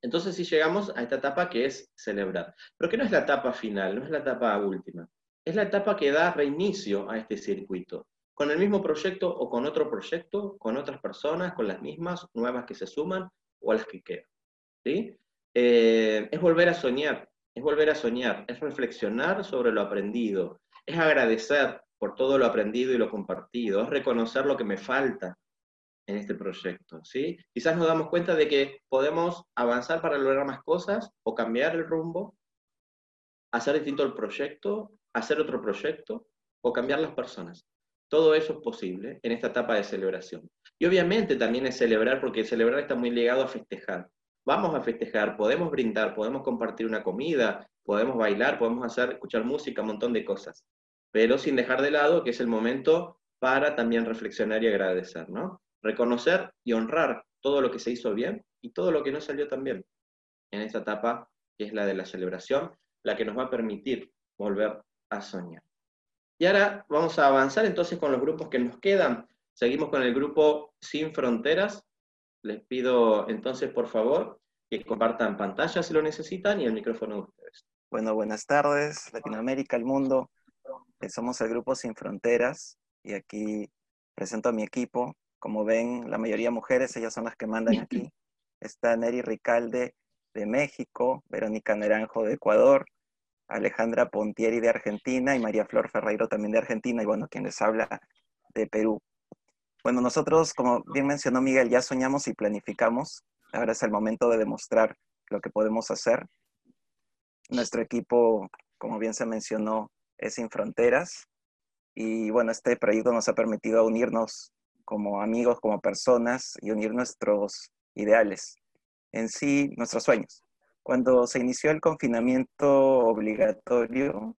Speaker 2: Entonces si llegamos a esta etapa que es celebrar, pero que no es la etapa final, no es la etapa última, es la etapa que da reinicio a este circuito, con el mismo proyecto o con otro proyecto, con otras personas, con las mismas, nuevas que se suman o a las que quedan. ¿sí? Eh, es volver a soñar, es volver a soñar, es reflexionar sobre lo aprendido, es agradecer por todo lo aprendido y lo compartido, es reconocer lo que me falta, en este proyecto, ¿sí? Quizás nos damos cuenta de que podemos avanzar para lograr más cosas o cambiar el rumbo, hacer distinto el proyecto, hacer otro proyecto o cambiar las personas. Todo eso es posible en esta etapa de celebración. Y obviamente también es celebrar porque celebrar está muy ligado a festejar. Vamos a festejar, podemos brindar, podemos compartir una comida, podemos bailar, podemos hacer, escuchar música, un montón de cosas. Pero sin dejar de lado que es el momento para también reflexionar y agradecer, ¿no? reconocer y honrar todo lo que se hizo bien y todo lo que no salió tan bien en esta etapa que es la de la celebración, la que nos va a permitir volver a soñar. Y ahora vamos a avanzar entonces con los grupos que nos quedan. Seguimos con el grupo Sin Fronteras. Les pido entonces, por favor, que compartan pantalla si lo necesitan y el micrófono de ustedes.
Speaker 33: Bueno, buenas tardes, Latinoamérica, el mundo. Eh, somos el grupo Sin Fronteras y aquí presento a mi equipo. Como ven, la mayoría mujeres, ellas son las que mandan aquí. Está Neri Ricalde de México, Verónica Naranjo de Ecuador, Alejandra Pontieri de Argentina y María Flor Ferreiro también de Argentina, y bueno, quien les habla de Perú. Bueno, nosotros, como bien mencionó Miguel, ya soñamos y planificamos. Ahora es el momento de demostrar lo que podemos hacer. Nuestro equipo, como bien se mencionó, es sin fronteras. Y bueno, este proyecto nos ha permitido unirnos como amigos, como personas y unir nuestros ideales, en sí nuestros sueños. Cuando se inició el confinamiento obligatorio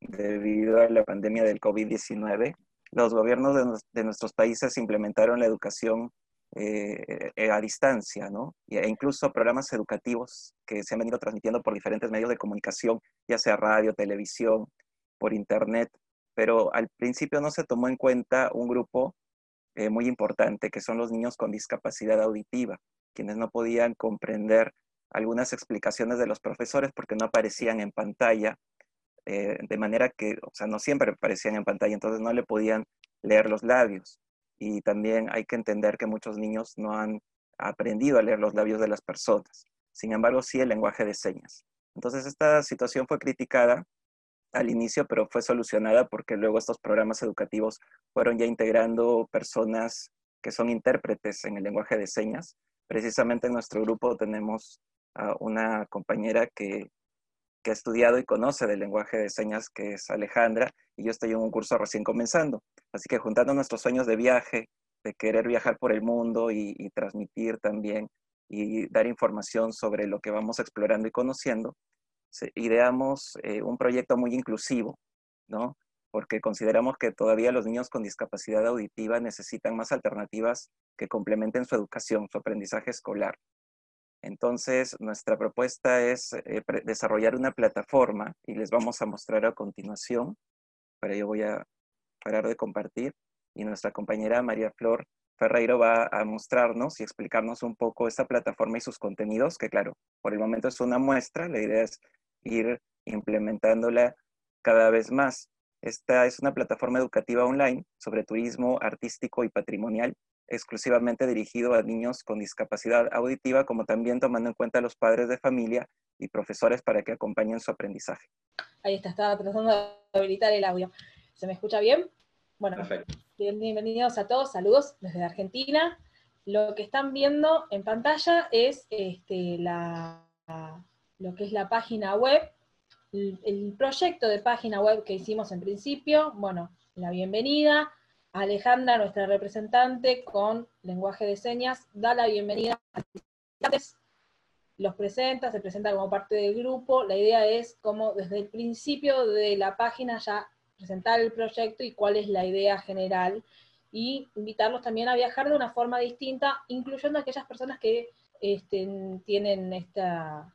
Speaker 33: debido a la pandemia del COVID-19,
Speaker 3: los gobiernos de, nuestros países implementaron la educación eh, eh, a distancia, ¿no? E incluso programas educativos que se han venido transmitiendo por diferentes medios de comunicación, ya sea radio, televisión, por internet, pero al principio no se tomó en cuenta un grupo eh, muy importante, que son los niños con discapacidad auditiva, quienes no podían comprender algunas explicaciones de los profesores porque no aparecían en pantalla, eh, de manera que, o sea, no siempre aparecían en pantalla, entonces no le podían leer los labios. Y también hay que entender que muchos niños no han aprendido a leer los labios de las personas. Sin embargo, sí el lenguaje de señas. Entonces, esta situación fue criticada al inicio, pero fue solucionada porque luego estos programas educativos fueron ya integrando personas que son intérpretes en el lenguaje de señas. Precisamente en nuestro grupo tenemos a una compañera que, que ha estudiado y conoce del lenguaje de señas, que es Alejandra, y yo estoy en un curso recién comenzando. Así que juntando nuestros sueños de viaje, de querer viajar por el mundo y, transmitir también y dar información sobre lo que vamos explorando y conociendo, ideamos eh, un proyecto muy inclusivo, ¿no? Porque consideramos que todavía los niños con discapacidad auditiva necesitan más alternativas que complementen su educación, su aprendizaje escolar. Entonces, nuestra propuesta es eh, desarrollar una plataforma y les vamos a mostrar a continuación. Para ello voy a parar de compartir y nuestra compañera María Flor Ferreiro va a mostrarnos y explicarnos un poco esta plataforma y sus contenidos, que claro, por el momento es una muestra, la idea es ir implementándola cada vez más. Esta es una plataforma educativa online sobre turismo artístico y patrimonial, exclusivamente dirigido a niños con discapacidad auditiva, como también tomando en cuenta a los padres de familia y profesores para que acompañen su aprendizaje.
Speaker 34: Ahí está, estaba tratando de habilitar el audio. ¿Se me escucha bien? Bueno, bienvenidos a todos, saludos desde Argentina. Lo que están viendo en pantalla es este, la, lo que es la página web, el, proyecto de página web que hicimos en principio, bueno, la bienvenida. Alejandra, nuestra representante con lenguaje de señas, da la bienvenida a los los presenta, se presenta como parte del grupo. La idea es como desde el principio de la página ya presentar el proyecto y cuál es la idea general y invitarlos también a viajar de una forma distinta, incluyendo a aquellas personas que este, tienen esta,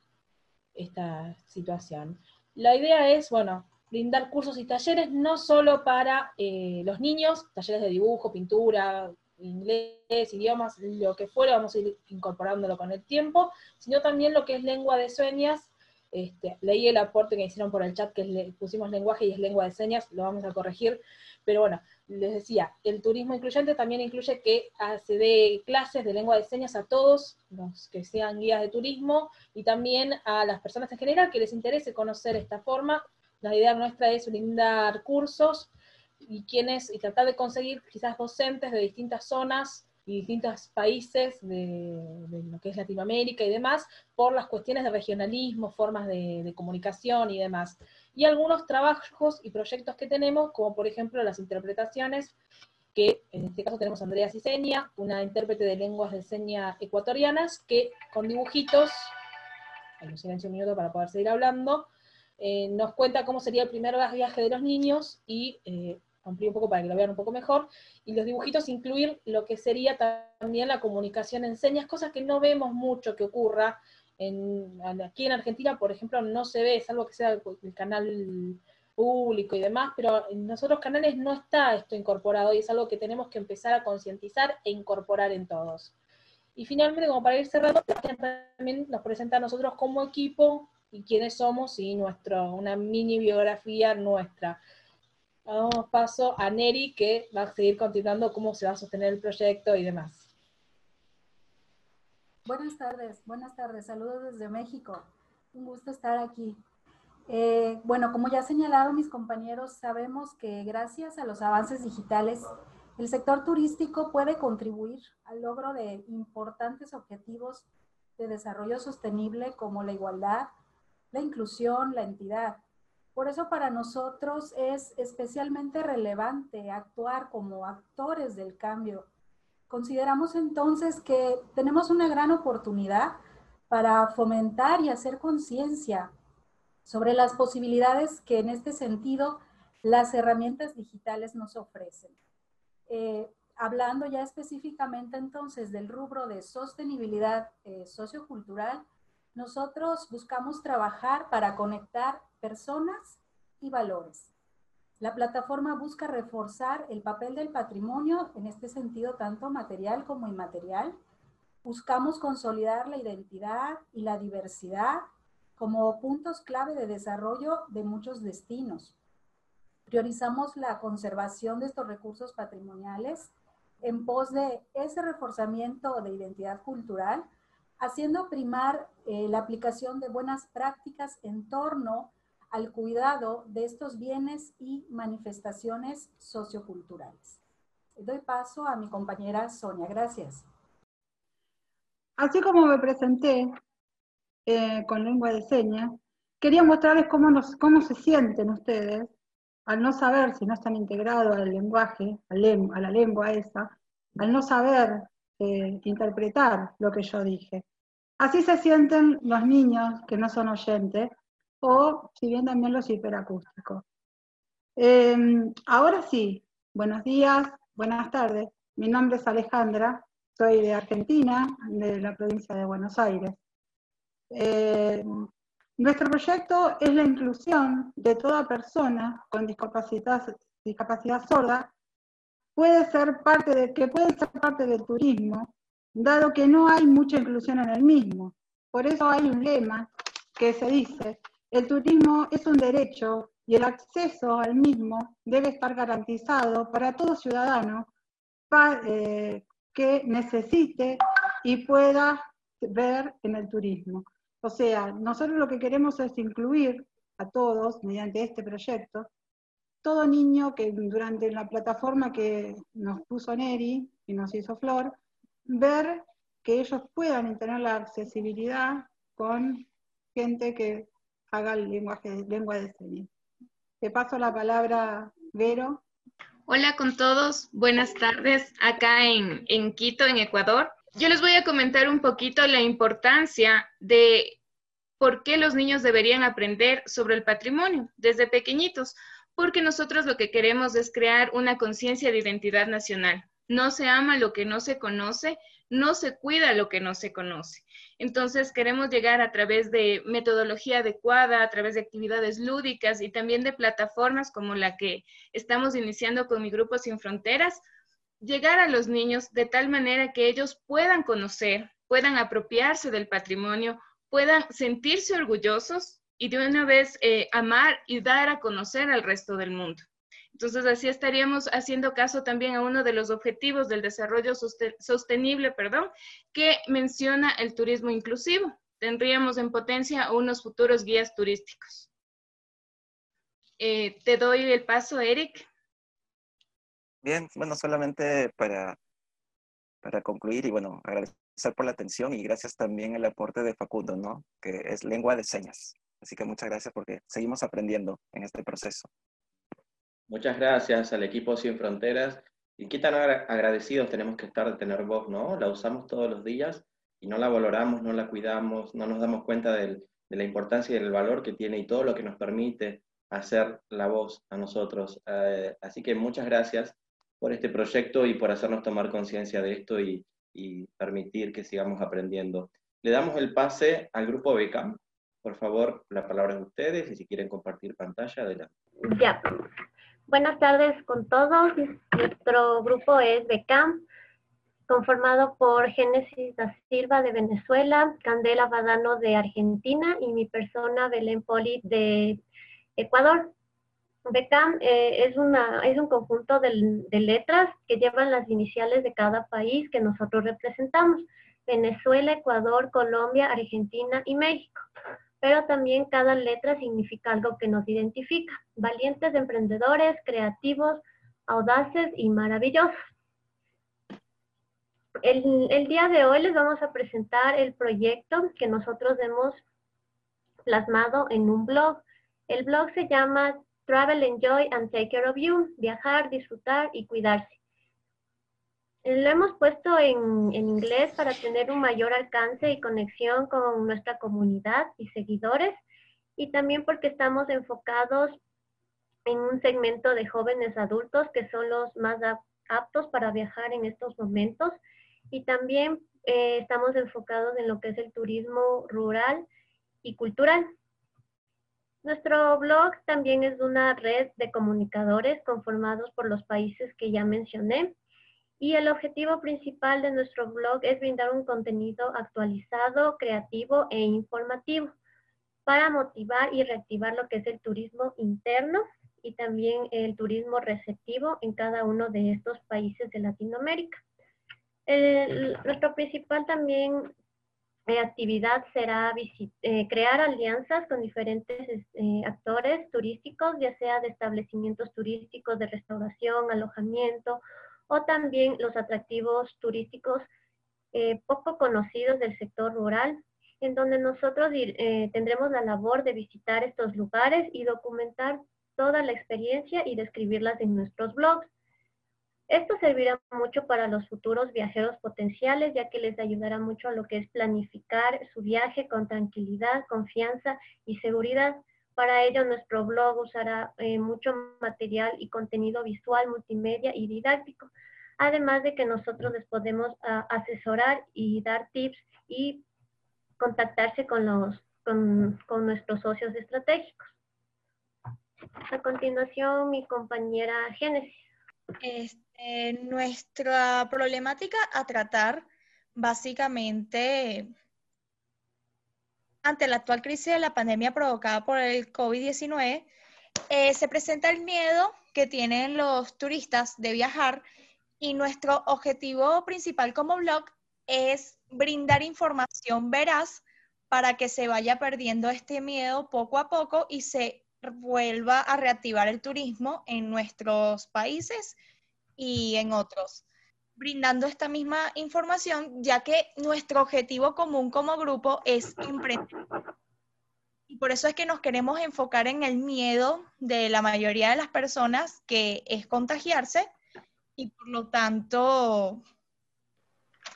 Speaker 34: esta situación. La idea es, bueno, brindar cursos y talleres no solo para eh, los niños, talleres de dibujo, pintura, inglés, idiomas, lo que fuera, vamos a ir incorporándolo con el tiempo, sino también lo que es lengua de señas. Este, leí el aporte que hicieron por el chat que le pusimos lenguaje y es lengua de señas, lo vamos a corregir, pero bueno, les decía, el turismo incluyente también incluye que se dé clases de lengua de señas a todos los que sean guías de turismo y también a las personas en general que les interese conocer esta forma. La idea nuestra es brindar cursos y quienes y tratar de conseguir quizás docentes de distintas zonas y distintos países de, lo que es Latinoamérica y demás, por las cuestiones de regionalismo, formas de, comunicación y demás. Y algunos trabajos y proyectos que tenemos, como por ejemplo las interpretaciones, que en este caso tenemos a Andrea Ciseña, una intérprete de lenguas de señas ecuatorianas, que con dibujitos, hay un silencio un minuto para poder seguir hablando, eh, nos cuenta cómo sería el primer viaje de los niños y eh, un poco para que lo vean un poco mejor, y los dibujitos incluir lo que sería también la comunicación en señas, cosas que no vemos mucho que ocurra. Aquí en Argentina, por ejemplo, no se ve, salvo que sea el canal público y demás, pero en nosotros canales no está esto incorporado y es algo que tenemos que empezar a concientizar e incorporar en todos. Y finalmente, como para ir cerrando, también nos presenta a nosotros como equipo y quiénes somos y nuestro, una mini biografía nuestra. Damos paso a Neri, que va a seguir continuando cómo se va a sostener el proyecto y demás.
Speaker 35: Buenas tardes, buenas tardes. Saludos desde México. Un gusto estar aquí. Eh, bueno, como ya señalado mis compañeros, sabemos que gracias a los avances digitales, el sector turístico puede contribuir al logro de importantes objetivos de desarrollo sostenible como la igualdad, la inclusión, la entidad, por eso para nosotros es especialmente relevante actuar como actores del cambio. Consideramos entonces que tenemos una gran oportunidad para fomentar y hacer conciencia sobre las posibilidades que en este sentido las herramientas digitales nos ofrecen. Eh, hablando ya específicamente entonces del rubro de sostenibilidad eh, sociocultural, nosotros buscamos trabajar para conectar personas y valores. La plataforma busca reforzar el papel del patrimonio en este sentido tanto material como inmaterial. Buscamos consolidar la identidad y la diversidad como puntos clave de desarrollo de muchos destinos. Priorizamos la conservación de estos recursos patrimoniales en pos de ese reforzamiento de identidad cultural, haciendo primar eh, la aplicación de buenas prácticas en torno al cuidado de estos bienes y manifestaciones socioculturales. Doy paso a mi compañera Sonia. Gracias.
Speaker 36: Así como me presenté eh, con lengua de señas, quería mostrarles cómo, nos, cómo se sienten ustedes al no saber si no están integrados al lenguaje, a la lengua esa, al no saber eh, interpretar lo que yo dije. Así se sienten los niños que no son oyentes, o si bien también los hiperacústicos. Em, ahora sí, buenos días, buenas tardes. Mi nombre es Alejandra, soy de Argentina, de la provincia de Buenos Aires. Em, nuestro proyecto es la inclusión de toda persona con discapacidad sorda, puede ser parte de, que puede ser parte del turismo, dado que no hay mucha inclusión en el mismo. Por eso hay un lema que se dice, el turismo es un derecho y el acceso al mismo debe estar garantizado para todo ciudadano eh, que necesite y pueda ver en el turismo. O sea, nosotros lo que queremos es incluir a todos, mediante este proyecto, todo niño que durante la plataforma que nos puso Neri y nos hizo Flor, ver que ellos puedan tener la accesibilidad con gente que haga el lenguaje, lengua de señas. Te paso la palabra, Vero.
Speaker 5: Hola con todos, buenas tardes acá en, en Quito, en Ecuador. Yo les voy a comentar un poquito la importancia de por qué los niños deberían aprender sobre el patrimonio desde pequeñitos, porque nosotros lo que queremos es crear una conciencia de identidad nacional. No se ama lo que no se conoce, no se cuida lo que no se conoce. Entonces queremos llegar a través de metodología adecuada, a través de actividades lúdicas y también de plataformas como la que estamos iniciando con mi grupo Sin Fronteras, llegar a los niños de tal manera que ellos puedan conocer, puedan apropiarse del patrimonio, puedan sentirse orgullosos y de una vez eh, amar y dar a conocer al resto del mundo. Entonces, así estaríamos haciendo caso también a uno de los objetivos del desarrollo sostenible, perdón, que menciona el turismo inclusivo. Tendríamos en potencia unos futuros guías turísticos. Eh, te doy el paso, Eric.
Speaker 3: Bien, bueno, solamente para, para concluir y bueno, agradecer por la atención y gracias también al aporte de Facundo, ¿no? Que es lengua de señas. Así que muchas gracias porque seguimos aprendiendo en este proceso.
Speaker 2: Muchas gracias al equipo Sin Fronteras. Y qué tan agradecidos tenemos que estar de tener voz, ¿no? La usamos todos los días y no la valoramos, no la cuidamos, no nos damos cuenta de la importancia y del valor que tiene y todo lo que nos permite hacer la voz a nosotros. Eh, así que muchas gracias por este proyecto y por hacernos tomar conciencia de esto y, y, permitir que sigamos aprendiendo. Le damos el pase al grupo BECAM. Por favor, la palabra es de ustedes y si quieren compartir pantalla, adelante.
Speaker 37: Ya. Buenas tardes con todos. Nuestro grupo es BECAM, conformado por Génesis da Silva de Venezuela, Candela Badano de Argentina y mi persona Belén Poli de Ecuador. BECAM eh, es, una, es un conjunto de letras que llevan las iniciales de cada país que nosotros representamos. Venezuela, Ecuador, Colombia, Argentina y México pero también cada letra significa algo que nos identifica. Valientes emprendedores, creativos, audaces y maravillosos. El, el, día de hoy les vamos a presentar el proyecto que nosotros hemos plasmado en un blog. El blog se llama Travel, Enjoy and Take Care of You, viajar, disfrutar y cuidarse. Lo hemos puesto en, inglés para tener un mayor alcance y conexión con nuestra comunidad y seguidores y también porque estamos enfocados en un segmento de jóvenes adultos que son los más aptos para viajar en estos momentos y también eh, estamos enfocados en lo que es el turismo rural y cultural. Nuestro blog también es una red de comunicadores conformados por los países que ya mencioné y el objetivo principal de nuestro blog es brindar un contenido actualizado, creativo e informativo para motivar y reactivar lo que es el turismo interno y también el turismo receptivo en cada uno de estos países de Latinoamérica. nuestro principal también eh, actividad será eh, crear alianzas con diferentes este, actores turísticos, ya sea de establecimientos turísticos, de restauración, alojamiento, o también los atractivos turísticos eh, poco conocidos del sector rural, en donde nosotros tendremos la labor de visitar estos lugares y documentar toda la experiencia y describirlas en nuestros blogs. Esto servirá mucho para los futuros viajeros potenciales, ya que les ayudará mucho a lo que es planificar su viaje con tranquilidad, confianza y seguridad. Para ello, nuestro blog usará eh, mucho material y contenido visual, multimedia y didáctico, además de que nosotros les podemos ah, asesorar y dar tips y contactarse con, los, con, con nuestros socios estratégicos. A continuación, mi compañera Génesis.
Speaker 38: Este, nuestra problemática a tratar, básicamente, ante la actual crisis de la pandemia provocada por el COVID-19, eh, se presenta el miedo que tienen los turistas de viajar y nuestro objetivo principal como blog es brindar información veraz para que se vaya perdiendo este miedo poco a poco y se vuelva a reactivar el turismo en nuestros países y en otros, brindando esta misma información, ya que nuestro objetivo común como grupo es emprender. Y por eso es que nos queremos enfocar en el miedo de la mayoría de las personas, que es contagiarse, y por lo tanto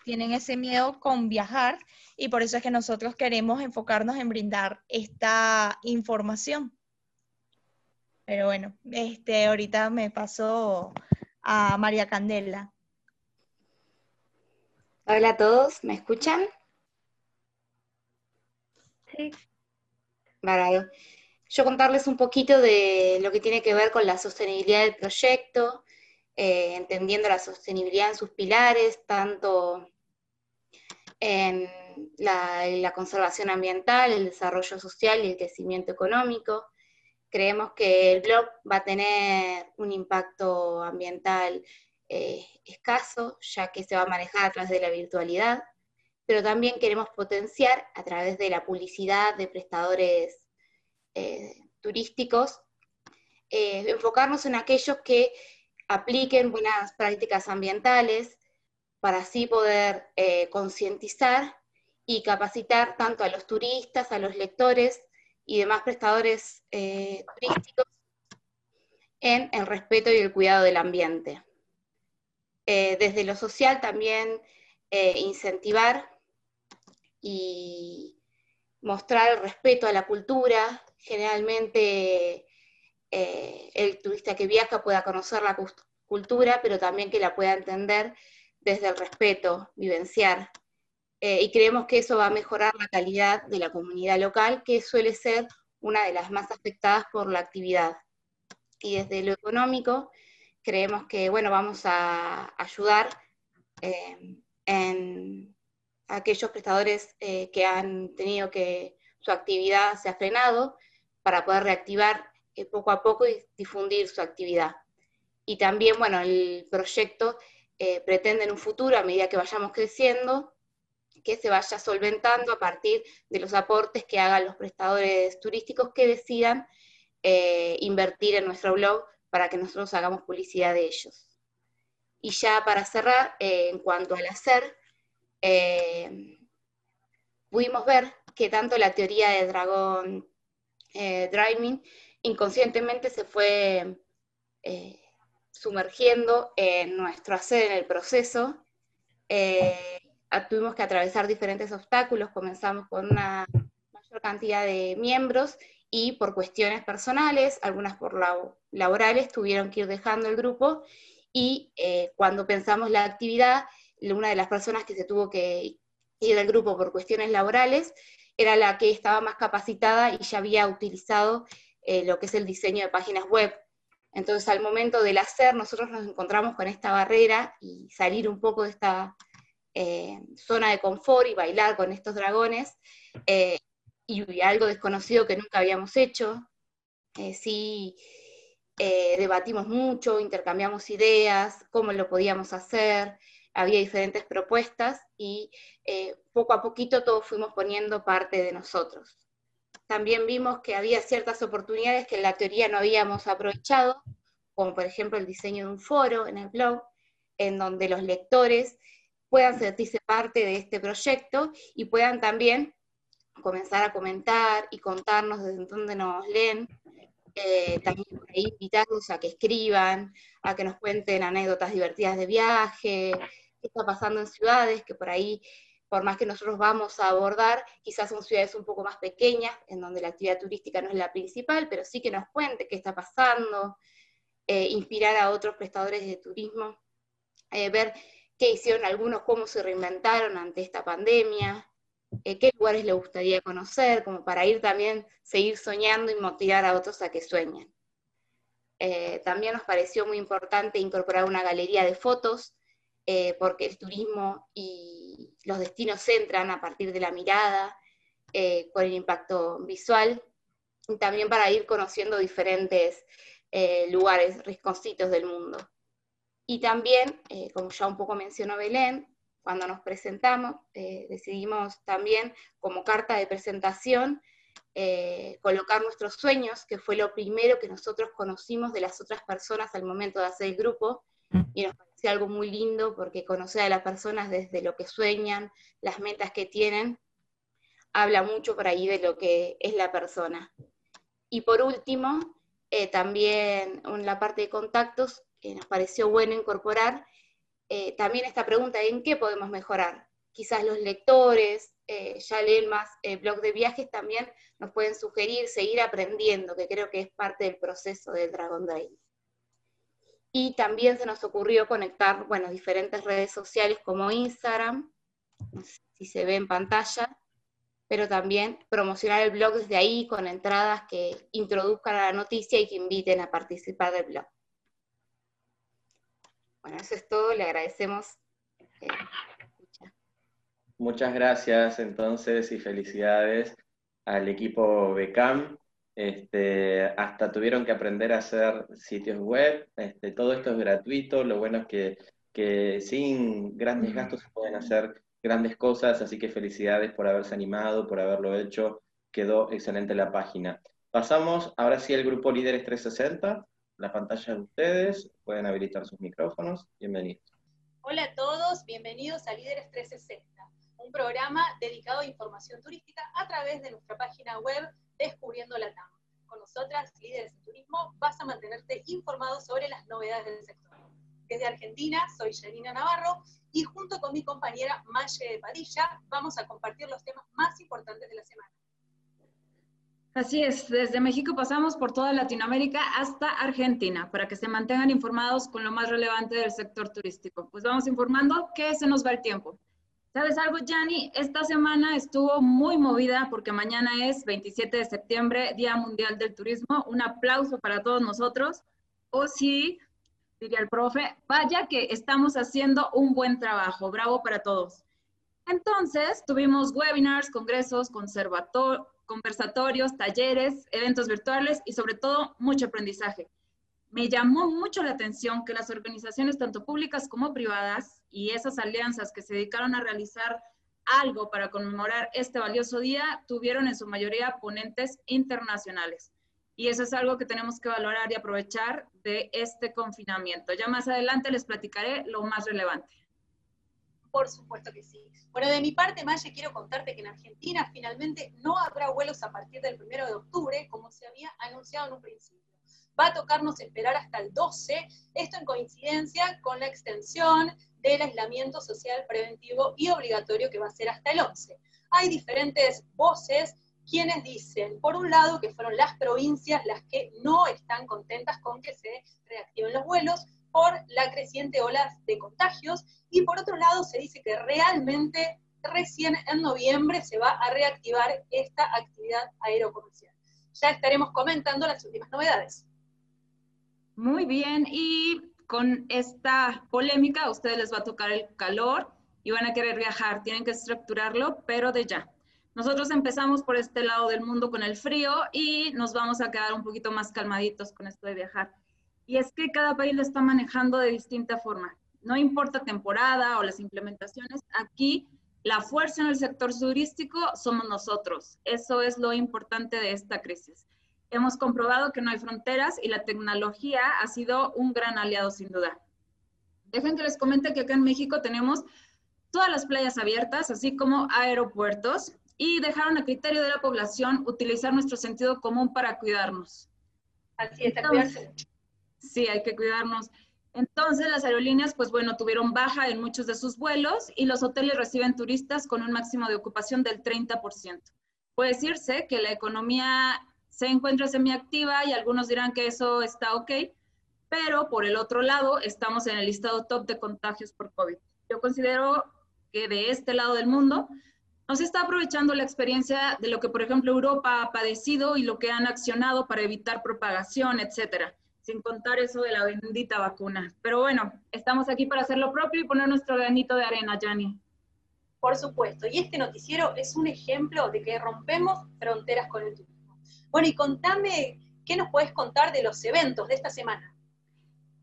Speaker 38: tienen ese miedo con viajar, y por eso es que nosotros queremos enfocarnos en brindar esta información. Pero bueno, este, ahorita me paso a María Candela.
Speaker 39: Hola a todos, ¿me escuchan?
Speaker 37: Sí.
Speaker 39: Vale. Yo contarles un poquito de lo que tiene que ver con la sostenibilidad del proyecto, eh, entendiendo la sostenibilidad en sus pilares, tanto en la conservación ambiental, el desarrollo social y el crecimiento económico, creemos que el blog va a tener un impacto ambiental eh, escaso, ya que se va a manejar a través de la virtualidad, pero también queremos potenciar a través de la publicidad de prestadores eh, turísticos, eh, enfocarnos en aquellos que apliquen buenas prácticas ambientales para así poder concientizar y capacitar tanto a los turistas, a los lectores, y demás prestadores turísticos en el respeto y el cuidado del ambiente. Eh, desde lo social también eh, incentivar y mostrar el respeto a la cultura. Generalmente el turista que viaja pueda conocer la cultura, pero también que la pueda entender desde el respeto, vivenciar eh, y creemos que eso va a mejorar la calidad de la comunidad local, que suele ser una de las más afectadas por la actividad. Y desde lo económico, creemos que, bueno, vamos a ayudar eh, en aquellos prestadores eh, que han tenido que su actividad se ha frenado para poder reactivar poco a poco y difundir su actividad. Y también, bueno, el proyecto pretende en un futuro, a medida que vayamos creciendo, que se vaya solventando a partir de los aportes que hagan los prestadores turísticos que decidan eh, invertir en nuestro blog para que nosotros hagamos publicidad de ellos. Y ya para cerrar, eh, en cuanto al hacer, eh, pudimos ver que tanto la teoría de dragón driving inconscientemente se fue sumergiendo en nuestro hacer en el proceso tuvimos que atravesar diferentes obstáculos, comenzamos con una mayor cantidad de miembros y por cuestiones personales, algunas por laborales, tuvieron que ir dejando el grupo y eh, cuando pensamos la actividad, una de las personas que se tuvo que ir del grupo por cuestiones laborales era la que estaba más capacitada y ya había utilizado eh, lo que es el diseño de páginas web. Entonces, al momento del hacer, nosotros nos encontramos con esta barrera y salir un poco de esta eh, zona de confort y bailar con estos dragones, eh, y algo desconocido que nunca habíamos hecho. sí, debatimos mucho, intercambiamos ideas, cómo lo podíamos hacer, había diferentes propuestas y poco a poquito todos fuimos poniendo parte de nosotros. También vimos que había ciertas oportunidades que en la teoría no habíamos aprovechado, como por ejemplo el diseño de un foro en el blog, en donde los lectores puedan sentirse parte de este proyecto y puedan también comenzar a comentar y contarnos desde dónde nos leen. Eh, también invitarlos a que escriban, a que nos cuenten anécdotas divertidas de viaje, qué está pasando en ciudades, que por ahí por más que nosotros vamos a abordar, quizás son ciudades un poco más pequeñas, en donde la actividad turística no es la principal, pero sí que nos cuente qué está pasando, eh, inspirar a otros prestadores de turismo, eh, ver qué hicieron algunos, cómo se reinventaron ante esta pandemia, eh, qué lugares les gustaría conocer, como para ir también, seguir soñando y motivar a otros a que sueñen. también nos pareció muy importante incorporar una galería de fotos, porque el turismo y los destinos entran a partir de la mirada, eh, con el impacto visual, y también para ir conociendo diferentes eh, lugares, risconcitos del mundo. Y también, eh, como ya un poco mencionó Belén, cuando nos presentamos, decidimos también como carta de presentación colocar nuestros sueños, que fue lo primero que nosotros conocimos de las otras personas al momento de hacer el grupo, y nos algo muy lindo porque conocer a las personas desde lo que sueñan, las metas que tienen, habla mucho por ahí de lo que es la persona. Y por último, eh, también en la parte de contactos, que nos pareció bueno incorporar eh, también esta pregunta, ¿en qué podemos mejorar? Quizás los lectores, eh, ya leen más blog de viajes, también nos pueden sugerir seguir aprendiendo, que creo que es parte del proceso del Dragon Drive. Y también se nos ocurrió conectar, bueno, diferentes redes sociales como Instagram, si se ve en pantalla, pero también promocionar el blog desde ahí con entradas que introduzcan a la noticia y que inviten a participar del blog. Bueno, eso es todo, le agradecemos. Eh,
Speaker 2: Muchas gracias entonces y felicidades al equipo BECAM. Este, hasta tuvieron que aprender a hacer sitios web, este, todo esto es gratuito, lo bueno es que, que sin grandes gastos se pueden hacer grandes cosas, así que felicidades por haberse animado, por haberlo hecho, quedó excelente la página. Pasamos ahora sí al grupo Líderes 360, la pantalla de ustedes, pueden habilitar sus micrófonos, bienvenidos.
Speaker 40: Hola a todos, bienvenidos a Líderes 360, un programa dedicado a información turística a través de nuestra página web Descubriendo la TAM. Con nosotras, líderes en turismo, vas a mantenerte informado sobre las novedades del sector. Desde Argentina, soy Janina Navarro y junto con mi compañera Maye de Padilla vamos a compartir los temas más importantes de la semana.
Speaker 12: Así es, desde México pasamos por toda Latinoamérica hasta Argentina para que se mantengan informados con lo más relevante del sector turístico. Pues vamos informando que se nos va el tiempo. ¿Sabes algo, Yanni? Esta semana estuvo muy movida porque mañana es 27 de septiembre, Día Mundial del Turismo. Un aplauso para todos nosotros. O sí, diría el profe, vaya que estamos haciendo un buen trabajo. Bravo para todos. Entonces, tuvimos webinars, congresos, conversatorios, talleres, eventos virtuales y sobre todo mucho aprendizaje. Me llamó mucho la atención que las organizaciones, tanto públicas como privadas, y esas alianzas que se dedicaron a realizar algo para conmemorar este valioso día tuvieron en su mayoría ponentes internacionales. Y eso es algo que tenemos que valorar y aprovechar de este confinamiento. Ya más adelante les platicaré lo más relevante.
Speaker 40: Por supuesto que sí. Bueno, de mi parte, Maya, quiero contarte que en Argentina finalmente no habrá vuelos a partir del 1 de octubre, como se había anunciado en un principio. Va a tocarnos esperar hasta el 12, esto en coincidencia con la extensión del aislamiento social preventivo y obligatorio que va a ser hasta el 11. Hay diferentes voces quienes dicen, por un lado, que fueron las provincias las que no están contentas con que se reactiven los vuelos por la creciente ola de contagios, y por otro lado se dice que realmente recién en noviembre se va a reactivar esta actividad aerocomercial. Ya estaremos comentando las últimas novedades.
Speaker 12: Muy bien, y con esta polémica a ustedes les va a tocar el calor y van a querer viajar, tienen que estructurarlo, pero de ya. Nosotros empezamos por este lado del mundo con el frío y nos vamos a quedar un poquito más calmaditos con esto de viajar. Y es que cada país lo está manejando de distinta forma. No importa temporada o las implementaciones, aquí la fuerza en el sector turístico somos nosotros. Eso es lo importante de esta crisis. Hemos comprobado que no hay fronteras y la tecnología ha sido un gran aliado sin duda. Dejen que les comente que acá en México tenemos todas las playas abiertas, así como aeropuertos, y dejaron a criterio de la población utilizar nuestro sentido común para cuidarnos.
Speaker 40: Así es, cuidarse
Speaker 12: Sí, hay que cuidarnos. Entonces las aerolíneas, pues bueno, tuvieron baja en muchos de sus vuelos y los hoteles reciben turistas con un máximo de ocupación del 30%. Puede decirse que la economía se encuentra semiactiva y algunos dirán que eso está ok, pero por el otro lado estamos en el listado top de contagios por COVID. Yo considero que de este lado del mundo no se está aprovechando la experiencia de lo que, por ejemplo, Europa ha padecido y lo que han accionado para evitar propagación, etcétera sin contar eso de la bendita vacuna. Pero bueno, estamos aquí para hacer lo propio y poner nuestro granito de arena, Jani.
Speaker 40: Por supuesto, y este noticiero es un ejemplo de que rompemos fronteras con el turismo. Bueno, y contame, ¿qué nos puedes contar de los eventos de esta semana?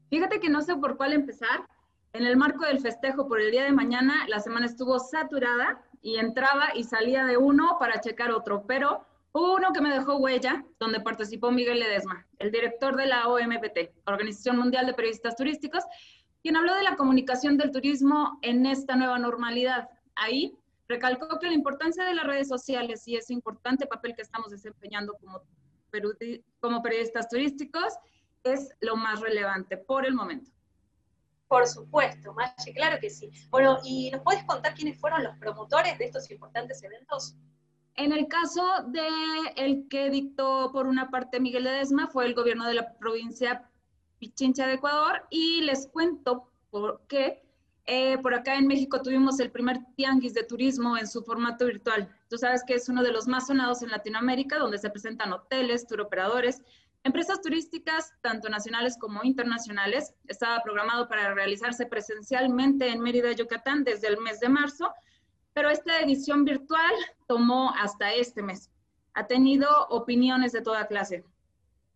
Speaker 12: Fíjate que no sé por cuál empezar. En el marco del festejo por el día de mañana, la semana estuvo saturada y entraba y salía de uno para checar otro, pero uno que me dejó huella, donde participó Miguel Ledesma, el director de la OMPT, Organización Mundial de Periodistas Turísticos, quien habló de la comunicación del turismo en esta nueva normalidad. Ahí recalcó que la importancia de las redes sociales y ese importante papel que estamos desempeñando como, como periodistas turísticos es lo más relevante por el momento.
Speaker 40: Por supuesto, Machi, claro que sí. Bueno, ¿y nos puedes contar quiénes fueron los promotores de estos importantes eventos?
Speaker 12: En el caso de el que dictó por una parte Miguel Ledesma fue el gobierno de la provincia Pichincha de Ecuador y les cuento por qué. Eh, por acá en México tuvimos el primer tianguis de turismo en su formato virtual. Tú sabes que es uno de los más sonados en Latinoamérica, donde se presentan hoteles, turoperadores, empresas turísticas, tanto nacionales como internacionales. Estaba programado para realizarse presencialmente en Mérida, Yucatán, desde el mes de marzo pero esta edición virtual tomó hasta este mes. Ha tenido opiniones de toda clase.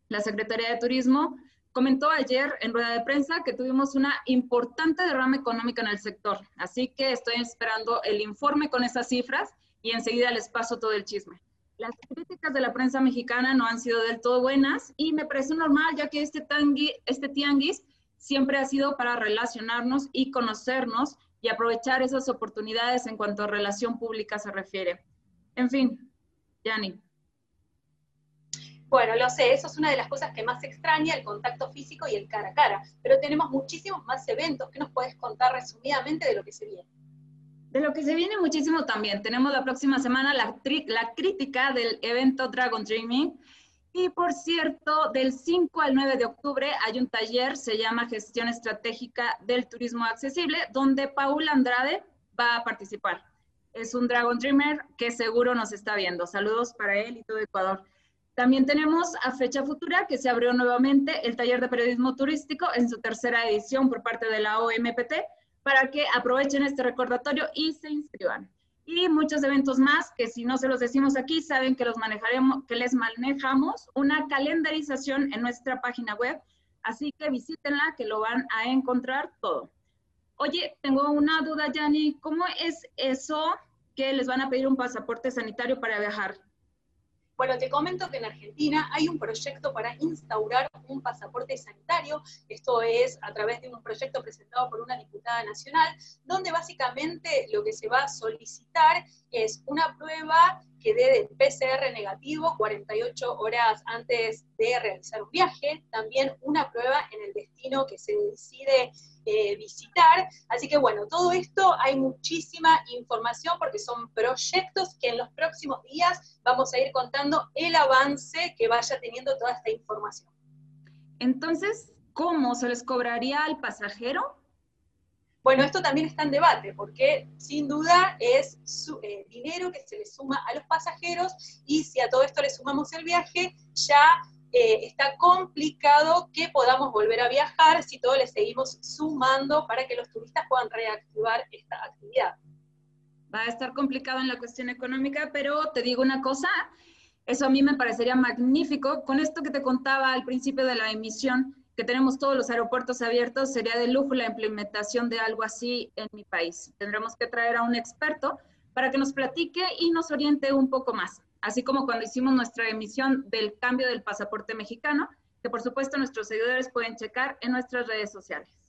Speaker 12: La Secretaría de Turismo comentó ayer en rueda de prensa que tuvimos una importante derrama económica en el sector, así que estoy esperando el informe con esas cifras y enseguida les paso todo el chisme. Las críticas de la prensa mexicana no han sido del todo buenas y me parece normal ya que este, tangui, este tianguis siempre ha sido para relacionarnos y conocernos y aprovechar esas oportunidades en cuanto a relación pública se refiere. En fin, Yani.
Speaker 40: Bueno, lo sé, eso es una de las cosas que más extraña, el contacto físico y el cara a cara, pero tenemos muchísimos más eventos. ¿Qué nos puedes contar resumidamente de lo que se viene?
Speaker 12: De lo que se viene muchísimo también. Tenemos la próxima semana la, la crítica del evento Dragon Dreaming, y por cierto, del 5 al 9 de octubre hay un taller, se llama Gestión Estratégica del Turismo Accesible, donde Paul Andrade va a participar. Es un Dragon Dreamer que seguro nos está viendo. Saludos para él y todo Ecuador. También tenemos a fecha futura que se abrió nuevamente el taller de periodismo turístico en su tercera edición por parte de la OMPT para que aprovechen este recordatorio y se inscriban y muchos eventos más que si no se los decimos aquí, saben que los manejaremos, que les manejamos una calendarización en nuestra página web, así que visítenla que lo van a encontrar todo. Oye, tengo una duda, Yanni, ¿cómo es eso que les van a pedir un pasaporte sanitario para viajar?
Speaker 40: Bueno, te comento que en Argentina hay un proyecto para instaurar un pasaporte sanitario. Esto es a través de un proyecto presentado por una diputada nacional, donde básicamente lo que se va a solicitar es una prueba que dé PCR negativo 48 horas antes de realizar un viaje, también una prueba en el destino que se decide eh, visitar. Así que bueno, todo esto hay muchísima información porque son proyectos que en los próximos días vamos a ir contando el avance que vaya teniendo toda esta información.
Speaker 12: Entonces, ¿cómo se les cobraría al pasajero?
Speaker 40: Bueno, esto también está en debate, porque sin duda es eh, dinero que se le suma a los pasajeros y si a todo esto le sumamos el viaje, ya eh, está complicado que podamos volver a viajar si todo le seguimos sumando para que los turistas puedan reactivar esta actividad.
Speaker 12: Va a estar complicado en la cuestión económica, pero te digo una cosa, eso a mí me parecería magnífico. Con esto que te contaba al principio de la emisión, que tenemos todos los aeropuertos abiertos, sería de lujo la implementación de algo así en mi país. Tendremos que traer a un experto para que nos platique y nos oriente un poco más así como cuando hicimos nuestra emisión del cambio del pasaporte mexicano, que por supuesto nuestros seguidores pueden checar en nuestras redes sociales.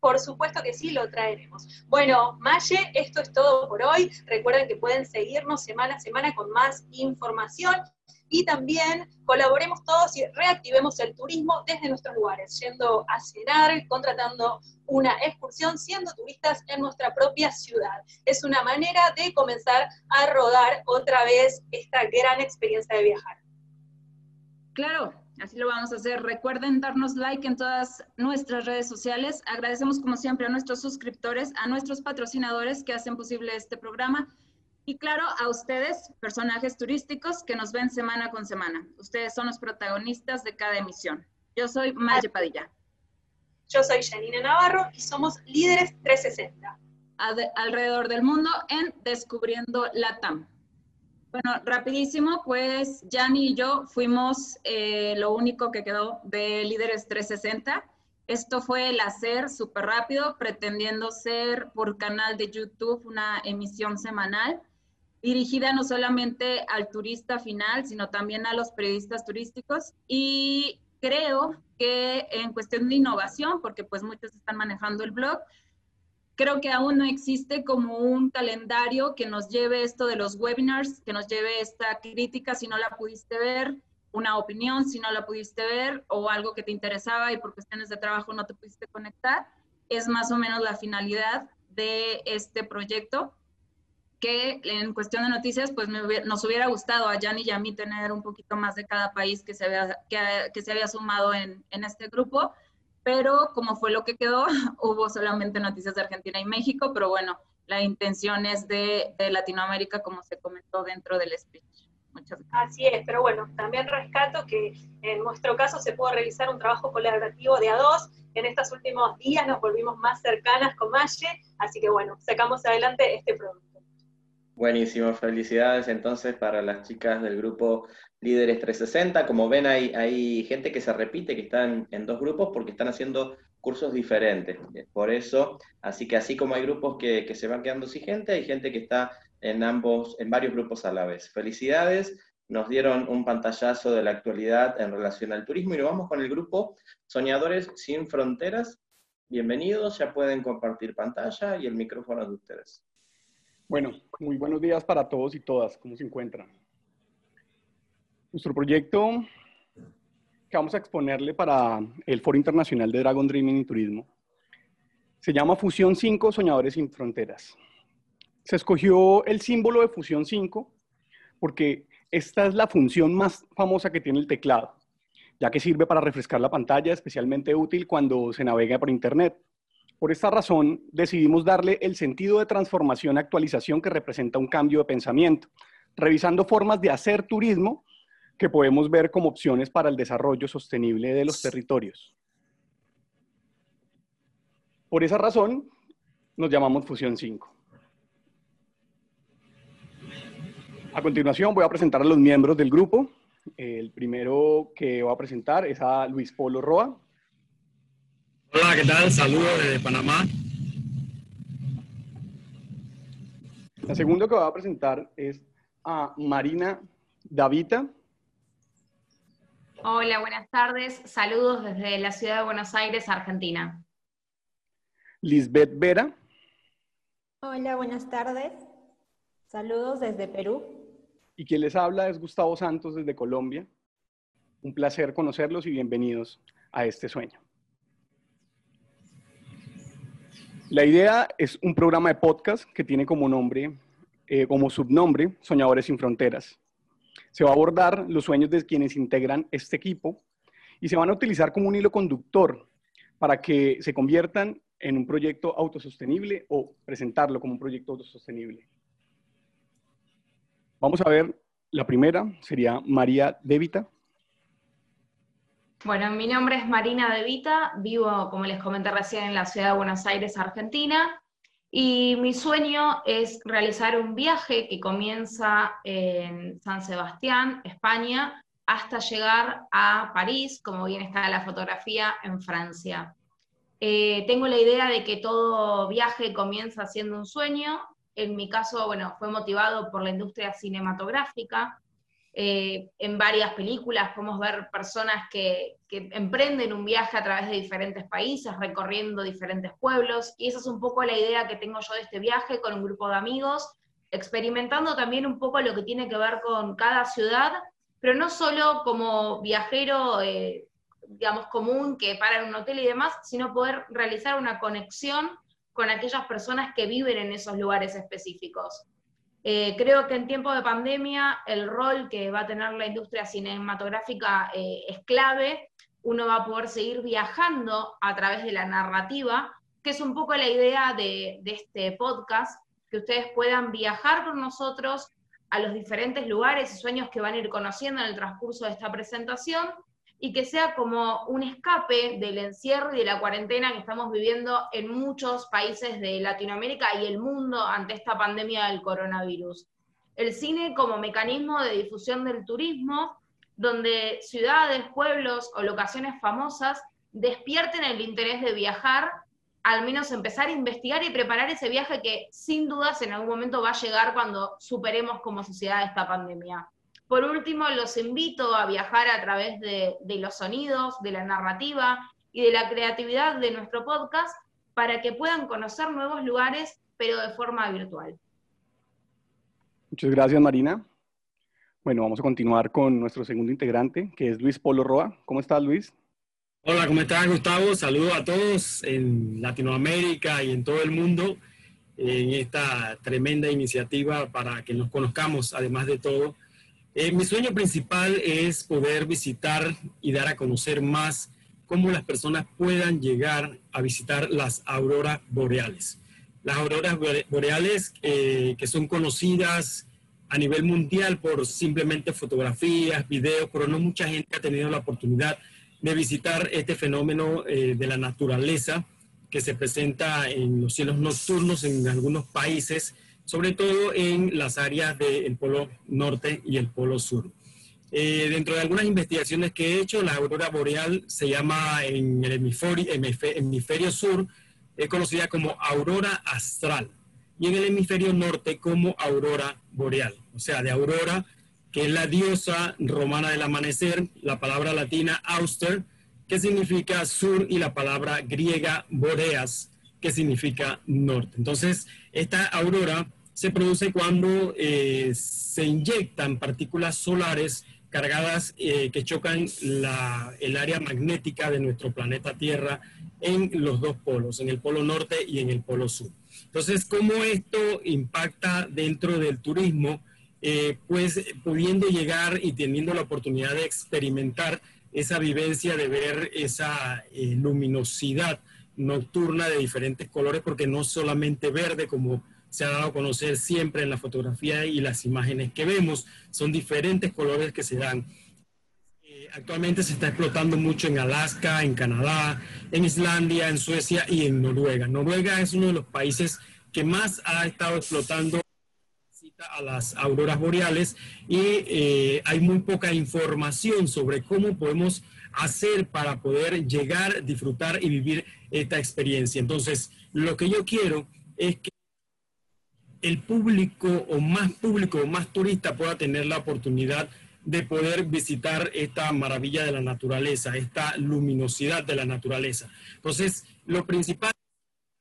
Speaker 40: Por supuesto que sí, lo traeremos. Bueno, Maye, esto es todo por hoy. Recuerden que pueden seguirnos semana a semana con más información y también colaboremos todos y reactivemos el turismo desde nuestros lugares, yendo a cenar, contratando una excursión, siendo turistas en nuestra propia ciudad. Es una manera de comenzar a rodar otra vez esta gran experiencia de viajar.
Speaker 12: Claro, así lo vamos a hacer. Recuerden darnos like en todas nuestras redes sociales. Agradecemos como siempre a nuestros suscriptores, a nuestros patrocinadores que hacen posible este programa y claro, a ustedes, personajes turísticos que nos ven semana con semana. Ustedes son los protagonistas de cada emisión. Yo soy Maye Padilla.
Speaker 40: Yo soy Janine Navarro y somos Líderes 360.
Speaker 12: alrededor del mundo en Descubriendo la TAM. Bueno, rapidísimo, pues Jani y yo fuimos eh, lo único que quedó de Líderes 360. Esto fue el hacer súper rápido, pretendiendo ser por canal de YouTube una emisión semanal dirigida no solamente al turista final, sino también a los periodistas turísticos. Y creo que en cuestión de innovación, porque pues muchos están manejando el blog, creo que aún no existe como un calendario que nos lleve esto de los webinars, que nos lleve esta crítica si no la pudiste ver, una opinión si no la pudiste ver o algo que te interesaba y por cuestiones de trabajo no te pudiste conectar. Es más o menos la finalidad de este proyecto que en cuestión de noticias, pues nos hubiera gustado a Jan y a mí tener un poquito más de cada país que se había, que, se había sumado en, en, este grupo, pero como fue lo que quedó, hubo solamente noticias de Argentina y México, pero bueno, la intención es de, de Latinoamérica, como se comentó dentro del speech.
Speaker 40: Muchas gracias. Así es, pero bueno, también rescato que en nuestro caso se pudo realizar un trabajo colaborativo de a dos. En estos últimos días nos volvimos más cercanas con Maye, así que bueno, sacamos adelante este producto.
Speaker 2: Buenísimo, felicidades entonces para las chicas del grupo Líderes 360. Como ven, hay, hay gente que se repite, que están en dos grupos porque están haciendo cursos diferentes. Por eso, así que así como hay grupos que, que se van quedando sin gente, hay gente que está en ambos, en varios grupos a la vez. Felicidades, nos dieron un pantallazo de la actualidad en relación al turismo y nos vamos con el grupo Soñadores Sin Fronteras. Bienvenidos, ya pueden compartir pantalla y el micrófono de ustedes.
Speaker 41: Bueno, muy buenos días para todos y todas. ¿Cómo se encuentran? Nuestro proyecto que vamos a exponerle para el Foro Internacional de Dragon Dreaming y Turismo se llama Fusión 5 Soñadores sin Fronteras. Se escogió el símbolo de Fusión 5 porque esta es la función más famosa que tiene el teclado, ya que sirve para refrescar la pantalla, especialmente útil cuando se navega por Internet. Por esta razón, decidimos darle el sentido de transformación y actualización que representa un cambio de pensamiento, revisando formas de hacer turismo que podemos ver como opciones para el desarrollo sostenible de los territorios. Por esa razón, nos llamamos Fusión 5. A continuación voy a presentar a los miembros del grupo. El primero que voy a presentar es a Luis Polo Roa.
Speaker 42: Hola, ¿qué tal? Saludos desde Panamá.
Speaker 41: La segunda que voy a presentar es a Marina Davita.
Speaker 43: Hola, buenas tardes. Saludos desde la ciudad de Buenos Aires, Argentina.
Speaker 41: Lisbeth Vera.
Speaker 44: Hola, buenas tardes. Saludos desde Perú.
Speaker 41: Y quien les habla es Gustavo Santos desde Colombia. Un placer conocerlos y bienvenidos a este sueño. La idea es un programa de podcast que tiene como nombre, eh, como subnombre, Soñadores sin Fronteras. Se va a abordar los sueños de quienes integran este equipo y se van a utilizar como un hilo conductor para que se conviertan en un proyecto autosostenible o presentarlo como un proyecto autosostenible. Vamos a ver, la primera sería María Devita.
Speaker 43: Bueno, mi nombre es Marina De Vita, vivo, como les comenté recién, en la ciudad de Buenos Aires, Argentina, y mi sueño es realizar un viaje que comienza en San Sebastián, España, hasta llegar a París, como bien está la fotografía, en Francia. Eh, tengo la idea de que todo viaje comienza siendo un sueño. En mi caso, bueno, fue motivado por la industria cinematográfica. Eh, en varias películas podemos ver personas que, emprenden un viaje a través de diferentes países, recorriendo diferentes pueblos, y esa es un poco la idea que tengo yo de este viaje con un grupo de amigos, experimentando también un poco lo que tiene que ver con cada ciudad, pero no solo como viajero, eh, digamos, común que para en un hotel y demás, sino poder realizar una conexión con aquellas personas que viven en esos lugares específicos. Eh, creo que en tiempo de pandemia el rol que va a tener la industria cinematográfica eh, es clave. Uno va a poder seguir viajando a través de la narrativa, que es un poco la idea de, de este podcast, que ustedes puedan viajar con nosotros a los diferentes lugares y sueños que van a ir conociendo en el transcurso de esta presentación y que sea como un escape del encierro y de la cuarentena que estamos viviendo en muchos países de Latinoamérica y el mundo ante esta pandemia del coronavirus. El cine como mecanismo de difusión del turismo, donde ciudades, pueblos o locaciones famosas despierten el interés de viajar, al menos empezar a investigar y preparar ese viaje que sin dudas en algún momento va a llegar cuando superemos como sociedad esta pandemia. Por último, los invito a viajar a través de, los sonidos, de la narrativa y de la creatividad de nuestro podcast para que puedan conocer nuevos lugares, pero de forma virtual.
Speaker 41: Muchas gracias, Marina. Bueno, vamos a continuar con nuestro segundo integrante, que es Luis Polo Roa. ¿Cómo estás, Luis?
Speaker 42: Hola, ¿cómo estás, Gustavo? Saludos a todos en Latinoamérica y en todo el mundo en esta tremenda iniciativa para que nos conozcamos, además de todo, eh, mi sueño principal es poder visitar y dar a conocer más cómo las personas puedan llegar a visitar las auroras boreales. Las auroras boreales eh, que son conocidas a nivel mundial por simplemente fotografías, videos, pero no mucha gente ha tenido la oportunidad de visitar este fenómeno eh, de la naturaleza que se presenta en los cielos nocturnos en algunos países sobre todo en las áreas del polo norte y el polo sur. Eh, dentro de algunas investigaciones que he hecho, la aurora boreal se llama en el hemisferio, hemisferio sur, es conocida como aurora astral, y en el hemisferio norte como aurora boreal, o sea, de aurora, que es la diosa romana del amanecer, la palabra latina auster, que significa sur, y la palabra griega boreas, que significa norte. Entonces, esta aurora se produce cuando eh, se inyectan partículas solares cargadas eh, que chocan el área magnética de nuestro planeta Tierra en los dos polos, en el polo norte y en el polo sur. Entonces, ¿cómo esto impacta dentro del turismo? Eh, pues pudiendo llegar y teniendo la oportunidad de experimentar esa vivencia de ver esa luminosidad nocturna de diferentes colores, porque no solamente verde como se ha dado a conocer siempre en la fotografía y las imágenes que vemos. Son diferentes colores que se dan. Eh, actualmente se está explotando mucho en Alaska, en Canadá, en Islandia, en Suecia y en Noruega. Noruega es uno de los países que más ha estado explotando a las auroras boreales y eh, hay muy poca información sobre cómo podemos hacer para poder llegar, disfrutar y vivir esta experiencia. Entonces, lo que yo quiero es que el público o más público o más turista pueda tener la oportunidad de poder visitar esta maravilla de la naturaleza, esta luminosidad de la naturaleza. Entonces, lo principal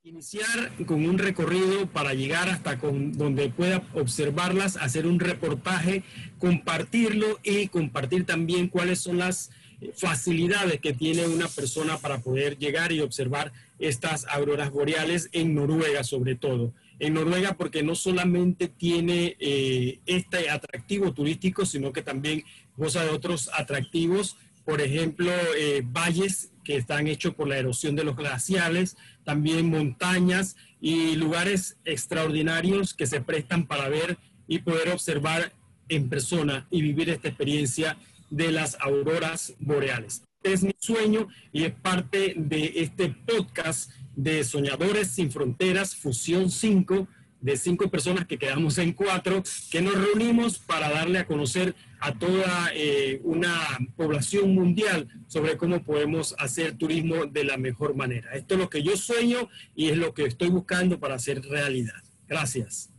Speaker 42: iniciar con un recorrido para llegar hasta con, donde pueda observarlas, hacer un reportaje, compartirlo y compartir también cuáles son las facilidades que tiene una persona para poder llegar y observar estas auroras boreales en Noruega sobre todo. En Noruega porque no solamente tiene eh, este atractivo turístico, sino que también goza de otros atractivos, por ejemplo, eh, valles que están hechos por la erosión de los glaciales, también montañas y lugares extraordinarios que se prestan para ver y poder observar en persona y vivir esta experiencia de las auroras boreales. Es mi sueño y es parte de este podcast de Soñadores sin Fronteras, Fusión 5, de cinco personas que quedamos en cuatro, que nos reunimos para darle a conocer a toda eh, una población mundial sobre cómo podemos hacer turismo de la mejor manera. Esto es lo que yo sueño y es lo que estoy buscando para hacer realidad. Gracias.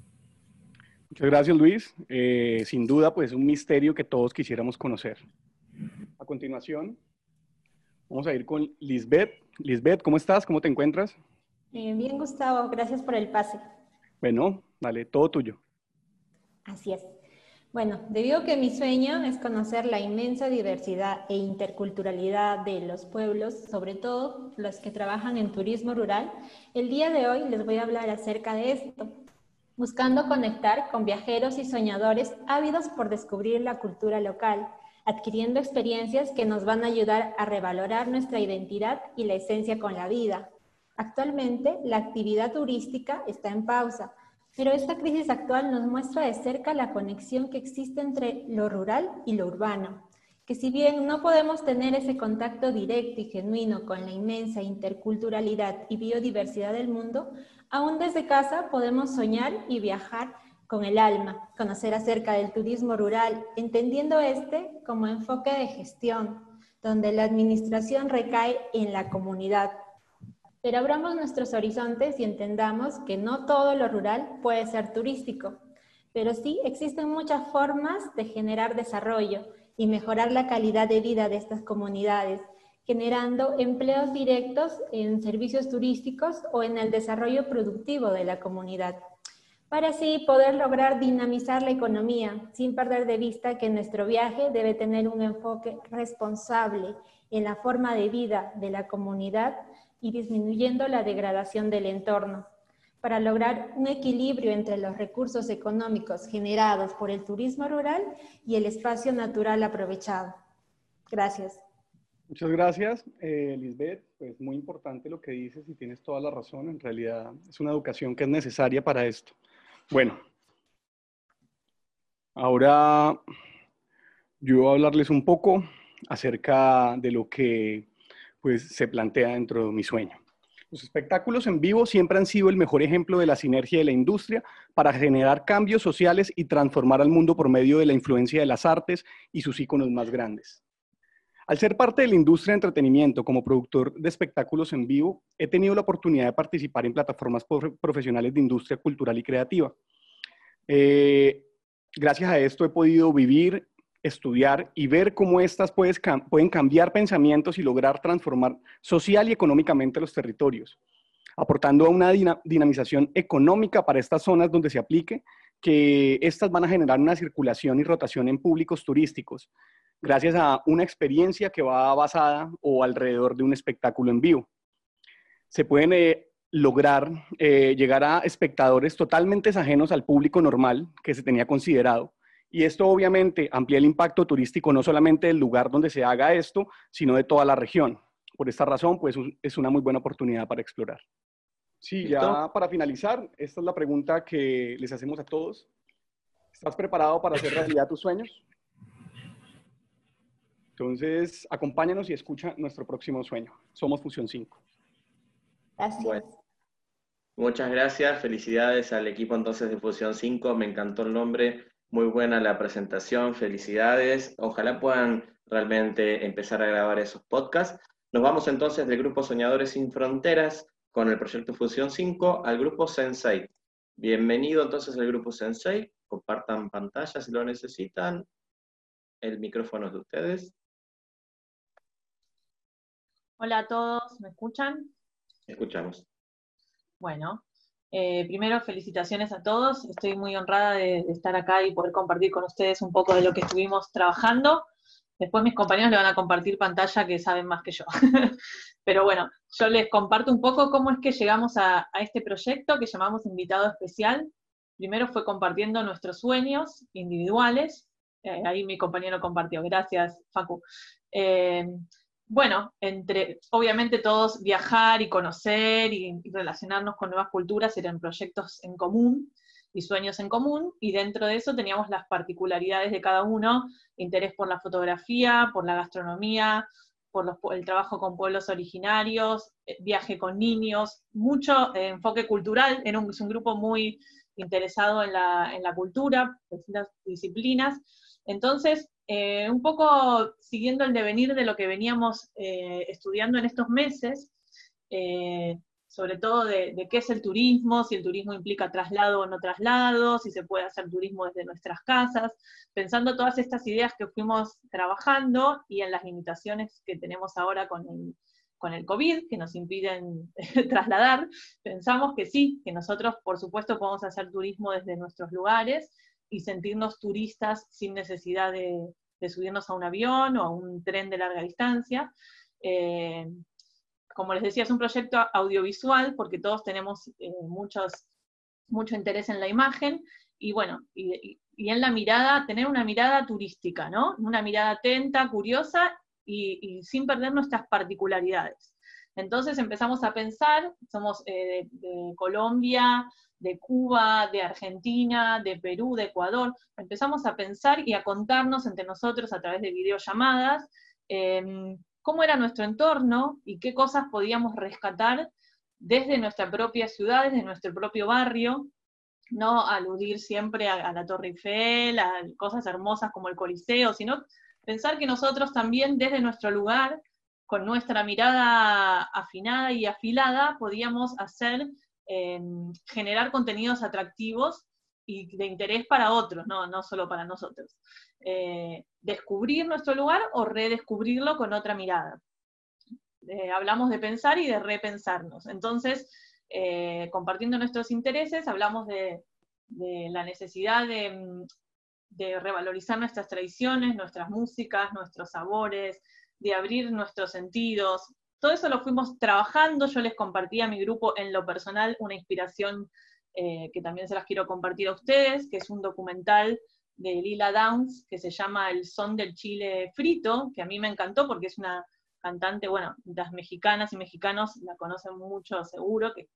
Speaker 41: Muchas gracias, Luis. Eh, sin duda, pues un misterio que todos quisiéramos conocer. A continuación, vamos a ir con Lisbeth. Lisbeth, ¿cómo estás? ¿Cómo te encuentras?
Speaker 45: Eh, bien, Gustavo. Gracias por el pase.
Speaker 41: Bueno, dale, todo tuyo.
Speaker 45: Así es. Bueno, debido a que mi sueño es conocer la inmensa diversidad e interculturalidad de los pueblos, sobre todo los que trabajan en turismo rural, el día de hoy les voy a hablar acerca de esto buscando conectar con viajeros y soñadores ávidos por descubrir la cultura local, adquiriendo experiencias que nos van a ayudar a revalorar nuestra identidad y la esencia con la vida. Actualmente, la actividad turística está en pausa, pero esta crisis actual nos muestra de cerca la conexión que existe entre lo rural y lo urbano, que si bien no podemos tener ese contacto directo y genuino con la inmensa interculturalidad y biodiversidad del mundo, Aún desde casa podemos soñar y viajar con el alma, conocer acerca del turismo rural, entendiendo este como enfoque de gestión, donde la administración recae en la comunidad. Pero abramos nuestros horizontes y entendamos que no todo lo rural puede ser turístico, pero sí existen muchas formas de generar desarrollo y mejorar la calidad de vida de estas comunidades generando empleos directos en servicios turísticos o en el desarrollo productivo de la comunidad, para así poder lograr dinamizar la economía sin perder de vista que nuestro viaje debe tener un enfoque responsable en la forma de vida de la comunidad y disminuyendo la degradación del entorno, para lograr un equilibrio entre los recursos económicos generados por el turismo rural y el espacio natural aprovechado. Gracias.
Speaker 41: Muchas gracias, eh, Lisbeth. Pues muy importante lo que dices y tienes toda la razón. En realidad es una educación que es necesaria para esto. Bueno, ahora yo voy a hablarles un poco acerca de lo que pues, se plantea dentro de mi sueño. Los espectáculos en vivo siempre han sido el mejor ejemplo de la sinergia de la industria para generar cambios sociales y transformar al mundo por medio de la influencia de las artes y sus íconos más grandes. Al ser parte de la industria de entretenimiento como productor de espectáculos en vivo, he tenido la oportunidad de participar en plataformas profesionales de industria cultural y creativa. Eh, gracias a esto he podido vivir, estudiar y ver cómo éstas pueden cambiar pensamientos y lograr transformar social y económicamente los territorios, aportando a una dinamización económica para estas zonas donde se aplique, que estas van a generar una circulación y rotación en públicos turísticos, gracias a una experiencia que va basada o alrededor de un espectáculo en vivo. Se pueden eh, lograr eh, llegar a espectadores totalmente ajenos al público normal que se tenía considerado. Y esto obviamente amplía el impacto turístico no solamente del lugar donde se haga esto, sino de toda la región. Por esta razón, pues es una muy buena oportunidad para explorar. Sí, ya para finalizar, esta es la pregunta que les hacemos a todos. ¿Estás preparado para hacer realidad tus sueños? Entonces, acompáñanos y escucha nuestro próximo sueño. Somos Fusión 5.
Speaker 2: Gracias. muchas gracias. Felicidades al equipo entonces de Fusión 5. Me encantó el nombre. Muy buena la presentación. Felicidades. Ojalá puedan realmente empezar a grabar esos podcasts. Nos vamos entonces del grupo Soñadores sin Fronteras con el proyecto Fusión 5 al grupo Sensei. Bienvenido entonces al grupo Sensei. Compartan pantalla si lo necesitan. El micrófono es de ustedes.
Speaker 46: Hola a todos, ¿me escuchan?
Speaker 2: Escuchamos.
Speaker 47: Bueno, eh, primero felicitaciones a todos. Estoy muy honrada de, estar acá y poder compartir con ustedes un poco de lo que estuvimos trabajando. Después mis compañeros le van a compartir pantalla que saben más que yo. Pero bueno, yo les comparto un poco cómo es que llegamos a, este proyecto que llamamos Invitado Especial. Primero fue compartiendo nuestros sueños individuales. Eh, ahí mi compañero compartió. Gracias, Facu. Eh, bueno, entre, obviamente todos viajar y conocer y, relacionarnos con nuevas culturas eran proyectos en común y sueños en común, y dentro de eso teníamos las particularidades de cada uno, interés por la fotografía, por la gastronomía, por el trabajo con pueblos originarios, eh, viaje con niños, mucho eh, enfoque cultural, era un, es un grupo muy interesado en la, en la cultura, distintas disciplinas, entonces eh, un poco siguiendo el devenir de lo que veníamos eh, estudiando en estos meses, eh, sobre todo de, qué es el turismo, si el turismo implica traslado o no traslado, si se puede hacer turismo desde nuestras casas, pensando todas estas ideas que fuimos trabajando y en las limitaciones que tenemos ahora con el, con el COVID, que nos impiden trasladar, pensamos que sí, que nosotros por supuesto podemos hacer turismo desde nuestros lugares y sentirnos turistas sin necesidad de, subirnos a un avión o a un tren de larga distancia. Eh, como les decía, es un proyecto audiovisual porque todos tenemos eh, muchos, mucho interés en la imagen y bueno, y, en la mirada, tener una mirada turística, ¿no? Una mirada atenta, curiosa y, sin perder nuestras particularidades. Entonces empezamos a pensar, somos eh, de, Colombia, de Cuba, de Argentina, de Perú, de Ecuador, empezamos a pensar y a contarnos entre nosotros a través de videollamadas em, cómo era nuestro entorno y qué cosas podíamos rescatar desde nuestra propia ciudad, desde nuestro propio barrio, no aludir siempre a, la Torre Eiffel, a cosas hermosas como el Coliseo, sino pensar que nosotros también desde nuestro lugar, con nuestra mirada afinada y afilada, podíamos hacer generar contenidos atractivos y de interés para otros, no, no solo para nosotros. Eh, descubrir nuestro lugar o redescubrirlo con otra mirada. Eh, hablamos de pensar y de repensarnos. Entonces, eh, compartiendo nuestros intereses, hablamos de, la necesidad de, revalorizar nuestras tradiciones, nuestras músicas, nuestros sabores, de abrir nuestros sentidos, todo eso lo fuimos trabajando, yo les compartí a mi grupo en lo personal una inspiración eh, que también se las quiero compartir a ustedes, que es un documental de Lila Downs que se llama El son del chile frito, que a mí me encantó porque es una cantante, bueno, las mexicanas y mexicanos la conocen mucho seguro, que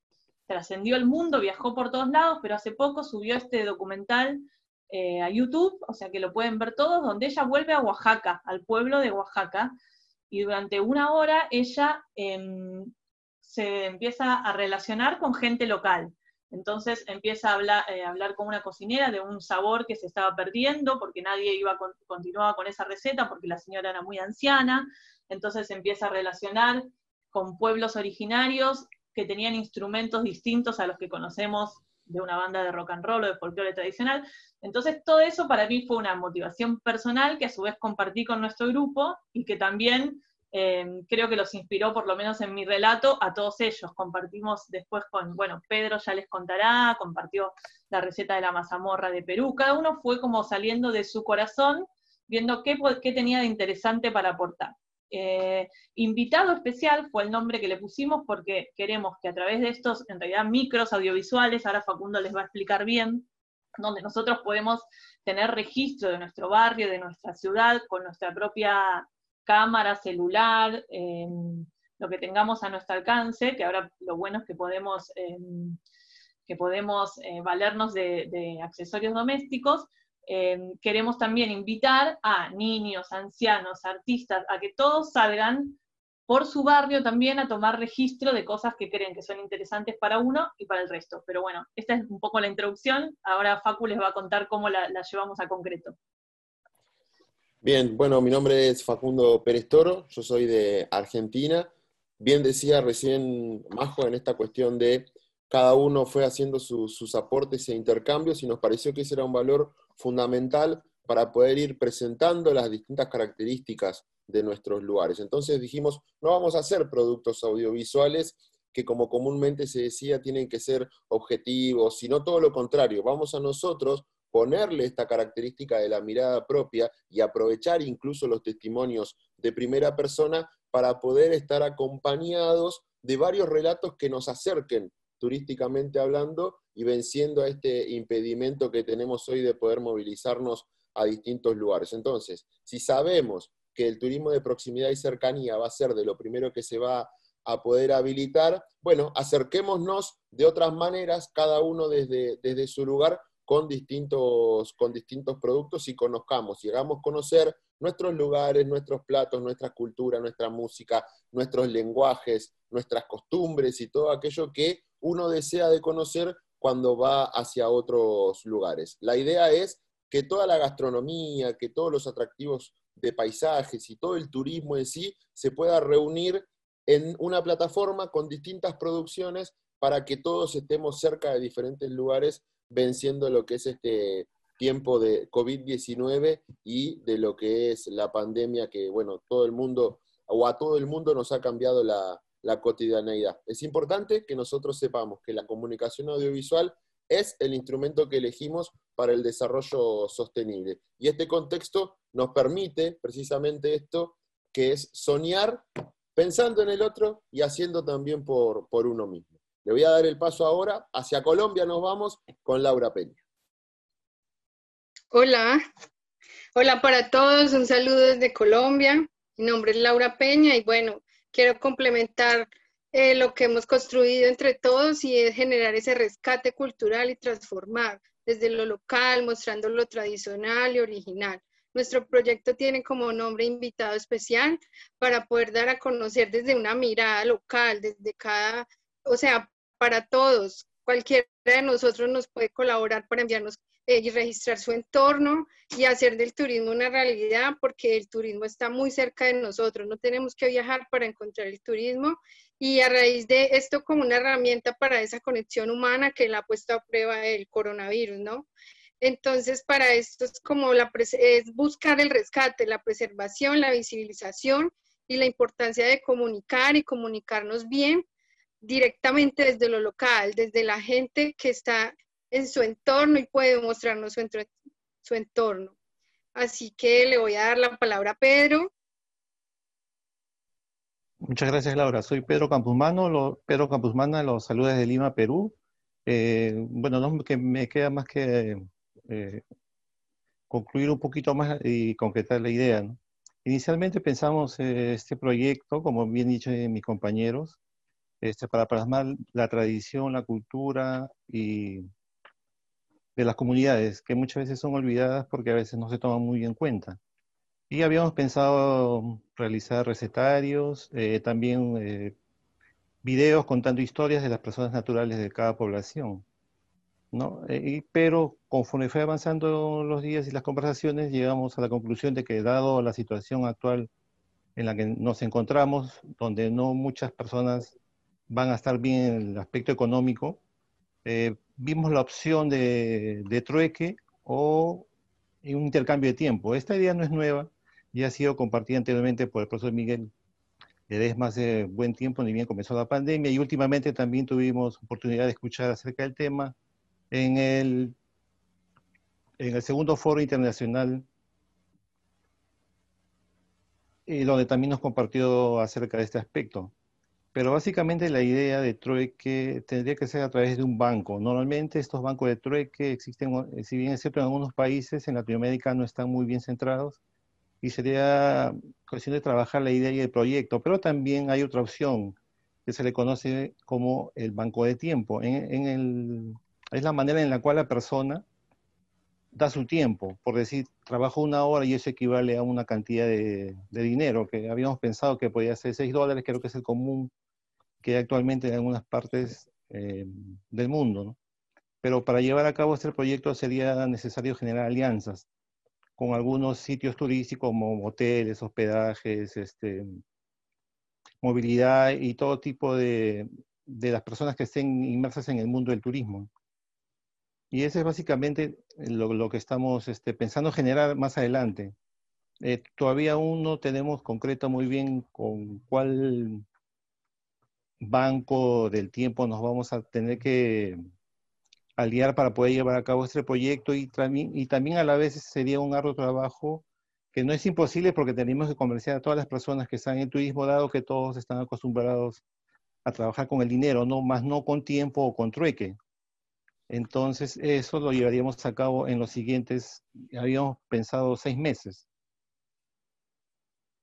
Speaker 47: trascendió el mundo, viajó por todos lados, pero hace poco subió este documental eh, a YouTube, o sea que lo pueden ver todos, donde ella vuelve a Oaxaca, al pueblo de Oaxaca, y durante una hora ella em, se empieza a relacionar con gente local. Entonces empieza a hablar, eh, hablar, con una cocinera de un sabor que se estaba perdiendo porque nadie iba a continuaba con esa receta porque la señora era muy anciana. Entonces empieza a relacionar con pueblos originarios que tenían instrumentos distintos a los que conocemos de una banda de rock and roll o de folclore tradicional. Entonces, todo eso para mí fue una motivación personal que a su vez compartí con nuestro grupo y que también eh, creo que los inspiró, por lo menos en mi relato, a todos ellos. Compartimos después con, bueno, Pedro ya les contará, compartió la receta de la mazamorra de Perú. Cada uno fue como saliendo de su corazón, viendo qué, tenía de interesante para aportar. Eh, invitado especial fue el nombre que le pusimos porque queremos que a través de estos, en realidad, micros audiovisuales, ahora Facundo les va a explicar bien, donde nosotros podemos tener registro de nuestro barrio, de nuestra ciudad, con nuestra propia cámara, celular, em, lo que tengamos a nuestro alcance, que ahora lo bueno es que podemos, em, que podemos eh, valernos de accesorios domésticos, Em, queremos también invitar a niños, ancianos, artistas, a que todos salgan por su barrio también a tomar registro de cosas que creen que son interesantes para uno y para el resto. Pero bueno, esta es un poco la introducción. Ahora Facu les va a contar cómo la, llevamos a concreto.
Speaker 46: Bien, bueno, mi nombre es Facundo Pérez Toro, yo soy de Argentina. Bien decía recién Majo en esta cuestión de cada uno fue haciendo sus aportes e intercambios y nos pareció que ese era un valor fundamental para poder ir presentando las distintas características de nuestros lugares. Entonces dijimos, no vamos a hacer productos audiovisuales
Speaker 24: que como comúnmente se decía tienen que ser objetivos, sino todo lo contrario. Vamos a nosotros ponerle esta característica de la mirada propia y aprovechar incluso los testimonios de primera persona para poder estar acompañados de varios relatos que nos acerquen turísticamente hablando y venciendo a este impedimento que tenemos hoy de poder movilizarnos a distintos lugares. Entonces, si sabemos que el turismo de proximidad y cercanía va a ser de lo primero que se va a poder habilitar, bueno, acerquémonos de otras maneras, cada uno desde, desde su lugar, con distintos, con distintos productos y conozcamos y hagamos conocer nuestros lugares, nuestros platos, nuestra cultura, nuestra música, nuestros lenguajes, nuestras costumbres y todo aquello que uno desea de conocer cuando va hacia otros lugares. La idea es que toda la gastronomía, que todos los atractivos de paisajes y todo el turismo en sí se pueda reunir en una plataforma con distintas producciones para que todos estemos cerca de diferentes lugares venciendo lo que es este tiempo de COVID-19 y de lo que es la pandemia que, bueno, todo el mundo, o a todo el mundo nos ha cambiado la, la cotidianeidad. Es importante que nosotros sepamos que la comunicación audiovisual es el instrumento que elegimos para el desarrollo sostenible. Y este contexto nos permite precisamente esto, que es soñar pensando en el otro y haciendo también por, por uno mismo. Le voy a dar el paso ahora. Hacia Colombia nos vamos con Laura Peña.
Speaker 48: Hola, hola para todos, un saludo desde Colombia. Mi nombre es Laura Peña y bueno, quiero complementar eh, lo que hemos construido entre todos y es generar ese rescate cultural y transformar desde lo local, mostrando lo tradicional y original. Nuestro proyecto tiene como nombre invitado especial para poder dar a conocer desde una mirada local, desde cada, o sea, para todos. Cualquiera de nosotros nos puede colaborar para enviarnos eh, y registrar su entorno y hacer del turismo una realidad porque el turismo está muy cerca de nosotros. No tenemos que viajar para encontrar el turismo y a raíz de esto como una herramienta para esa conexión humana que la ha puesto a prueba el coronavirus, ¿no? Entonces, para esto es como es buscar el rescate, la preservación, la visibilización y la importancia de comunicar y comunicarnos bien directamente desde lo local, desde la gente que está en su entorno y puede mostrarnos su, su entorno. Así que le voy a dar la palabra a Pedro.
Speaker 49: Muchas gracias, Laura. Soy Pedro Campuzmano, lo, Pedro Campuzmana, los saludos de Lima, Perú. Eh, bueno, no que me queda más que eh, concluir un poquito más y concretar la idea. Inicialmente pensamos eh, este proyecto, como bien dicho mis compañeros, este, para plasmar la tradición, la cultura y de las comunidades, que muchas veces son olvidadas porque a veces no se toman muy en cuenta. Y habíamos pensado realizar recetarios, eh, también eh, videos contando historias de las personas naturales de cada población. ¿no? Eh, pero conforme fue avanzando los días y las conversaciones, llegamos a la conclusión de que dado la situación actual en la que nos encontramos, donde no muchas personas van a estar bien en el aspecto económico, eh, vimos la opción de, trueque o un intercambio de tiempo. Esta idea no es nueva, ya ha sido compartida anteriormente por el profesor Miguel desde hace buen tiempo, ni bien comenzó la pandemia, y últimamente también tuvimos oportunidad de escuchar acerca del tema en el, en el segundo foro internacional, y donde también nos compartió acerca de este aspecto. Pero básicamente la idea de trueque tendría que ser a través de un banco. Normalmente estos bancos de trueque existen, eh, si bien es cierto, en algunos países en Latinoamérica no están muy bien centrados, y sería cuestión de trabajar la idea y el proyecto. Pero también hay otra opción que se le conoce como el banco de tiempo. En, el, es la manera en la cual la persona da su tiempo. Por decir, trabajo una hora y eso equivale a una cantidad de, dinero que habíamos pensado que podía ser 6 dólares, creo que es el común que hay actualmente en algunas partes eh, del mundo. Pero para llevar a cabo este proyecto sería necesario generar alianzas con algunos sitios turísticos como hoteles, hospedajes, este, movilidad y todo tipo de, de las personas que estén inmersas en el mundo del turismo. Y eso es básicamente lo, lo que estamos este, pensando generar más adelante. Eh, todavía aún no tenemos concreto muy bien con cuál banco del tiempo nos vamos a tener que aliar para poder llevar a cabo este proyecto y, y también a la vez sería un arduo trabajo que no es imposible porque tenemos que convencer a todas las personas que están en turismo, dado que todos están acostumbrados a trabajar con el dinero, no más no con tiempo o con trueque. Entonces, eso lo llevaríamos a cabo en los siguientes, habíamos pensado seis meses.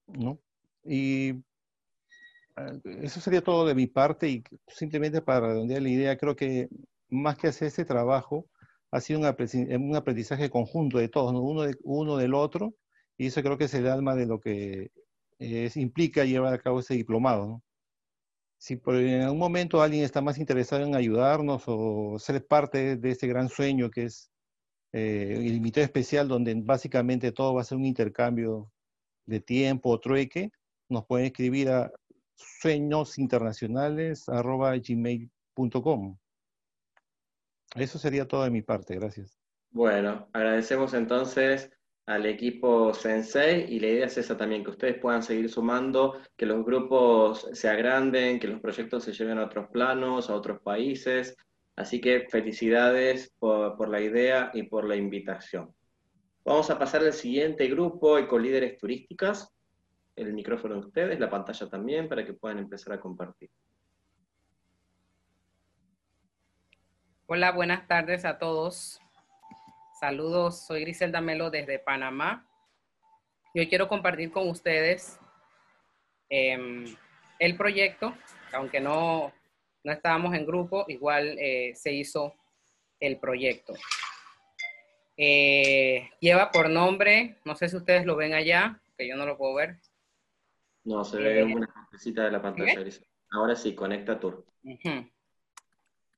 Speaker 49: ¿No? Y ah, eso sería todo de mi parte y simplemente para redondear la idea, creo que más que hacer este trabajo, ha sido un aprendizaje conjunto de todos, uno, de, uno del otro, y eso creo que es el alma de lo que es, implica llevar a cabo ese diplomado. ¿no? Si por, en algún momento alguien está más interesado en ayudarnos o ser parte de este gran sueño que es eh, el invitado especial, donde básicamente todo va a ser un intercambio de tiempo o trueque, nos pueden escribir a sueñosinternacionales.gmail.com. Eso sería todo de mi parte, gracias.
Speaker 2: Bueno, agradecemos entonces al equipo Sensei y la idea es esa también, que ustedes puedan seguir sumando, que los grupos se agranden, que los proyectos se lleven a otros planos, a otros países. Así que felicidades por, la idea y por la invitación. Vamos a pasar al siguiente grupo, Ecolíderes Turísticas. El micrófono de ustedes, la pantalla también, para que puedan empezar a compartir.
Speaker 50: Hola, buenas tardes a todos. Saludos, soy Griselda Melo desde Panamá. Y hoy quiero compartir con ustedes em, el proyecto, aunque no, no estábamos en grupo, igual eh, se hizo el proyecto. Eh, lleva por nombre, no sé si ustedes lo ven allá, que yo no lo puedo ver.
Speaker 2: No, se ve eh, una partecita de la pantalla. Ahora sí, Conecta Tour.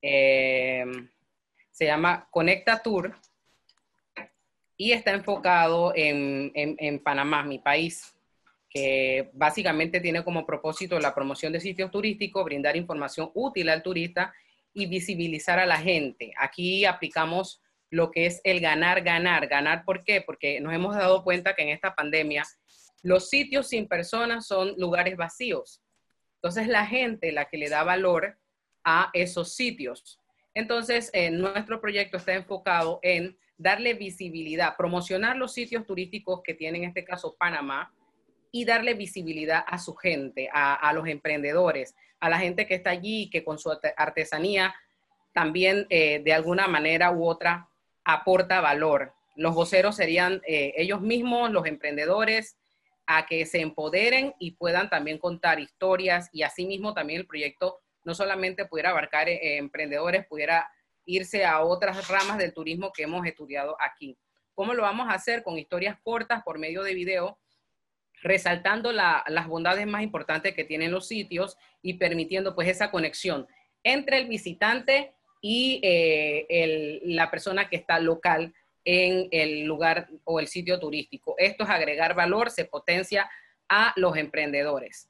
Speaker 50: Em, se llama Conecta Tour y está enfocado en, en, Panamá, mi país, que básicamente tiene como propósito la promoción de sitios turísticos, brindar información útil al turista y visibilizar a la gente. Aquí aplicamos lo que es el ganar, ganar. ¿Ganar por qué? Porque nos hemos dado cuenta que en esta pandemia los sitios sin personas son lugares vacíos. Entonces la gente la que le da valor a esos sitios. Entonces, eh, nuestro proyecto está enfocado en darle visibilidad, promocionar los sitios turísticos que tiene en este caso Panamá y darle visibilidad a su gente, a, los emprendedores, a la gente que está allí, que con su artesanía también eh, de alguna manera u otra aporta valor. Los voceros serían eh, ellos mismos, los emprendedores, a que se empoderen y puedan también contar historias y asimismo también el proyecto no solamente pudiera abarcar eh, emprendedores, pudiera irse a otras ramas del turismo que hemos estudiado aquí. ¿Cómo lo vamos a hacer? Con historias cortas por medio de video, resaltando las bondades más importantes que tienen los sitios y permitiendo pues esa conexión entre el visitante y eh, la persona que está local en el lugar o el sitio turístico. Esto es agregar valor, se potencia a los emprendedores.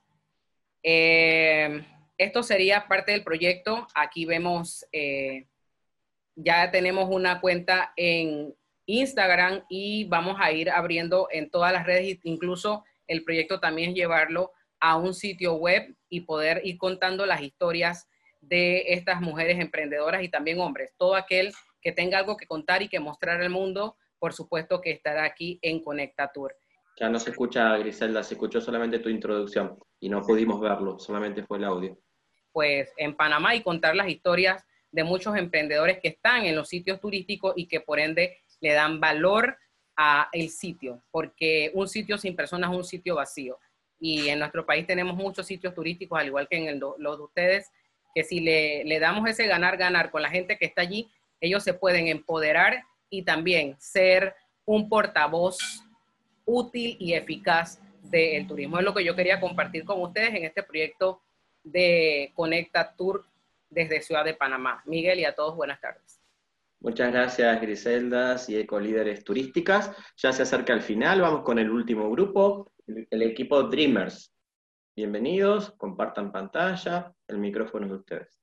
Speaker 50: Eh, esto sería parte del proyecto. Aquí vemos eh, ya tenemos una cuenta en Instagram y vamos a ir abriendo en todas las redes, incluso el proyecto también es llevarlo a un sitio web y poder ir contando las historias de estas mujeres emprendedoras y también hombres. Todo aquel que tenga algo que contar y que mostrar al mundo, por supuesto que estará aquí en Conecta Tour.
Speaker 2: Ya no se escucha, Griselda, se escuchó solamente tu introducción y no pudimos verlo, solamente fue el audio.
Speaker 50: Pues en Panamá y contar las historias de muchos emprendedores que están en los sitios turísticos y que por ende le dan valor a el sitio, porque un sitio sin personas es un sitio vacío. Y en nuestro país tenemos muchos sitios turísticos, al igual que en los de ustedes, que si le, le damos ese ganar-ganar con la gente que está allí, ellos se pueden empoderar y también ser un portavoz útil y eficaz del turismo. Es lo que yo quería compartir con ustedes en este proyecto de Conecta Tour desde Ciudad de Panamá. Miguel y a todos buenas tardes.
Speaker 2: Muchas gracias Griselda y Ecolíderes Turísticas. Ya se acerca el final, vamos con el último grupo, el, equipo Dreamers. Bienvenidos, compartan pantalla, el micrófono de ustedes.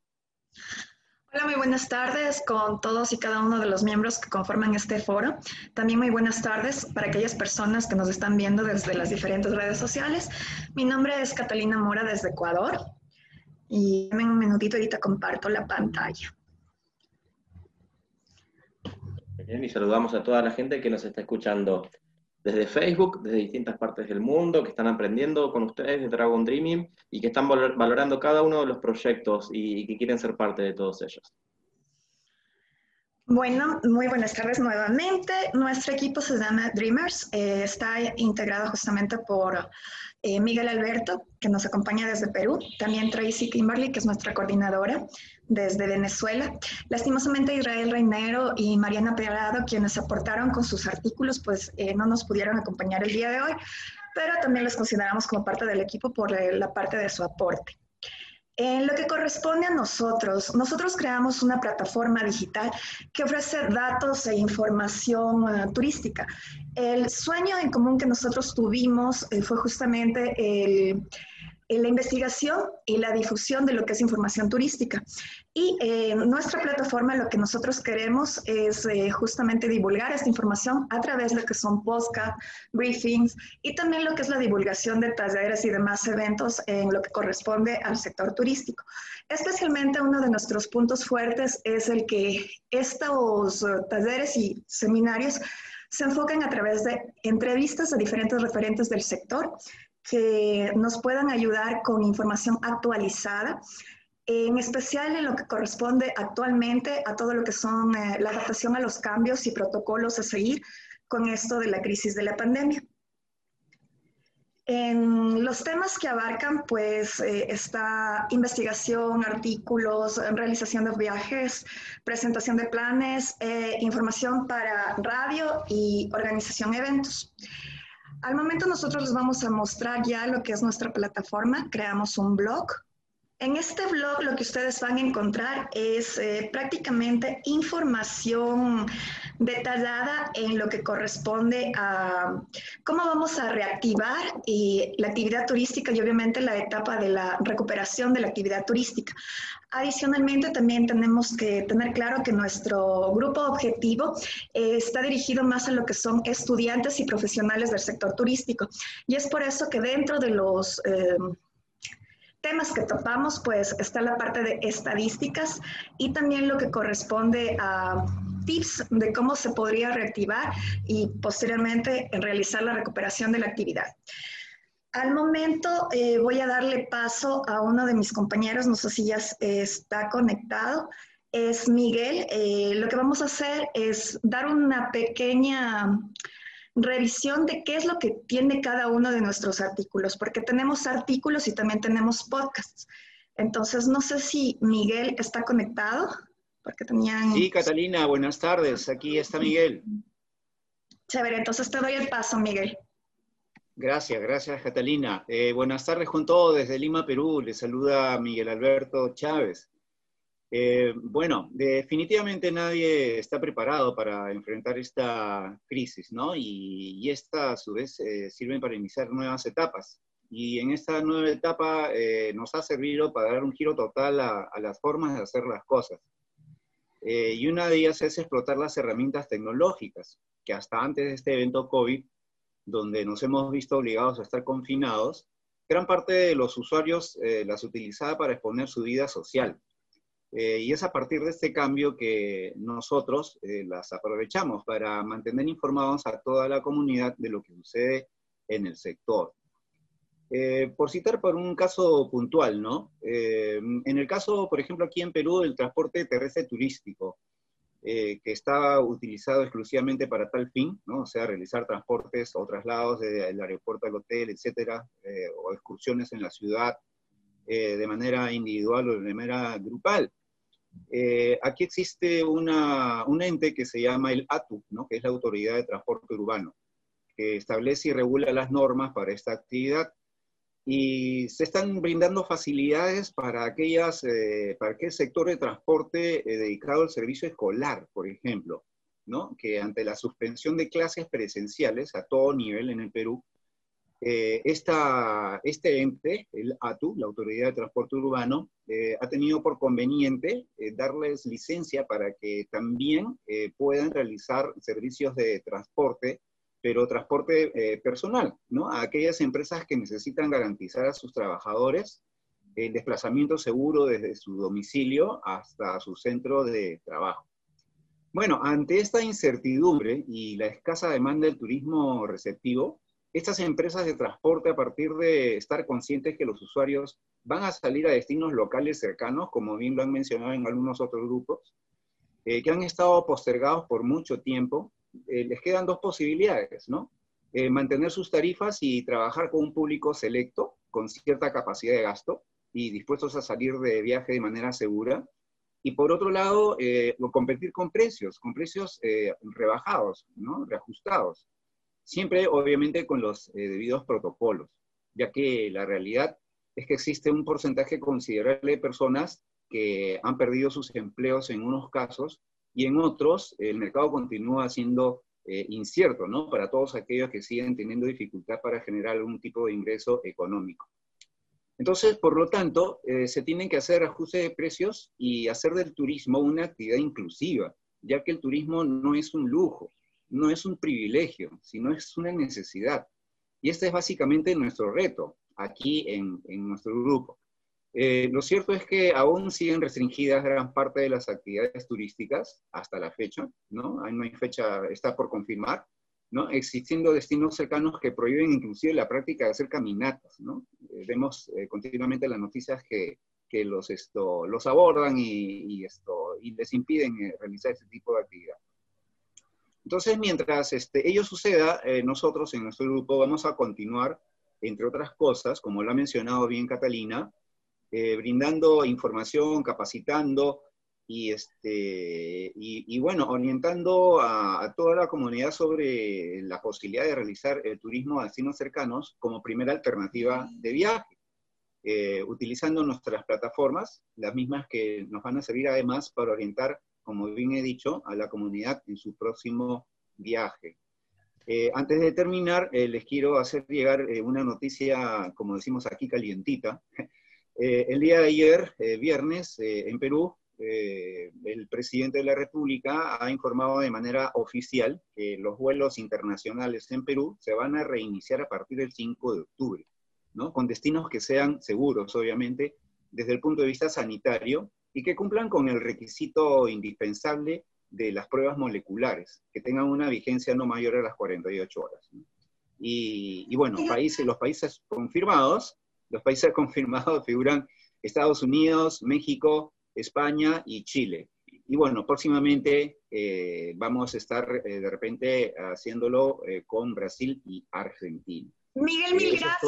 Speaker 51: Hola, muy buenas tardes con todos y cada uno de los miembros que conforman este foro. También muy buenas tardes para aquellas personas que nos están viendo desde las diferentes redes sociales. Mi nombre es Catalina Mora desde Ecuador.
Speaker 49: Y en un minutito ahorita comparto la pantalla.
Speaker 2: Bien, y saludamos a toda la gente que nos está escuchando desde Facebook, desde distintas partes del mundo, que están aprendiendo con ustedes de Dragon Dreaming y que están valorando cada uno de los proyectos y, que quieren ser parte de todos ellos.
Speaker 49: Bueno, muy buenas tardes nuevamente. Nuestro equipo se llama Dreamers. Eh, está integrado justamente por eh, Miguel Alberto, que nos acompaña desde Perú, también Tracy Kimberly, que es nuestra coordinadora desde Venezuela. Lastimosamente Israel Reinero y Mariana Perado, quienes aportaron con sus artículos, pues eh, no nos pudieron acompañar el día de hoy, pero también los consideramos como parte del equipo por eh, la parte de su aporte. En lo que corresponde a nosotros, nosotros creamos una plataforma digital que ofrece datos e información uh, turística. El sueño en común que nosotros tuvimos eh, fue justamente la investigación y la difusión de lo que es información turística. Y eh, nuestra plataforma lo que nosotros queremos es eh, justamente divulgar esta información a través de lo que son podcast, briefings y también lo que es la divulgación de talleres y demás eventos en lo que corresponde al sector turístico. Especialmente uno de nuestros puntos fuertes es el que estos eh, talleres y seminarios se enfocan a través de entrevistas a diferentes referentes del sector que nos puedan ayudar con información actualizada, en especial en lo que corresponde actualmente a todo lo que son eh, la adaptación a los cambios y protocolos a seguir con esto de la crisis de la pandemia. En los temas que abarcan, pues, eh, está investigación, artículos, realización de viajes, presentación de planes, eh, información para radio y organización de eventos. Al momento nosotros les vamos a mostrar ya lo que es nuestra plataforma. Creamos un blog. En este blog lo que ustedes van a encontrar es eh, prácticamente información detallada en lo que corresponde a cómo vamos a reactivar la actividad turística y obviamente la etapa de la recuperación de la actividad turística. Adicionalmente, también tenemos que tener claro que nuestro grupo objetivo eh, está dirigido más a lo que son estudiantes y profesionales del sector turístico. Y es por eso que dentro de los... Eh, temas que topamos, pues está la parte de estadísticas y también lo que corresponde a tips de cómo se podría reactivar y posteriormente realizar la recuperación de la actividad. Al momento eh, voy a darle paso a uno de mis compañeros, no sé si ya está conectado, es Miguel. Eh, lo que vamos a hacer es dar una pequeña revisión de qué es lo que tiene cada uno de nuestros artículos, porque tenemos artículos y también tenemos podcasts. Entonces, no sé si Miguel está conectado, porque tenían...
Speaker 17: Sí, Catalina, buenas tardes. Aquí está Miguel.
Speaker 49: Chévere, entonces te doy el paso, Miguel.
Speaker 17: Gracias, gracias Catalina. Eh, buenas tardes con todos desde Lima, Perú. Les saluda Miguel Alberto Chávez. Eh, bueno, definitivamente nadie está preparado para enfrentar esta crisis, ¿no? Y, esta a su vez eh, sirve para iniciar nuevas etapas. Y en esta nueva etapa nos ha servido para dar un giro total a, a las formas de hacer las cosas. y una de ellas es explotar las herramientas tecnológicas, que hasta antes de este evento COVID donde nos hemos visto obligados a estar confinados, gran parte de los usuarios eh, las utilizaba para exponer su vida social. Eh, y es a partir de este cambio que nosotros eh, las aprovechamos para mantener informados a toda la comunidad de lo que sucede en el sector. por citar por un caso puntual, ¿no? en el caso, por ejemplo, aquí en Perú, del transporte terrestre turístico, eh, que estaba utilizado exclusivamente para tal fin, ¿no? o sea, realizar transportes o traslados desde el aeropuerto al hotel, etcétera, eh, o excursiones en la ciudad eh, de manera individual o de manera grupal. Aquí existe un ente que se llama el ATU, que es la Autoridad de Transporte Urbano, que establece y regula las normas para esta actividad. Y se están brindando facilidades para, aquellas, eh, para aquel sector de transporte eh, dedicado al servicio escolar, por ejemplo, que ante la suspensión de clases presenciales a todo nivel en el Perú, eh, esta, este ente, el ATU, la Autoridad de Transporte Urbano, ha tenido por conveniente darles licencia para que también puedan realizar servicios de transporte pero transporte eh, personal, ¿no? A aquellas empresas que necesitan garantizar a sus trabajadores el desplazamiento seguro desde su domicilio hasta su centro de trabajo. Bueno, ante esta incertidumbre y la escasa demanda del turismo receptivo, estas empresas de transporte, a partir de estar conscientes que los usuarios van a salir a destinos locales cercanos, como bien lo han mencionado en algunos otros grupos, eh, que han estado postergados por mucho tiempo, eh, les quedan dos posibilidades, ¿no? Eh, mantener sus tarifas y trabajar con un público selecto, con cierta capacidad de gasto y dispuestos a salir de viaje de manera segura, y por otro lado, competir con precios, con precios rebajados, ¿no? reajustados. Siempre, obviamente, con los eh, debidos protocolos, ya que la realidad es que existe un porcentaje considerable de personas que han perdido sus empleos en unos casos y en otros el mercado continúa siendo incierto, ¿no? Para todos aquellos que siguen teniendo dificultad para generar algún tipo de ingreso económico. Entonces, por lo tanto, eh, se tienen que hacer ajustes de precios y hacer del turismo una actividad inclusiva, ya que el turismo no es un lujo, no es un privilegio, sino es una necesidad. Y este es básicamente nuestro reto aquí en, nuestro grupo. Eh, lo cierto es que aún siguen restringidas gran parte de las actividades turísticas hasta la fecha, ¿no? no hay fecha, está por confirmar, ¿no? existiendo destinos cercanos que prohíben inclusive la práctica de hacer caminatas. ¿no? Eh, vemos eh, continuamente las noticias que, que los, esto, los abordan y, esto, y les impiden realizar ese tipo de actividad. Entonces, mientras este, ello suceda, nosotros en nuestro grupo vamos a continuar, entre otras cosas, como lo ha mencionado bien Catalina, brindando información, capacitando, y, este, y, bueno, orientando a, toda la comunidad sobre la posibilidad de realizar el turismo a destinos cercanos como primera alternativa de viaje, eh, utilizando nuestras plataformas, las mismas que nos van a servir además para orientar, como bien he dicho, a la comunidad en su próximo viaje. Eh, antes de terminar, eh, les quiero hacer llegar una noticia, como decimos aquí, calientita. el día de ayer, viernes, en Perú, eh, el presidente de la República ha informado de manera oficial que los vuelos internacionales en Perú se van a reiniciar a partir del 5 de octubre, ¿no? Con destinos que sean seguros, obviamente, desde el punto de vista sanitario y que cumplan con el requisito indispensable de las pruebas moleculares, que tengan una vigencia no mayor a las 48 horas. Y, y, bueno, países, los países confirmados, los países confirmados figuran Estados Unidos, México, España y Chile. Y bueno, próximamente eh, vamos a estar eh, de repente haciéndolo eh, con Brasil y Argentina.
Speaker 49: Miguel, mil gracias.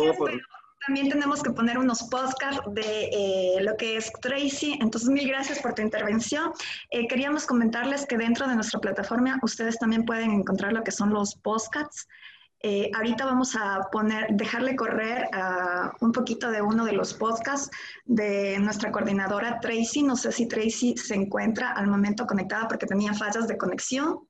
Speaker 49: También tenemos que poner unos podcasts de lo que es Tracy. Entonces, mil gracias por tu intervención. queríamos comentarles que dentro de nuestra plataforma ustedes también pueden encontrar lo que son los podcasts. Eh, ahorita vamos a poner, dejarle correr un poquito de uno de los podcasts de nuestra coordinadora Tracy. No sé si Tracy se encuentra al momento conectada porque tenía fallas de conexión.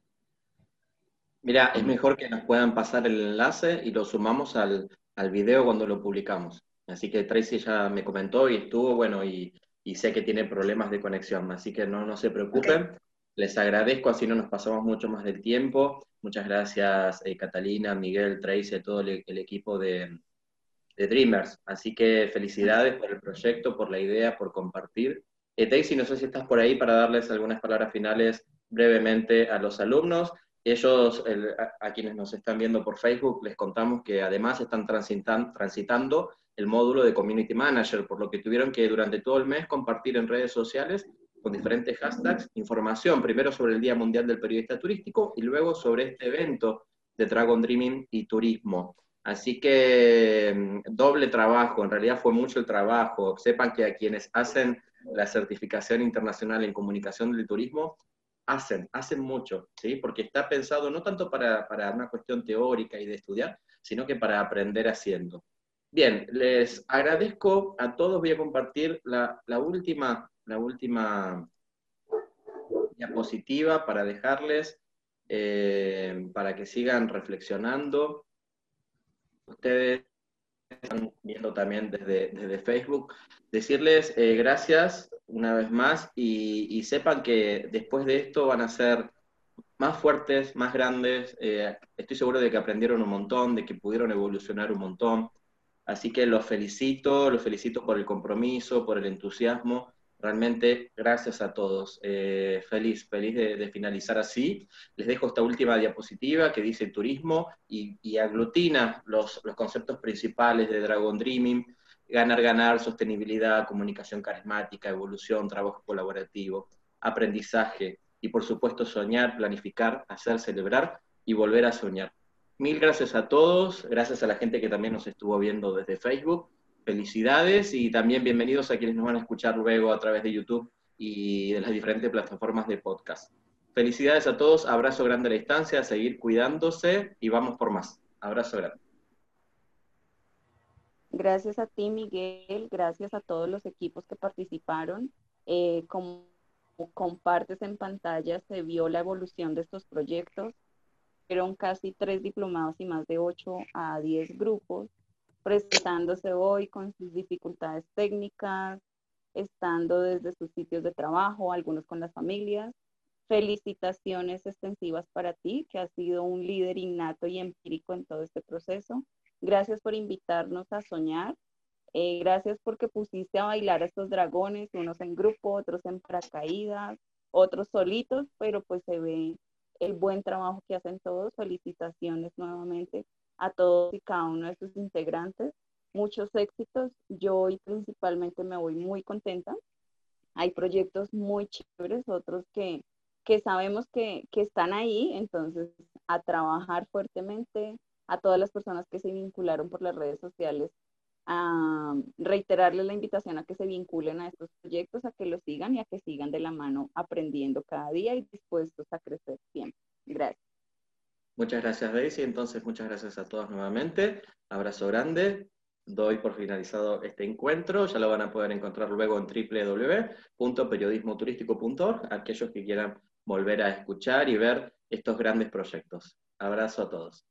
Speaker 2: Mira, es mejor que nos puedan pasar el enlace y lo sumamos al, al video cuando lo publicamos. Así que Tracy ya me comentó y estuvo, bueno, y, y sé que tiene problemas de conexión, así que no, no se preocupen. Les agradezco, así no nos pasamos mucho más del tiempo. Muchas gracias, eh, Catalina, Miguel, Tracy, todo el, equipo de, Dreamers. Así que felicidades por el proyecto, por la idea, por compartir. Eh, Tracy, no sé si estás por ahí para darles algunas palabras finales brevemente a los alumnos. Ellos, a, quienes nos están viendo por Facebook, les contamos que además están transitando el módulo de Community Manager, por lo que tuvieron que durante todo el mes compartir en redes sociales con diferentes hashtags, información primero sobre el Día Mundial del Periodista Turístico y luego sobre este evento de Dragon Dreaming y Turismo. Así que mm, doble trabajo, en realidad fue mucho el trabajo. Sepan que a quienes hacen la certificación internacional en comunicación del turismo, hacen, hacen mucho, ¿sí? Porque está pensado no tanto para, para una cuestión teórica y de estudiar, sino que para aprender haciendo. Bien, les agradezco a todos. Voy a compartir la, la última la última diapositiva para dejarles, eh, para que sigan reflexionando. Ustedes están viendo también desde, desde Facebook. Decirles eh, gracias una vez más y, sepan que después de esto van a ser más fuertes, más grandes. Eh, estoy seguro de que aprendieron un montón, de que pudieron evolucionar un montón. Así que los felicito, los felicito por el compromiso, por el entusiasmo. Realmente, gracias a todos. Eh, feliz, feliz de, finalizar así. Les dejo esta última diapositiva que dice turismo y, aglutina los, los conceptos principales de Dragon Dreaming, ganar, ganar, sostenibilidad, comunicación carismática, evolución, trabajo colaborativo, aprendizaje y por supuesto soñar, planificar, hacer, celebrar y volver a soñar. Mil gracias a todos, gracias a la gente que también nos estuvo viendo desde Facebook. Felicidades y también bienvenidos a quienes nos van a escuchar luego a través de YouTube y de las diferentes plataformas de podcast. Felicidades a todos, abrazo grande a la distancia, a seguir cuidándose y vamos por más. Abrazo grande.
Speaker 52: Gracias a ti, Miguel, gracias a todos los equipos que participaron. Eh, como compartes en pantalla, se vio la evolución de estos proyectos fueron casi tres diplomados y más de ocho a diez grupos, presentándose hoy con sus dificultades técnicas, estando desde sus sitios de trabajo, algunos con las familias. Felicitaciones extensivas para ti, que has sido un líder innato y empírico en todo este proceso. Gracias por invitarnos a soñar. Eh, gracias porque pusiste a bailar a estos dragones, unos en grupo, otros en paracaídas, otros solitos, pero pues se ve el buen trabajo que hacen todos. Felicitaciones nuevamente a todos y cada uno de sus integrantes. Muchos éxitos. Yo hoy principalmente me voy muy contenta. Hay proyectos muy chéveres, otros que, que sabemos que, que están ahí, entonces a trabajar fuertemente, a todas las personas que se vincularon por las redes sociales a reiterarles la invitación a que se vinculen a estos proyectos, a que los sigan y a que sigan de la mano aprendiendo cada día y dispuestos a crecer siempre. Gracias.
Speaker 2: Muchas gracias, Daisy. Entonces, muchas gracias a todos nuevamente. Abrazo grande. Doy por finalizado este encuentro. Ya lo van a poder encontrar luego en www.periodismoturístico.org, aquellos que quieran volver a escuchar y ver estos grandes proyectos. Abrazo a todos.